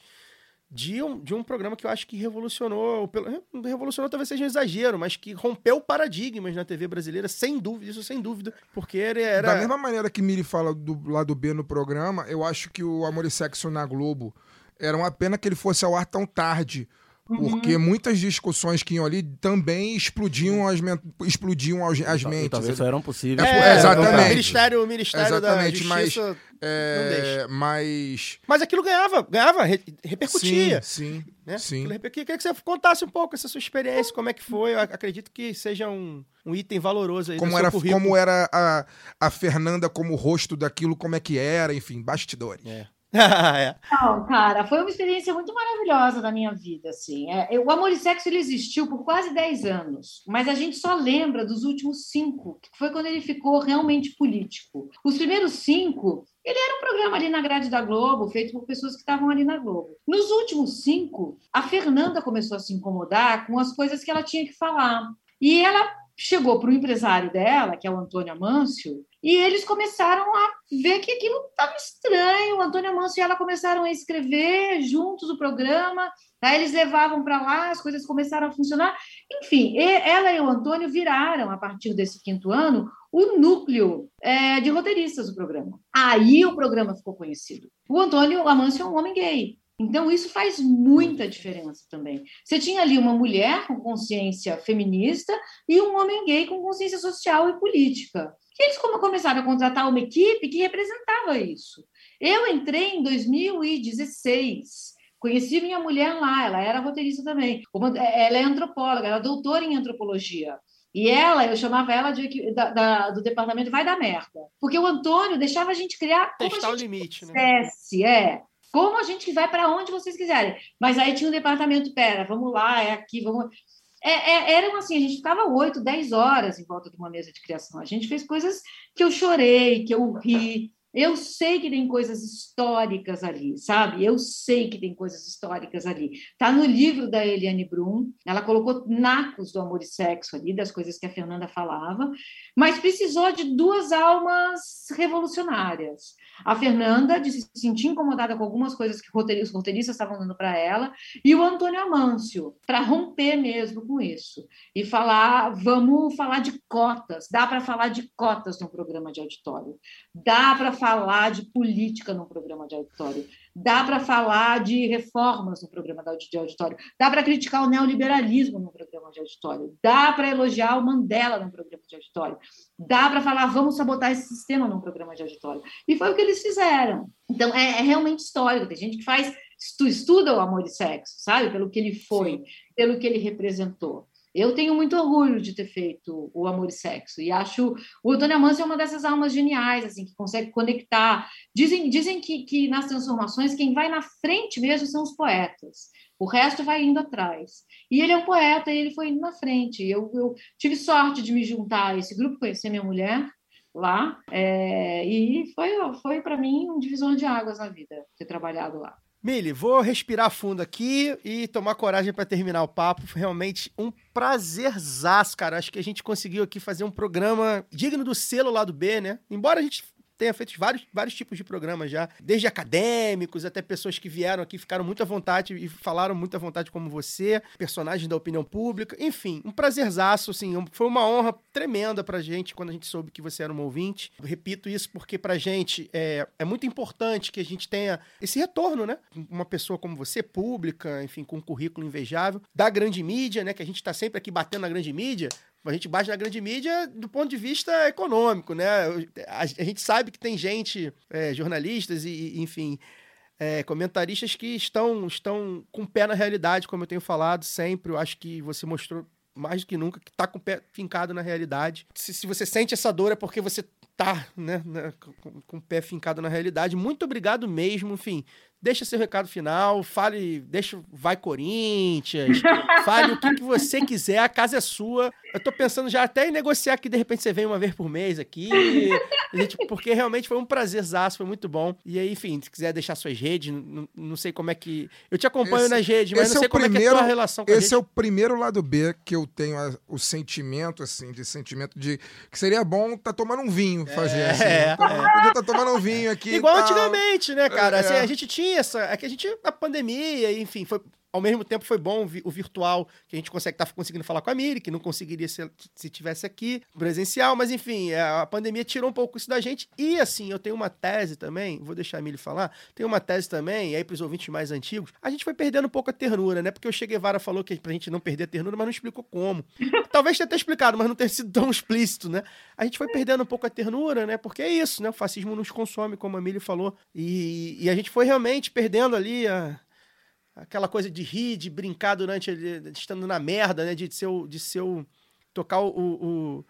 A: De um, de um programa que eu acho que revolucionou, pelo- revolucionou talvez seja um exagero, mas que rompeu paradigmas na TV brasileira, sem dúvida, isso sem dúvida, porque ele era...
D: Da mesma maneira que Miri fala do lado B no programa, eu acho que o Amor e Sexo na Globo era uma pena que ele fosse ao ar tão tarde. Porque muitas discussões que iam ali também explodiam as, men- explodiam as, as
B: E tal- e
D: mentes.
B: talvez só eram possíveis.
D: É,
B: por-
D: é, exatamente.
A: O Ministério, o Ministério
D: Exatamente,
A: da
D: mas-
A: Justiça
D: É,
A: não deixa.
D: mas.
A: Mas aquilo ganhava, ganhava, re- repercutia.
D: Sim, sim.
A: né?
D: sim.
A: Queria que você contasse um pouco essa sua experiência, como é que foi. Eu ac- acredito que seja um, um item valoroso aí
D: Como era,
A: currículo.
D: como era a, a Fernanda como rosto daquilo, como é que era, enfim, bastidores.
A: É. é.
C: Não, cara, foi uma experiência muito maravilhosa da minha vida, assim. É, o Amor e Sexo ele existiu por quase 10 anos, mas a gente só lembra dos últimos cinco, que foi quando ele ficou realmente político. Os primeiros cinco, ele era um programa ali na grade da Globo, feito por pessoas que estavam ali na Globo. Nos últimos cinco, a Fernanda começou a se incomodar com as coisas que ela tinha que falar. E ela chegou para o empresário dela, que é o Antônio Amâncio, e eles começaram a ver que aquilo estava estranho. O Antônio Amâncio e ela começaram a escrever juntos o programa, aí eles levavam para lá, as coisas começaram a funcionar. Enfim, ela e o Antônio viraram, a partir desse quinto ano, o núcleo é, de roteiristas do programa. Aí o programa ficou conhecido. O Antônio Amâncio é um homem gay. Então, isso faz muita diferença também. Você tinha ali uma mulher com consciência feminista e um homem gay com consciência social e política. E eles come- começaram a contratar uma equipe que representava isso. Eu entrei em 2016. Conheci minha mulher lá, ela era roteirista também. Uma- Ela é antropóloga, ela é doutora em antropologia. E ela, eu chamava ela de, da- da- do departamento Vai dar Merda. Porque o Antônio deixava a gente criar
A: Testar o limite, né?
C: quisesse, é. Como a gente vai para onde vocês quiserem. Mas aí tinha um departamento, pera, vamos lá, é aqui, vamos. É, é, eram assim, a gente ficava oito, dez horas em volta de uma mesa de criação. A gente fez coisas que eu chorei, que eu ri. Eu sei que tem coisas históricas ali, sabe? Eu sei que tem coisas históricas ali. Tá no livro da Eliane Brum, ela colocou nacos do amor e sexo ali, das coisas que a Fernanda falava, mas precisou de duas almas revolucionárias. A Fernanda, de se sentir incomodada com algumas coisas que os roteiristas estavam dando para ela, e o Antônio Amâncio, para romper mesmo com isso. E falar, vamos falar de cotas. Dá para falar de cotas no programa de auditório. Dá para falar de política no programa de auditório. Dá para falar de reformas no programa de audi- de auditório. Dá para criticar o neoliberalismo no programa de auditório. Dá para elogiar o Mandela no programa de auditório. Dá para falar, vamos sabotar esse sistema no programa de auditório. E foi o que eles fizeram. Então, é, é realmente histórico. Tem gente que faz, estu- estuda o amor e sexo, sabe? Pelo que ele foi, pelo que ele representou. Eu tenho muito orgulho de ter feito o Amor e Sexo e acho o Antônio Amâncio é uma dessas almas geniais assim que consegue conectar. Dizem, dizem que, que nas transformações quem vai na frente mesmo são os poetas. O resto vai indo atrás. E ele é um poeta e ele foi indo na frente. Eu, eu tive sorte de me juntar a esse grupo, conhecer minha mulher lá é, e foi, foi para mim um divisor de águas na vida ter trabalhado lá.
A: Mili, vou respirar fundo aqui e tomar coragem para terminar o papo. Foi realmente um prazerzaço, cara. Acho que a gente conseguiu aqui fazer um programa digno do selo lá do B, né? Embora a gente tenha feito vários, vários tipos de programas já, desde acadêmicos até pessoas que vieram aqui, ficaram muito à vontade e falaram muito à vontade como você, personagens da opinião pública, enfim, um prazerzaço, assim, foi uma honra tremenda pra gente quando a gente soube que você era um ouvinte. Eu repito isso porque pra gente é, é muito importante que a gente tenha esse retorno, né? Uma pessoa como você, pública, enfim, com um currículo invejável, da grande mídia, né? Que a gente tá sempre aqui batendo na grande mídia, a gente bate na grande mídia do ponto de vista econômico, né? A, gente sabe que tem gente, é, jornalistas e, e, enfim, é, comentaristas que estão, estão com o pé na realidade, como eu tenho falado sempre. Eu acho que você mostrou mais do que nunca que tá com o pé fincado na realidade. Se, se você sente essa dor é porque você tá, né, né, com, com o pé fincado na realidade. Muito obrigado mesmo, enfim. Deixa seu recado final, fale, deixa, vai Corinthians, fale o que, que você quiser, a casa é sua. Eu tô pensando já até em negociar que de repente você vem uma vez por mês aqui, gente, porque realmente foi um prazerzaço, foi muito bom. E aí, enfim, se quiser deixar suas redes, não, não sei como é que. Eu te acompanho
D: Esse-
A: nas redes, mas não
D: é
A: sei
D: o
A: como é que é a
D: primeiro-
A: tua relação com a
D: Esse é o primeiro lado B que eu tenho a- o sentimento, assim, de sentimento de que seria bom tá tomando um vinho, fazer assim.
A: é,
D: Então, Podia tá tomando um vinho aqui.
A: Igual antigamente, né, cara?
D: É,
A: Assim,
D: é.
A: a gente tinha essa. É que a gente. A pandemia, enfim, foi. Ao mesmo tempo foi bom o virtual, que a gente consegue estar conseguindo falar com a Miri, que não conseguiria se, se tivesse aqui, presencial, mas enfim, é, a pandemia tirou um pouco isso da gente. E assim, eu tenho uma tese também, vou deixar a Miri falar, tem uma tese também, e aí pros ouvintes mais antigos, a gente foi perdendo um pouco a ternura, né? Porque o Che Guevara falou que pra gente não perder a ternura, mas não explicou como. Talvez tenha até explicado, mas não ter sido tão explícito, né? A gente foi perdendo um pouco a ternura, né? Porque é isso, né? O fascismo nos consome, como a Mili falou. E, e a gente foi realmente perdendo ali a, aquela coisa de rir, de brincar durante estando na merda, né? De ser o, de ser o tocar o, o-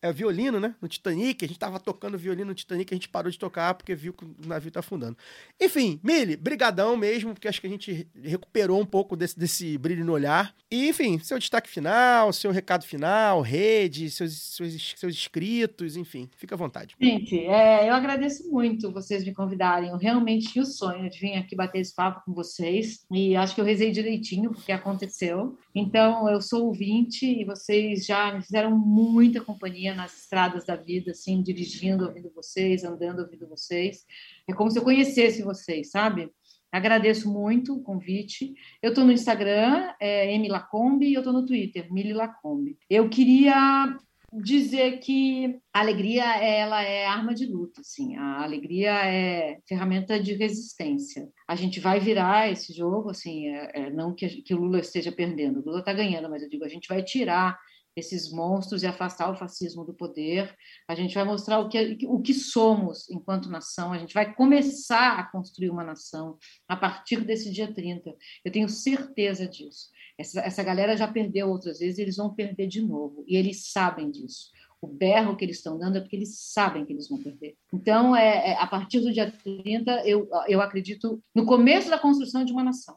A: é, violino, né? No Titanic, a gente tava tocando violino no Titanic, a gente parou de tocar porque viu que o navio tá afundando. Enfim, Mili, brigadão mesmo, porque acho que a gente recuperou um pouco desse, desse brilho no olhar. E, enfim, seu destaque final, seu recado final, rede, seus, seus, seus inscritos, enfim, fica à vontade.
C: Gente, é, eu agradeço muito vocês me convidarem. Eu realmente tinha o sonho de vir aqui bater esse papo com vocês e acho que eu rezei direitinho porque aconteceu. Então, eu sou ouvinte e vocês já me fizeram muita companhia nas estradas da vida, assim, dirigindo, ouvindo vocês, andando, ouvindo vocês. É como se eu conhecesse vocês, sabe? Agradeço muito o convite. Eu estou no Instagram, é M Lacombe, e eu estou no Twitter, Mili Lacombe. Eu queria dizer que a alegria ela é arma de luta, assim. A alegria é ferramenta de resistência. A gente vai virar esse jogo, assim, é, é, não que, que o Lula esteja perdendo, o Lula está ganhando, mas eu digo a gente vai tirar esses monstros e afastar o fascismo do poder. A gente vai mostrar o que, o que somos enquanto nação. A gente vai começar a construir uma nação a partir desse dia 30. Eu tenho certeza disso. Essa, essa galera já perdeu outras vezes, eles vão perder de novo. E eles sabem disso. O berro que eles estão dando é porque eles sabem que eles vão perder. Então, é, é, a partir do dia 30, eu, eu acredito no começo da construção de uma nação.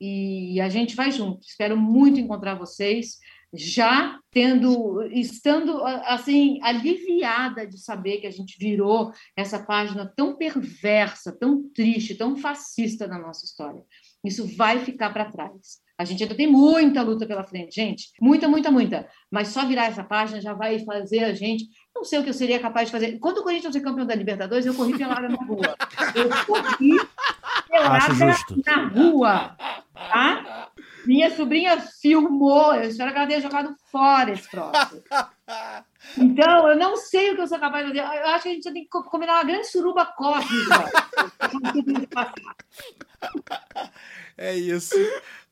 C: E a gente vai junto. Espero muito encontrar vocês já tendo estando assim aliviada de saber que a gente virou essa página tão perversa, tão triste, tão fascista da nossa história. Isso vai ficar para trás. A gente ainda tem muita luta pela frente, gente. Muita, muita, muita. Mas só virar essa página já vai fazer a gente. Não sei o que eu seria capaz de fazer. Quando o Corinthians foi campeão da Libertadores, eu corri pelada na rua. Eu corri pelada na rua. Tá? Minha sobrinha filmou. Eu espero que ela tenha jogado fora esse troço. Então, eu não sei o que eu sou capaz de fazer. Eu acho que a gente tem que co- combinar uma grande suruba cósmica.
A: É isso.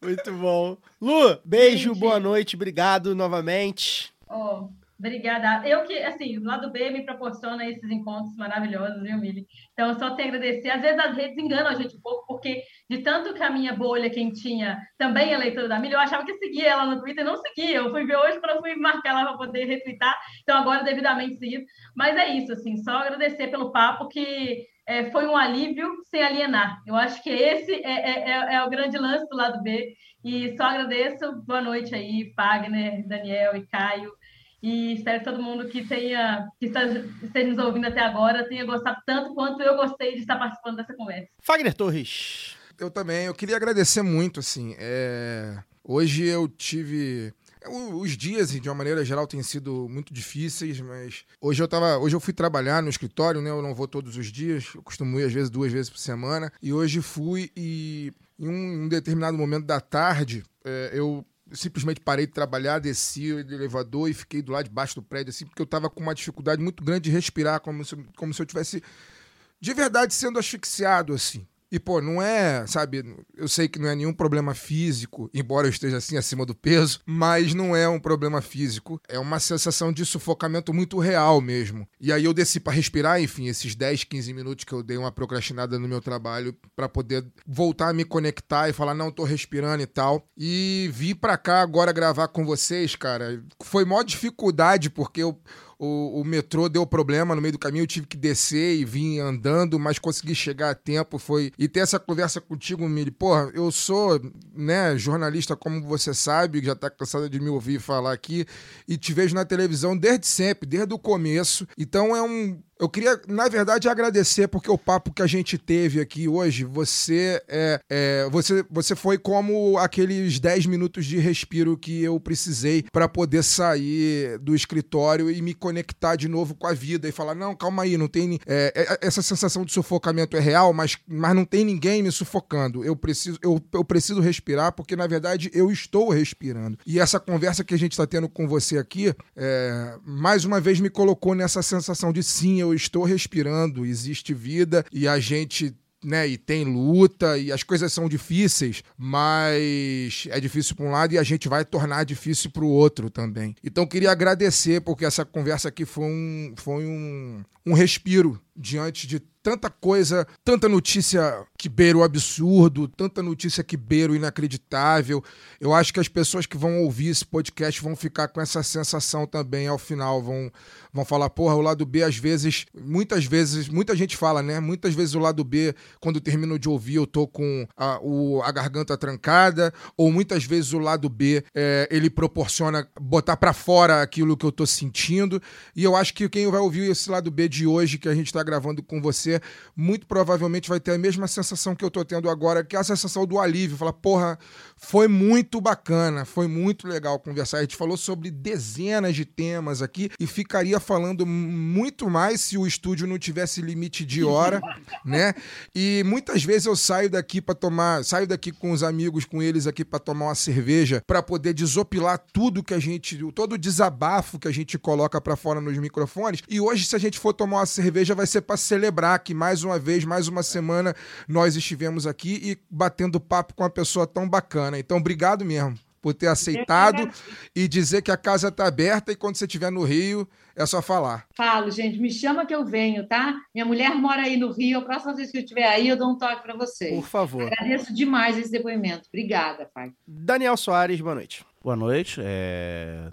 A: Muito bom. Lu, beijo, boa noite, obrigado novamente.
E: Oh, obrigada. Eu que, assim, o lado B me proporciona esses encontros maravilhosos, viu, Mili? Então, eu só tenho a agradecer. Às vezes as redes enganam a gente um pouco, porque de tanto que a minha bolha, quem tinha também é leitora da Mili, eu achava que seguia ela no Twitter, não seguia. Eu fui ver hoje para fui marcar ela para poder retweetar, então agora devidamente seguido. Mas é isso, assim, só agradecer pelo papo que é, foi um alívio sem alienar. Eu acho que esse é, é, é- é o grande lance do lado B. E só agradeço. Boa noite aí, Fagner, Daniel e Caio. E espero que todo mundo que tenha que está, esteja nos ouvindo até agora tenha gostado tanto quanto eu gostei de estar participando dessa conversa.
A: Fagner Torres.
D: Eu também. Eu queria agradecer muito, assim. é, Hoje eu tive. O- Os dias, de uma maneira geral, têm sido muito difíceis, mas hoje eu tava. Hoje eu fui trabalhar no escritório, né? Eu não vou todos os dias, eu costumo ir às vezes duas vezes por semana. E hoje fui e em um, um determinado momento da tarde, é, eu simplesmente parei de trabalhar, desci do elevador e fiquei do lado de baixo do prédio, assim, porque eu tava com uma dificuldade muito grande de respirar, como se, como se eu tivesse de verdade sendo asfixiado, assim. E, pô, não é, sabe, eu sei que não é nenhum problema físico, embora eu esteja assim acima do peso, mas não é um problema físico. É uma sensação de sufocamento muito real mesmo. E aí eu desci pra respirar, enfim, esses 10, 15 minutos que eu dei uma procrastinada no meu trabalho pra poder voltar a me conectar e falar, não, tô respirando e tal. E vi pra cá agora gravar com vocês, cara. Foi maior dificuldade porque eu o, o metrô deu problema no meio do caminho, eu tive que descer e vir andando, mas consegui chegar a tempo, foi... E ter essa conversa contigo, Mili, porra, eu sou, né, jornalista, como você sabe, já tá cansado de me ouvir falar aqui, e te vejo na televisão desde sempre, desde o começo, então é um... Eu queria, na verdade, agradecer porque o papo que a gente teve aqui hoje, você é, é você, você foi como aqueles 10 minutos de respiro que eu precisei para poder sair do escritório e me conectar de novo com a vida e falar: não, calma aí, não tem. é, é, essa sensação de sufocamento é real, mas, mas não tem ninguém me sufocando. Eu preciso, eu, eu preciso respirar porque, na verdade, eu estou respirando. E essa conversa que a gente está tendo com você aqui, é, mais uma vez me colocou nessa sensação de sim, eu estou respirando, existe vida e a gente né, e tem luta e as coisas são difíceis, mas é difícil para um lado e a gente vai tornar difícil para o outro também. Então queria agradecer porque essa conversa aqui foi um, foi um, um respiro diante de tanta coisa, tanta notícia que beira o absurdo, tanta notícia que beira o inacreditável. Eu acho que as pessoas que vão ouvir esse podcast vão ficar com essa sensação também ao final, vão vão falar, porra, o lado B às vezes, muitas vezes, muita gente fala, né? Muitas vezes o lado B, quando termino de ouvir, eu tô com a, o, a garganta trancada, ou muitas vezes o lado B, é, ele proporciona botar para fora aquilo que eu tô sentindo. E eu acho que quem vai ouvir esse lado B de hoje, que a gente tá gravando com você, muito provavelmente vai ter a mesma sensação que eu tô tendo agora, que é a sensação do alívio. Falar, porra, foi muito bacana, foi muito legal conversar. A gente falou sobre dezenas de temas aqui e ficaria falando muito mais se o estúdio não tivesse limite de hora, né? E muitas vezes eu saio daqui para tomar, saio daqui com os amigos, com eles aqui para tomar uma cerveja, para poder desopilar tudo que a gente, todo o desabafo que a gente coloca para fora nos microfones. E hoje se a gente for tomar uma cerveja vai ser para celebrar que mais uma vez, mais uma semana nós estivemos aqui e batendo papo com uma pessoa tão bacana. Então, obrigado mesmo por ter aceitado e dizer que a casa está aberta e quando você estiver no Rio, é só falar.
C: Falo, gente, me chama que eu venho, tá? Minha mulher mora aí no Rio, a próxima vez que eu estiver aí, eu dou um toque para vocês.
A: Por favor.
C: Agradeço demais esse depoimento. Obrigada, pai.
A: Daniel Soares, boa noite.
B: Boa noite. É...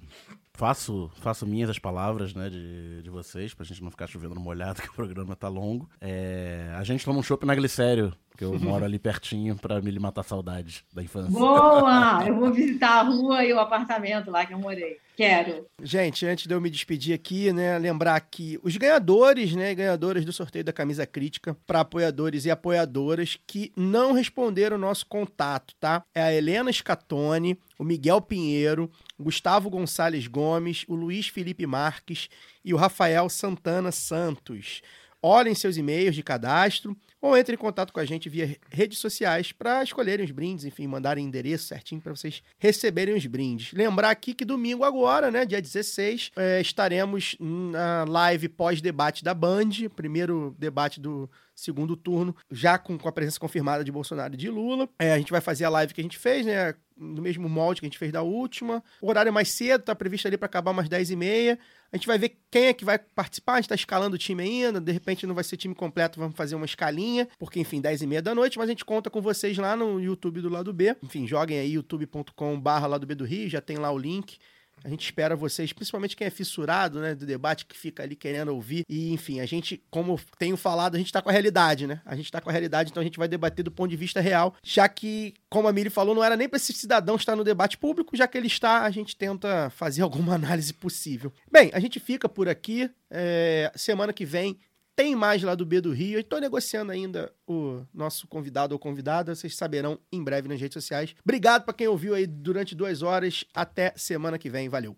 B: Faço, faço minhas as palavras né, de, de vocês, pra gente não ficar chovendo no molhado, que o programa tá longo. É... A gente toma um chopp na Glicério, que eu moro ali pertinho, pra me matar saudade da infância.
C: Boa! Eu vou visitar a rua e o apartamento lá que eu morei. Quero.
A: Gente, antes de eu me despedir aqui, né, lembrar que os ganhadores, né, ganhadoras do sorteio da camisa crítica para apoiadores e apoiadoras que não responderam o nosso contato, tá? É a Helena Scatone, o Miguel Pinheiro, Gustavo Gonçalves Gomes, o Luiz Felipe Marques e o Rafael Santana Santos. Olhem seus e-mails de cadastro ou entre em contato com a gente via redes sociais para escolherem os brindes, enfim, mandarem endereço certinho para vocês receberem os brindes. Lembrar aqui que domingo agora, né, dia 16, é, estaremos na live pós-debate da Band, primeiro debate do segundo turno, já com, com a presença confirmada de Bolsonaro e de Lula. É, a gente vai fazer a live que a gente fez, né, no mesmo molde que a gente fez da última. O horário é mais cedo, tá previsto ali para acabar umas 10h30. A gente vai ver quem é que vai participar, a gente tá escalando o time ainda, de repente não vai ser time completo, vamos fazer uma escalinha, porque enfim, 10 e meia da noite, mas a gente conta com vocês lá no YouTube do Lado B. Enfim, joguem aí youtube.com barra Lado B do Rio, já tem lá o link. A gente espera vocês, principalmente quem é fissurado, né, do debate, que fica ali querendo ouvir. E, enfim, a gente, como tenho falado, a gente tá com a realidade, né? A gente tá com a realidade, então a gente vai debater do ponto de vista real, já que, como a Miri falou, não era nem para esse cidadão estar no debate público, já que ele está, a gente tenta fazer alguma análise possível. Bem, a gente fica por aqui. É, semana que vem tem mais lá do B do Rio. Estou negociando ainda o nosso convidado ou convidada. Vocês saberão em breve nas redes sociais. Obrigado para quem ouviu aí durante duas horas. Até semana que vem. Valeu.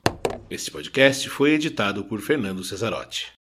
F: Esse podcast foi editado por Fernando Cesarotti.